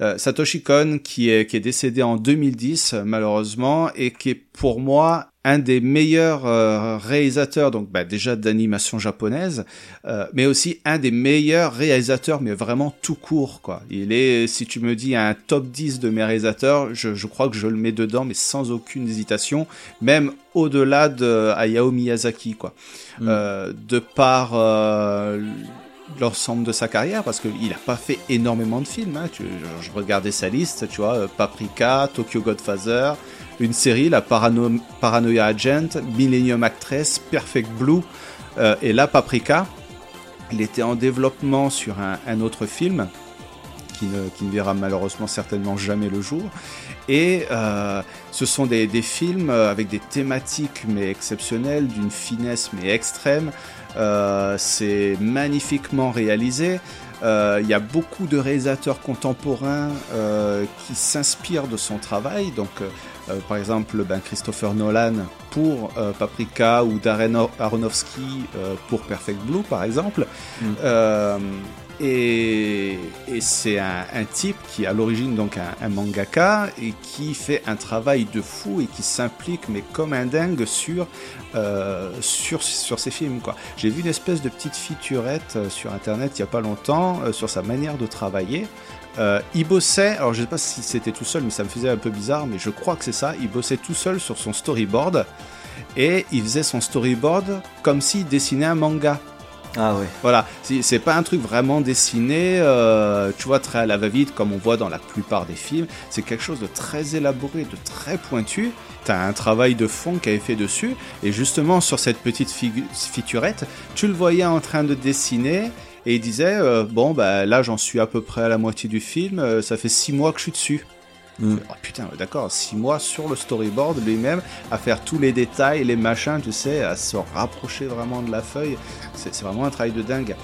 Euh, Satoshi Kon, qui est qui est décédé en 2010 malheureusement et qui est pour moi un des meilleurs euh, réalisateurs, donc bah, déjà d'animation japonaise, euh, mais aussi un des meilleurs réalisateurs, mais vraiment tout court, quoi. Il est, si tu me dis un top 10 de mes réalisateurs, je, je crois que je le mets dedans, mais sans aucune hésitation, même au-delà de Hayao Miyazaki, quoi. Mm. Euh, de par euh, l'ensemble de sa carrière, parce qu'il n'a pas fait énormément de films. Hein. Tu, je, je regardais sa liste, tu vois, euh, Paprika, Tokyo Godfather, une série, la Parano- Paranoia Agent, Millennium Actress, Perfect Blue, euh, et là, Paprika. Il était en développement sur un, autre film qui ne, verra malheureusement certainement jamais le jour. Et euh, ce sont des, films euh, avec des thématiques mais exceptionnelles, d'une finesse mais extrême. C'est magnifiquement réalisé. Il y a beaucoup de réalisateurs contemporains qui s'inspirent de son travail. Donc, euh, par exemple, ben, Christopher Nolan pour euh, Paprika ou Darren Aronofsky euh, pour Perfect Blue, par exemple. Mm. Et, et c'est un, un type qui est à l'origine donc un, un mangaka et qui fait un travail de fou et qui s'implique mais comme un dingue sur sur sur ses films quoi. J'ai vu une espèce de petite featurette sur internet il y a pas longtemps sur sa manière de travailler. Euh, il bossait, alors je sais pas si c'était tout seul, mais ça me faisait un peu bizarre, mais je crois que c'est ça. Il bossait tout seul sur son storyboard et il faisait son storyboard comme s'il dessinait un manga. Ah ouais. Voilà, c'est c'est pas un truc vraiment dessiné, euh, tu vois, très à la va-vite, comme on voit dans la plupart des films. C'est quelque chose de très élaboré, de très pointu. T'as un travail de fond qui est fait dessus, et justement sur cette petite figu- featurette, tu le voyais en train de dessiner, et il disait, euh, bon, bah là j'en suis à peu près à la moitié du film, euh, ça fait six mois que je suis dessus. Mm. Oh putain, d'accord, six mois sur le storyboard lui-même, à faire tous les détails, les machins, tu sais, à se rapprocher vraiment de la feuille. C'est vraiment un travail de dingue.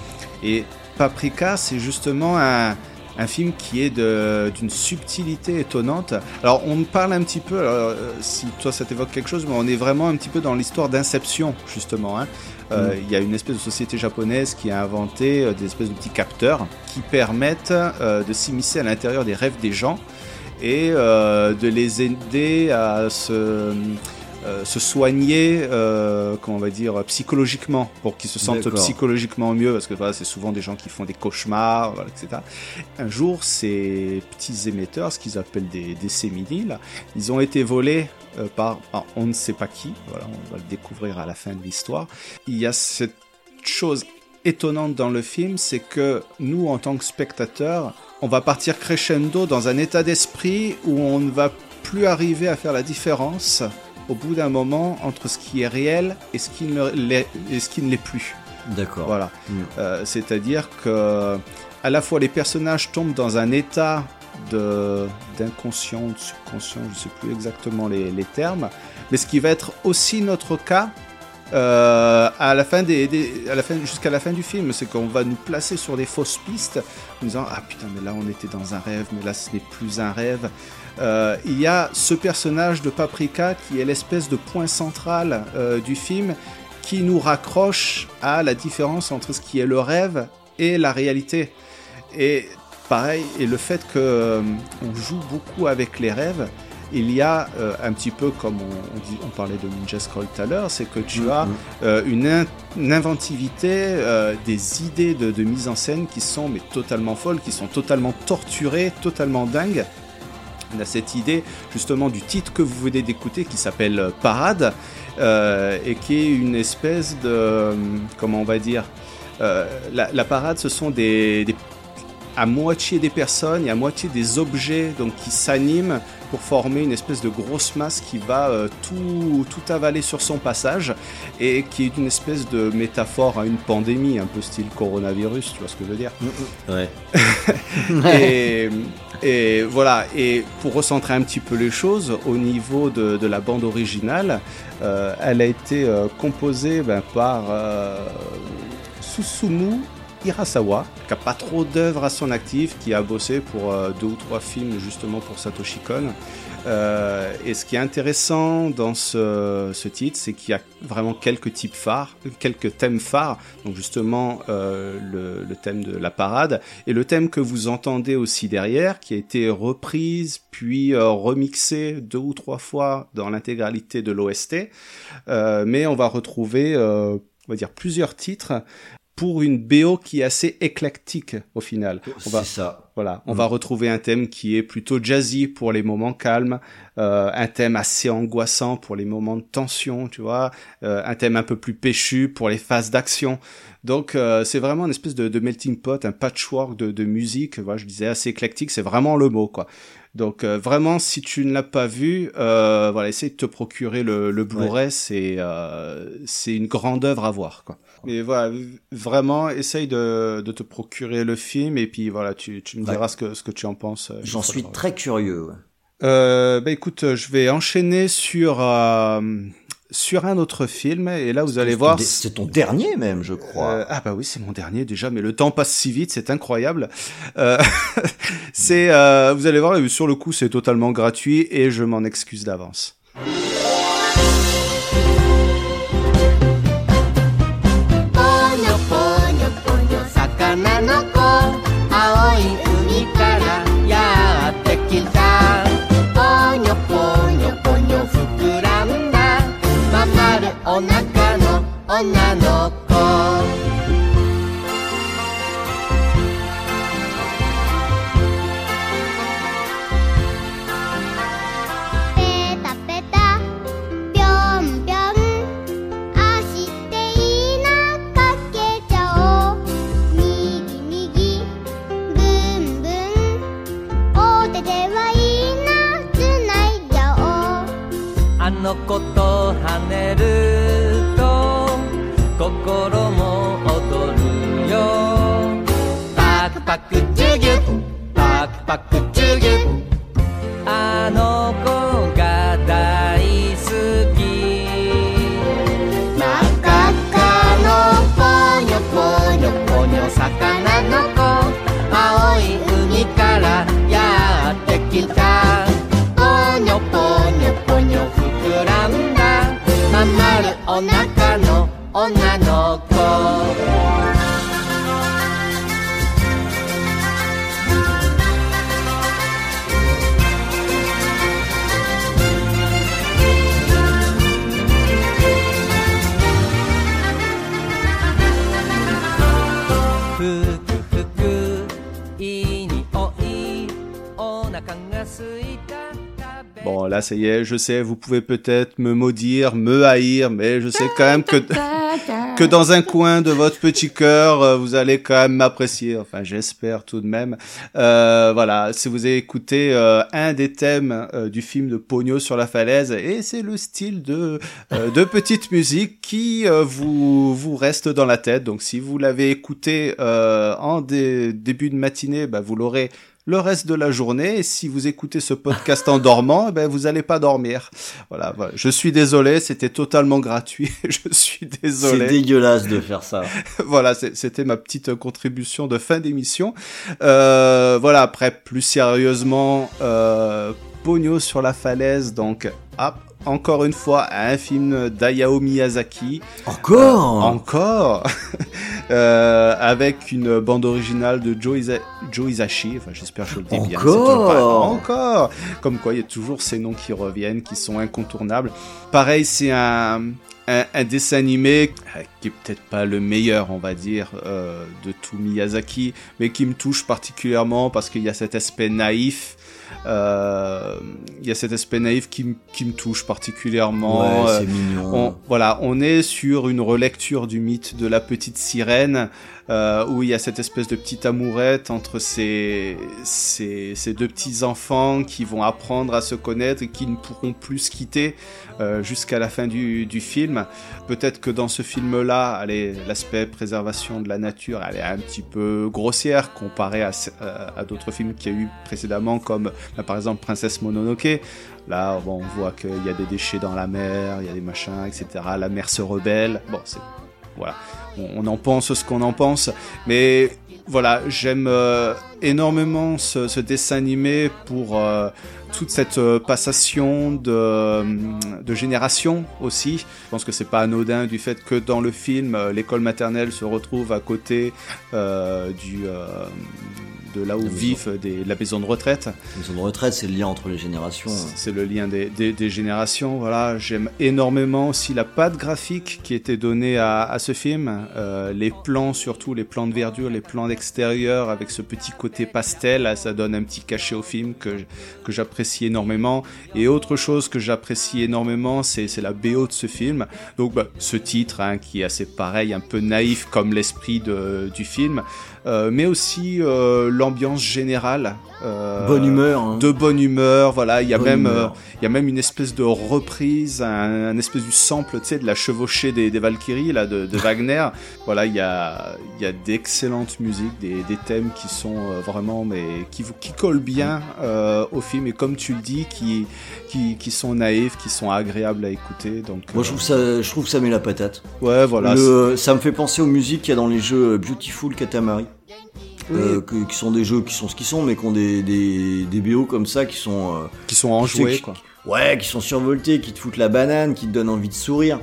Et Paprika, c'est justement un, un film qui est d'une subtilité étonnante. Alors, on parle un petit peu, alors, euh, si toi ça t'évoque quelque chose, mais on est vraiment un petit peu dans l'histoire d'Inception, justement. hein. Euh, Il y a une espèce de société japonaise qui a inventé euh, des espèces de petits capteurs qui permettent euh, de s'immiscer à l'intérieur des rêves des gens et de les aider à se, euh, se soigner, euh, comment on va dire, psychologiquement, pour qu'ils se sentent psychologiquement mieux, parce que voilà, c'est souvent des gens qui font des cauchemars, voilà, etc. Un jour, ces petits émetteurs, ce qu'ils appellent des, des sémini, là, ils ont été volés euh, par, par on ne sait pas qui, voilà, on va le découvrir à la fin de l'histoire. Il y a cette chose étonnante dans le film, c'est que nous, en tant que spectateurs, on va partir crescendo dans un état d'esprit où on ne va plus arriver à faire la différence au bout d'un moment entre ce qui est réel et ce qui ne l'est, et ce qui ne l'est plus. D'accord. Voilà. Mm. Euh, C'est-à-dire que à la fois les personnages tombent dans un état de d'inconscient de subconscient, je sais plus exactement les, les termes, mais ce qui va être aussi notre cas euh, à la fin des, des- à la fin jusqu'à la fin du film, c'est qu'on va nous placer sur des fausses pistes, en disant ah putain mais là on était dans un rêve, mais là ce n'est plus un rêve. Euh, il y a ce personnage de Paprika qui est l'espèce de point central euh, du film qui nous raccroche à la différence entre ce qui est le rêve et la réalité. Et pareil, et le fait que euh, on joue beaucoup avec les rêves, il y a euh, un petit peu comme on, on dit, on parlait de Ninja Scroll tout à l'heure, c'est que tu as mm. euh, une, in- une inventivité, des idées de, de mise en scène qui sont mais totalement folles, qui sont totalement torturées, totalement dingues. A cette idée justement du titre que vous venez d'écouter qui s'appelle Parade euh, et qui est une espèce de euh, comment on va dire euh, la, parade ce sont des- à moitié des personnes et à moitié des objets donc qui s'animent pour former une espèce de grosse masse qui va euh, tout, tout avaler sur son passage et qui est une espèce de métaphore à une pandémie, un peu style coronavirus, tu vois ce que je veux dire? Ouais. et, et voilà, et pour recentrer un petit peu les choses, au niveau de, de la bande originale, euh, elle a été euh, composée ben, par Susumu Hirasawa, qui a pas trop d'œuvres à son actif, qui a bossé pour euh, deux ou trois films justement pour Satoshi Kon. Euh, et ce qui est intéressant dans ce, titre, c'est qu'il y a vraiment quelques types phares, quelques thèmes phares. Donc justement euh, le, le thème de la parade et le thème que vous entendez aussi derrière, qui a été reprise puis remixé deux ou trois fois dans l'intégralité de l'OST. Mais on va retrouver, on va dire plusieurs titres pour une BO qui est assez éclectique au final. On va, C'est ça. voilà, on Mm. va retrouver un thème qui est plutôt jazzy pour les moments calmes, euh, un thème assez angoissant pour les moments de tension, tu vois, euh, un thème un peu plus péchu pour les phases d'action. Donc euh, c'est vraiment une espèce de, de melting pot, un patchwork de, de musique. Voilà, je disais assez éclectique, c'est vraiment le mot quoi. Donc euh, vraiment, si tu ne l'as pas vu, euh, voilà, essaye de te procurer le, le Blu-ray, c'est euh, c'est une grande œuvre à voir quoi. Mais voilà, vraiment, essaye de, de te procurer le film et puis voilà, tu, tu me Ouais. diras ce que ce que tu en penses. euh, J'en suis très curieux. ouais. euh, bah écoute, je vais enchaîner sur euh, sur un autre film et là vous allez voir. C'est ton dernier même, je crois. Euh, ah bah oui, c'est mon dernier déjà, mais le temps passe si vite, c'est incroyable. Euh, c'est, euh, vous allez voir, sur le coup, c'est totalement gratuit et je m'en excuse d'avance. お腹の女の子。ペタペタぴょんぴょんあしていいなかけちゃおう。みぎみぎぶんぶん。お手ではいいなつないじゃおう。あの子と跳ねるパクパクチュギュあの子が大好き。真っ赤っかのぽにょぽにょぽにょ魚の子。青い海からやってきた。ぽにょぽにょぽにょ膨らんだ。まん丸お腹の女の là, ça y est, je sais, vous pouvez peut-être me maudire, me haïr, mais je sais quand même que, que dans un coin de votre petit cœur, euh, vous allez quand même m'apprécier. Enfin, j'espère tout de même. Euh, voilà, si vous avez écouté euh, un des thèmes euh, du film de Pogno sur la falaise, et c'est le style de, de petite musique qui vous, vous reste dans la tête. Donc, si vous l'avez écouté euh, en dé- début de matinée, bah, vous l'aurez le reste de la journée. Et si vous écoutez ce podcast en dormant, eh ben vous allez pas dormir. Voilà, voilà. Je suis désolé, c'était totalement gratuit. Je suis C'est désolé. dégueulasse de faire ça. voilà, c'est- c'était ma petite contribution de fin d'émission. Euh, voilà, après plus sérieusement, euh, Pogno sur la falaise, donc hop, encore une fois un film d'Ayao Miyazaki. Encore Encore Euh, Avec une bande originale de Joe, Isa- Joe enfin j'espère que je le dis bien. toujours pas- Encore Encore Comme quoi il y a toujours ces noms qui reviennent, qui sont incontournables. Pareil, c'est un, un, un dessin animé euh, qui est peut-être pas le meilleur, on va dire, euh, de tout Miyazaki, mais qui me touche particulièrement parce qu'il y a cet aspect naïf. Euh, Il y a cet aspect naïf qui, me- qui me touche particulièrement. Ouais, Euh, c'est mignon. on, voilà, on est sur une relecture du mythe de la petite sirène, euh, où il y a cette espèce de petite amourette entre ces, ces, deux petits enfants qui vont apprendre à se connaître et qui ne pourront plus se quitter euh, jusqu'à la fin du, du film. Peut-être que dans ce film-là, l'aspect préservation de la nature, elle est un petit peu grossière comparée à, à d'autres films qu'il y a eu précédemment, comme bah, par exemple Princesse Mononoke. Là, on voit qu'il y a des déchets dans la mer, il y a des machins, etc. La mer se rebelle. Bon, c'est voilà, on, en pense ce qu'on en pense, mais voilà, j'aime euh, énormément ce, dessin animé pour euh, toute cette euh, passation de, de génération aussi. Je pense que c'est pas anodin du fait que dans le film, l'école maternelle se retrouve à côté du de là où La vivent des, la maison de retraite. Maison de retraite, c'est le lien entre les générations. C'est le lien des, des, des générations. Voilà, j'aime énormément aussi la patte graphique qui était donnée à, à ce film. Euh, les plans, surtout les plans de verdure, les plans d'extérieur, avec ce petit côté pastel, là, ça donne un petit cachet au film que que j'apprécie énormément. Et autre chose que j'apprécie énormément, c'est la BO de ce film. Donc bah, ce titre hein, qui est assez pareil, un peu naïf comme l'esprit du film, mais aussi euh, l'ambiance générale. Euh, Bonne humeur. Hein. de bonne humeur, voilà, il y a Bonne même euh, il y a même une espèce de reprise, un, un espèce du sample, tu sais, de la chevauchée des, des Valkyries là de, de Wagner. voilà, il y a il y a d'excellentes musiques, des, des thèmes qui sont euh, vraiment mais qui vous- qui collent bien euh, au film et comme tu le dis, qui qui qui sont naïfs, qui sont agréables à écouter. Donc Moi, je trouve ça, je trouve que ça met la patate. ouais, voilà. Le- ça me fait penser aux musiques qu'il y a dans les jeux Beautiful Katamari. Euh, que- qui sont des jeux qui sont ce qu'ils sont, mais qui ont des, des, des BO comme ça qui sont. euh, qui sont enjoués qui- quoi. Ouais, qui sont survoltés, qui te foutent la banane, qui te donnent envie de sourire.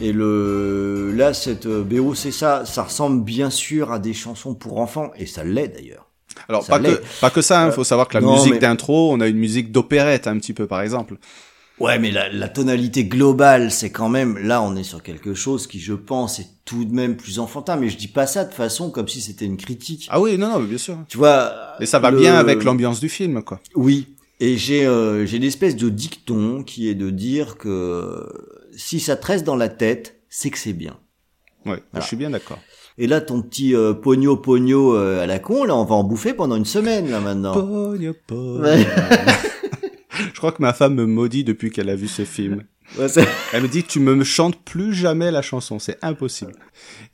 Et le là, cette euh, BO, c'est ça. Ça ressemble bien sûr à des chansons pour enfants, et ça l'est d'ailleurs. Alors ça pas que pas que ça, il faut savoir que la non, musique mais- d'intro, on a une musique d'opérette un petit peu par exemple. Ouais, mais la, la tonalité globale, c'est quand même là, on est sur quelque chose qui, je pense, est tout de même plus enfantin. Mais je dis pas ça de façon comme si c'était une critique. Ah oui, non non, mais bien sûr. Tu vois. Et ça va le- bien avec l'ambiance du film, quoi. Oui. Et j'ai euh, j'ai l'espèce de dicton qui est de dire que si ça te reste dans la tête, c'est que c'est bien. Ouais, Voilà. je suis bien d'accord. Et là, ton petit euh, pogno pogno euh, à la con, là, on va en bouffer pendant une semaine, là, maintenant. Pogno, pogno. Je crois que ma femme me maudit depuis qu'elle a vu ce film. Ouais, Elle me dit tu me chantes plus jamais la chanson, c'est impossible.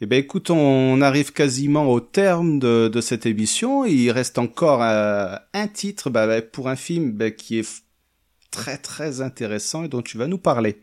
Eh ben écoute, on arrive quasiment au terme de, de cette émission. Il reste encore euh, un titre bah, bah, pour un film bah, qui est très très intéressant et dont tu vas nous parler.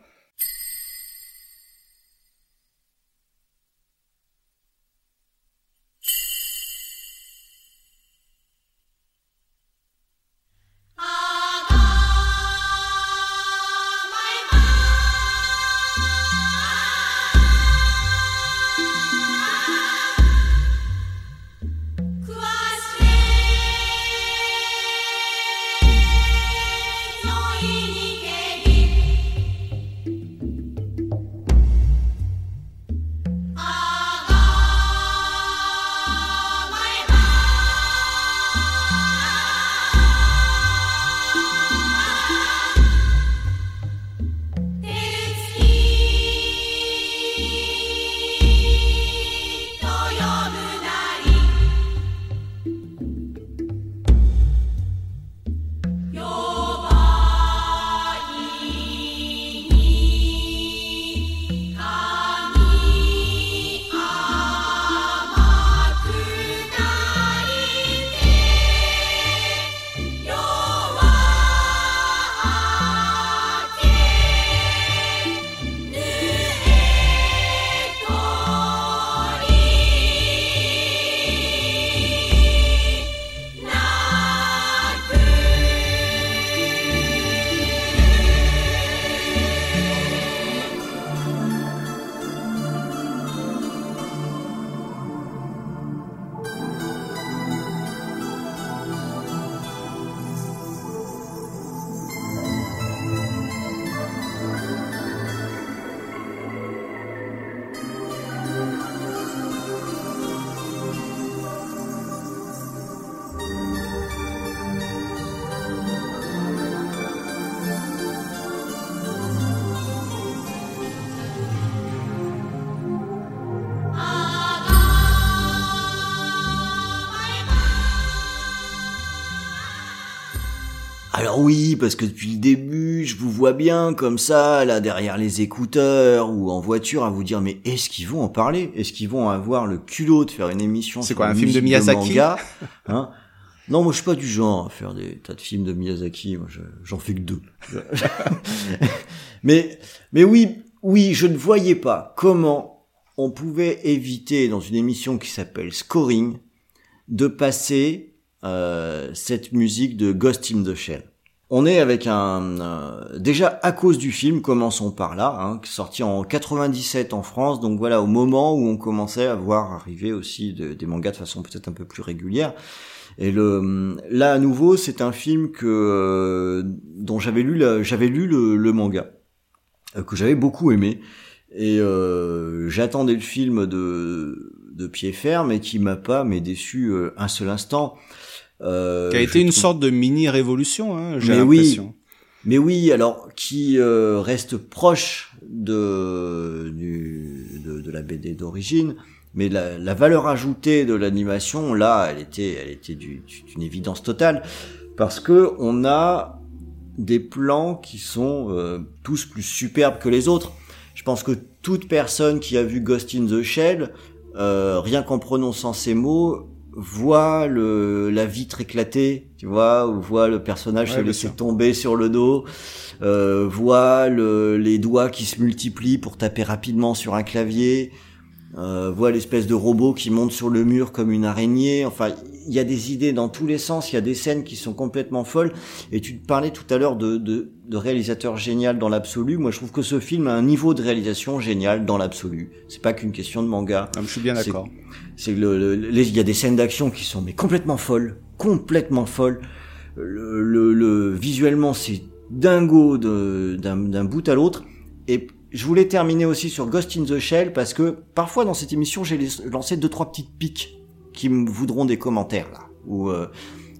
Oui, parce que depuis le début, je vous vois bien comme ça, là derrière les écouteurs ou en voiture, à vous dire mais est-ce qu'ils vont en parler? Est-ce qu'ils vont avoir le culot de faire une émission C'est quoi, un film de Miyazaki? hein? Non, moi je suis pas du genre à faire des tas de films de Miyazaki. Moi, je- j'en fais que deux. mais mais oui, oui, je ne voyais pas comment on pouvait éviter dans une émission qui s'appelle Scoring de passer euh, cette musique de Ghost in the Shell. On est avec un euh, déjà à cause du film, commençons par là, hein, sorti en 97 en France, donc voilà au moment où on commençait à voir arriver aussi de- des mangas de façon peut-être un peu plus régulière. Et le là à nouveau, c'est un film que euh, dont j'avais lu j'avais lu le, manga euh, que j'avais beaucoup aimé et j'attendais le film de de pied ferme et qui m'a pas mais déçu un seul instant. Euh, Qui a été une trouve- sorte de mini révolution, hein, j'ai oui. l'impression. mais oui, alors qui euh, reste proche de, du, de de la BD d'origine, mais la, la valeur ajoutée de l'animation là, elle était elle était du- d'une évidence totale parce que on a des plans qui sont euh, tous plus superbes que les autres. Je pense que toute personne qui a vu Ghost in the Shell, euh, rien qu'en prononçant ces mots, voit le, la vitre éclater, tu vois, ou voit le personnage Ouais, se laisser tomber sur le dos, euh, voit le, les doigts qui se multiplient pour taper rapidement sur un clavier, euh, voit l'espèce de robot qui monte sur le mur comme une araignée. Enfin, il y a des idées dans tous les sens, il y a des scènes qui sont complètement folles. Et tu parlais tout à l'heure de, de, de réalisateur génial dans l'absolu. Moi, je trouve que ce film a un niveau de réalisation génial dans l'absolu. C'est pas qu'une question de manga. Ah, je suis bien d'accord. C'est le, il y a des scènes d'action qui sont mais complètement folles, complètement folles. Le, le, le- visuellement, c'est dingo d'un bout à l'autre. Et je voulais terminer aussi sur Ghost in the Shell parce que parfois dans cette émission, j'ai lancé deux trois petites piques qui me voudront des commentaires là. Où euh,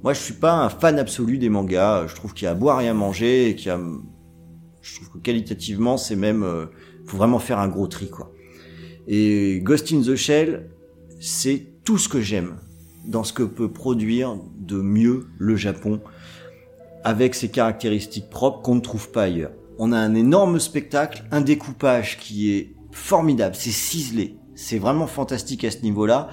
moi, je suis pas un fan absolu des mangas. Je trouve qu'il y a à boire et à manger et qu'il y a, je trouve que qualitativement, c'est même, euh, faut vraiment faire un gros tri quoi. Et Ghost in the Shell, c'est tout ce que j'aime dans ce que peut produire de mieux le Japon avec ses caractéristiques propres qu'on ne trouve pas ailleurs. On a un énorme spectacle, un découpage qui est formidable, c'est ciselé, c'est vraiment fantastique à ce niveau-là.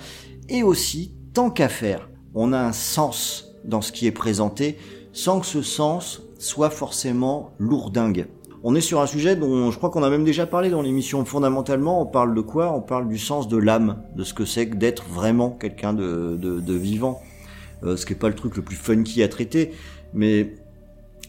Et aussi, tant qu'à faire, on a un sens dans ce qui est présenté sans que ce sens soit forcément lourdingue. On est sur un sujet dont je crois qu'on a même déjà parlé dans l'émission. Fondamentalement, on parle de quoi? On parle du sens de l'âme, de ce que c'est que d'être vraiment quelqu'un de, de, de vivant. Euh, ce qui est pas le truc le plus funky à traiter, mais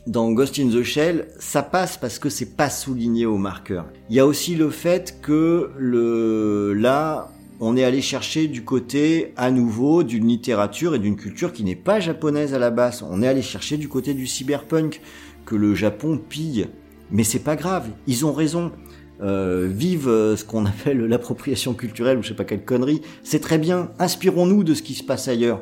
dans Ghost in the Shell, ça passe parce que c'est pas souligné au marqueur. Il y a aussi le fait que le là, on est allé chercher du côté à nouveau d'une littérature et d'une culture qui n'est pas japonaise à la base. On est allé chercher du côté du cyberpunk que le Japon pille. Mais c'est pas grave, ils ont raison. Euh, vive euh, ce qu'on appelle l'appropriation culturelle ou je sais pas quelle connerie. C'est très bien. Inspirons-nous de ce qui se passe ailleurs.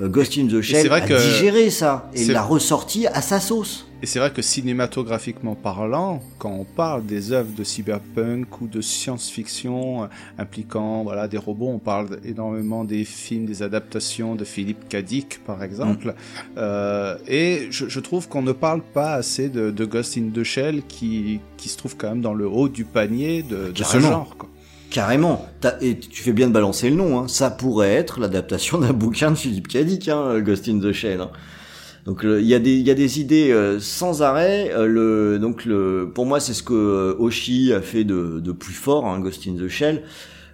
Euh, Ghost in the Shell vrai a que- digéré ça et l'a ressorti à sa sauce. Et c'est vrai que cinématographiquement parlant, quand on parle des œuvres de cyberpunk ou de science-fiction euh, impliquant voilà des robots, on parle énormément des films, des adaptations de Philippe Kadik par exemple. Euh, et je, je trouve qu'on ne parle pas assez de, de Ghost in the Shell qui, qui se trouve quand même dans le haut du panier de, de ce genre. Quoi. Carrément. Et tu fais bien de balancer le nom. Hein. Ça pourrait être l'adaptation d'un bouquin de Philippe Cadic, hein, Ghost in the Shell. hein. Donc il y a des idées euh, sans arrêt. Euh, le donc pour moi c'est ce que euh, Oshi a fait de, plus fort, hein, Ghost in the Shell.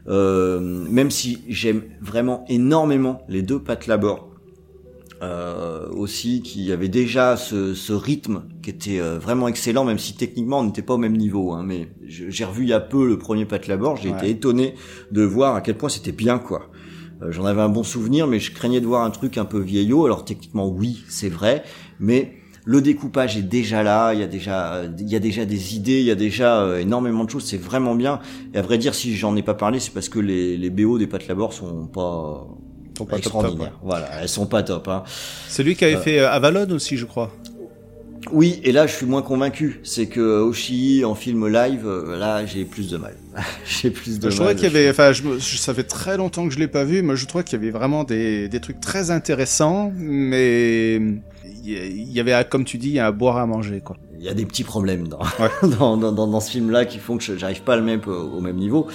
Euh, même si j'aime vraiment énormément les deux pattes labor. Euh, aussi qui avait déjà ce, ce rythme qui était euh, vraiment excellent même si techniquement on n'était pas au même niveau hein, mais j'ai revu il y a peu le premier Pat Labor j'ai Ouais. été étonné de voir à quel point c'était bien quoi Euh, j'en avais un bon souvenir mais je craignais de voir un truc un peu vieillot alors techniquement oui c'est vrai mais le découpage est déjà là, il y a déjà, il y a déjà des idées, il y a déjà euh, énormément de choses, c'est vraiment bien. Et à vrai dire, si j'en ai pas parlé, c'est parce que les, les BO des Pat Labor sont pas, Sont pas top. Voilà, elles sont pas top. Hein. C'est lui qui avait Euh. fait euh, Avalon aussi, je crois. Oui, et là je suis moins convaincu. C'est que Oshii en film live, euh, là j'ai plus de mal. j'ai plus de je mal. trouvais qu'il y avait, enfin, je, je- ça fait très longtemps que je l'ai pas vu, mais je trouvais qu'il y avait vraiment des, des trucs très intéressants, mais il y avait, comme tu dis, à boire à manger, quoi. Il y a des petits problèmes dans, Ouais. dans, dans, ce film-là qui font que je- j'arrive pas à le au même niveau.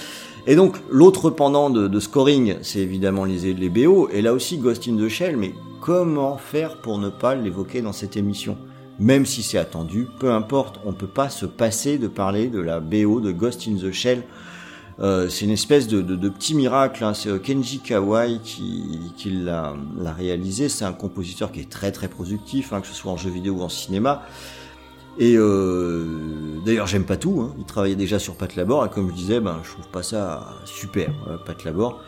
Et donc, l'autre pendant de, scoring, c'est évidemment les, les BO, et là aussi Ghost in the Shell, mais comment faire pour ne pas l'évoquer dans cette émission? Même si c'est attendu, peu importe, on peut pas se passer de parler de la BO de Ghost in the Shell. Euh, c'est une espèce de, petit miracle, hein. c'est euh, Kenji Kawai qui, qui l'a l'a réalisé, c'est un compositeur qui est très très productif, hein, que ce soit en jeu vidéo ou en cinéma. Et euh, d'ailleurs, j'aime pas tout. Hein. Il travaillait déjà sur Pat Labor, et comme je disais, ben, je trouve pas ça super, euh, Pat Labor.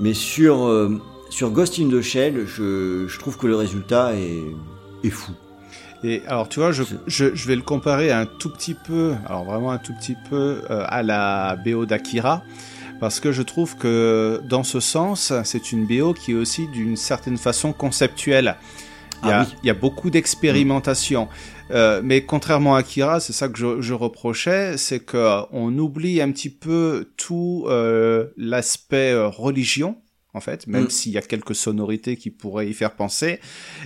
Mais sur euh, sur Ghost in the Shell, je, je trouve que le résultat est, est fou. Et alors, tu vois, je, je, je vais le comparer un tout petit peu, alors vraiment un tout petit peu, euh, à la BO d'Akira. Parce que je trouve que dans ce sens, c'est une BO qui est aussi d'une certaine façon conceptuelle. Il y a, Ah oui. il y a beaucoup d'expérimentation. Euh, mais contrairement à Akira, c'est ça que je, je reprochais, c'est que on oublie un petit peu tout euh, l'aspect euh, religion, en fait, même Mm. s'il y a quelques sonorités qui pourraient y faire penser.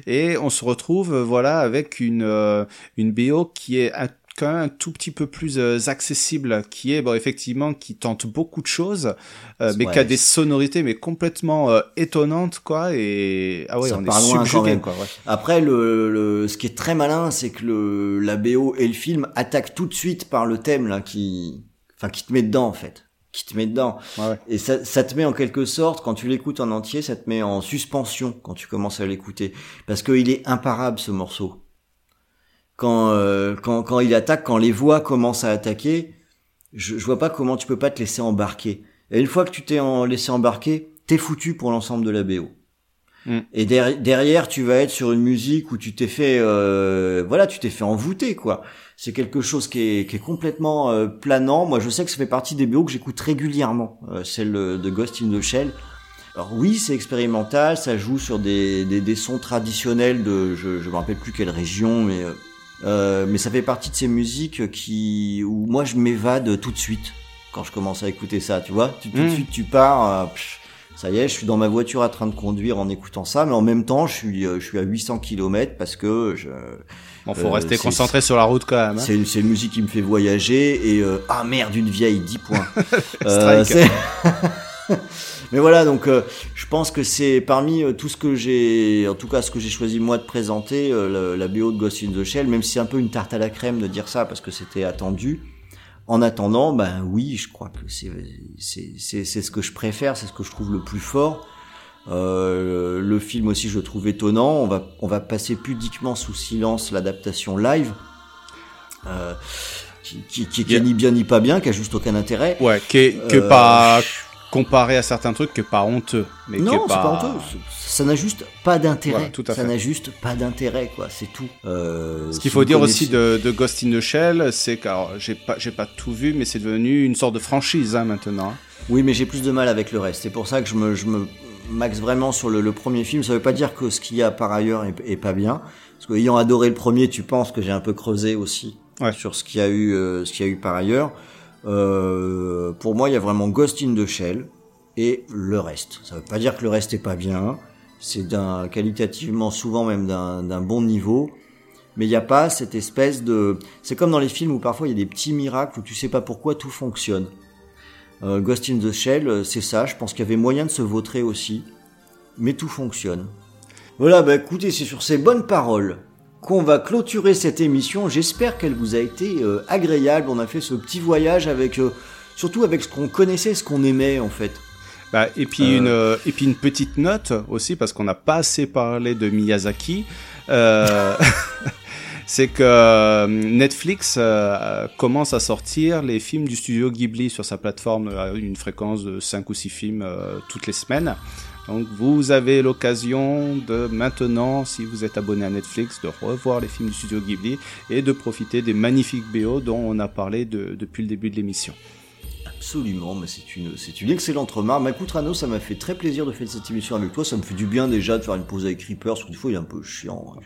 Et on se retrouve, euh, voilà, avec une, euh, une BO qui est un, quand même un tout petit peu plus euh, accessible, qui est, bon, effectivement, qui tente beaucoup de choses, euh, mais Ouais. qui a des sonorités, mais complètement euh, étonnantes, quoi, et, ah ouais, Ça on est subjugué, quoi, ouais. Après, le, le, ce qui est très malin, c'est que le, la BO et le film attaquent tout de suite par le thème là, qui, enfin, qui te met dedans en fait, qui te met dedans. Ouais. Et ça, ça te met en quelque sorte, quand tu l'écoutes en entier, ça te met en suspension quand tu commences à l'écouter. Parce qu'il est imparable ce morceau. Quand, euh, quand, quand il attaque, quand les voix commencent à attaquer, je, je vois pas comment tu peux pas te laisser embarquer. Et une fois que tu t'es en, laissé embarquer, t'es foutu pour l'ensemble de la BO. Mm. Et der- derrière, tu vas être sur une musique où tu t'es fait, euh, voilà, tu t'es fait envoûter, quoi. C'est quelque chose qui est, qui est complètement euh, planant. Moi, je sais que ça fait partie des BO que j'écoute régulièrement, euh, celle de Ghost in the Shell. Alors oui, c'est expérimental, ça joue sur des, des, des sons traditionnels de, je, je me rappelle plus quelle région, mais euh, mais ça fait partie de ces musiques qui où moi je m'évade tout de suite quand je commence à écouter ça, tu vois. Tu, tout de Mm. suite tu pars, euh, pff, ça y est, je suis dans ma voiture en train de conduire en écoutant ça, mais en même temps je suis euh, je suis à 800 km parce que je Bon, faut Euh, rester concentré sur la route quand même. hein. c'est c'est une musique qui me fait voyager et euh, ah merde une vieille 10 points. Mais voilà donc euh, je pense que c'est parmi euh, tout ce que j'ai en tout cas ce que j'ai choisi moi de présenter euh, le- la BO de Ghost in the Shell même si c'est un peu une tarte à la crème de dire ça parce que c'était attendu. En attendant ben oui je crois que c'est c'est c'est c'est ce que je préfère c'est ce que je trouve le plus fort. Euh, le film aussi je le trouve étonnant. On va on va passer pudiquement sous silence l'adaptation live. Euh, qui, qui, qui, qui est ni bien ni pas bien, qui a juste aucun intérêt. Ouais, qui est, que Euh, pas comparé à certains trucs, que pas honteux. Mais non, est c'est pas honteux. C'est- Ça n'a juste pas d'intérêt. Voilà, tout à ça n'a juste pas d'intérêt, quoi. C'est tout. Euh, Ce qu'il si faut dire connaissez- aussi de, de Ghost in the Shell, c'est que j'ai pas j'ai pas tout vu, mais c'est devenu une sorte de franchise hein, maintenant. Oui, mais j'ai plus de mal avec le reste. C'est pour ça que je me, je me max vraiment sur le, le premier film. Ça veut pas dire que ce qu'il y a par ailleurs est, est pas bien. Parce que ayant adoré le premier, tu penses que j'ai un peu creusé aussi Ouais. sur ce qu'il y a eu, euh, ce qu'il y a eu par ailleurs. Euh, pour moi, il y a vraiment Ghost in the Shell et le reste. Ça veut pas dire que le reste est pas bien. C'est d'un qualitativement souvent même d'un bon niveau. Mais il n'y a pas cette espèce de... C'est comme dans les films où parfois il y a des petits miracles où tu sais pas pourquoi tout fonctionne. Euh, Ghost in the Shell, c'est ça. Je pense qu'il y avait moyen de se vautrer aussi. Mais tout fonctionne. Voilà, bah écoutez, c'est sur ces bonnes paroles qu'on va clôturer cette émission. J'espère qu'elle vous a été euh, agréable. On a fait ce petit voyage avec... euh, surtout avec ce qu'on connaissait, ce qu'on aimait en fait. Bah, et puis Euh. une et puis une petite note aussi parce qu'on n'a pas assez parlé de Miyazaki. C'est que Netflix euh, commence à sortir les films du studio Ghibli sur sa plateforme à une fréquence de 5 ou 6 films euh, toutes les semaines. Donc vous avez l'occasion de maintenant, si vous êtes abonné à Netflix, de revoir les films du studio Ghibli et de profiter des magnifiques BO dont on a parlé de- depuis le début de l'émission. Absolument, mais c'est une, c'est une excellente remarque. Ma écoute, Rano, ça m'a fait très plaisir de faire cette émission avec toi. Ça me fait du bien déjà de faire une pause avec Creeper, parce que des fois il est un peu chiant. hein.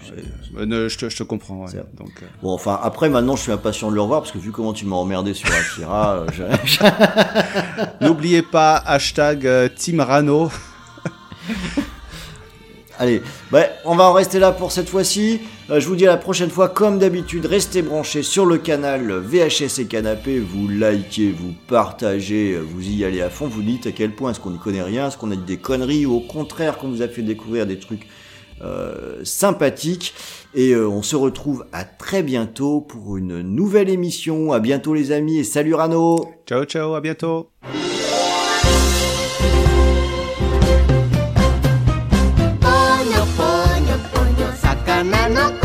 Euh, je, te, je te comprends. ouais. Donc, euh, Bon, enfin, après, maintenant, je suis impatient de le revoir, parce que vu comment tu m'as emmerdé sur Akira, euh, N'oubliez pas, hashtag Team Rano. Allez, bah, on va en rester là pour cette fois-ci. Euh, je vous dis à la prochaine fois, comme d'habitude, restez branchés sur le canal VHS et Canapé. Vous likez, vous partagez, euh, vous y allez à fond. Vous dites à quel point est-ce qu'on n'y connaît rien, est-ce qu'on a dit des conneries ou au contraire qu'on vous a fait découvrir des trucs euh, sympathiques. Et on se retrouve à très bientôt pour une nouvelle émission. À bientôt les amis et salut Rano Ciao, ciao, à bientôt. banana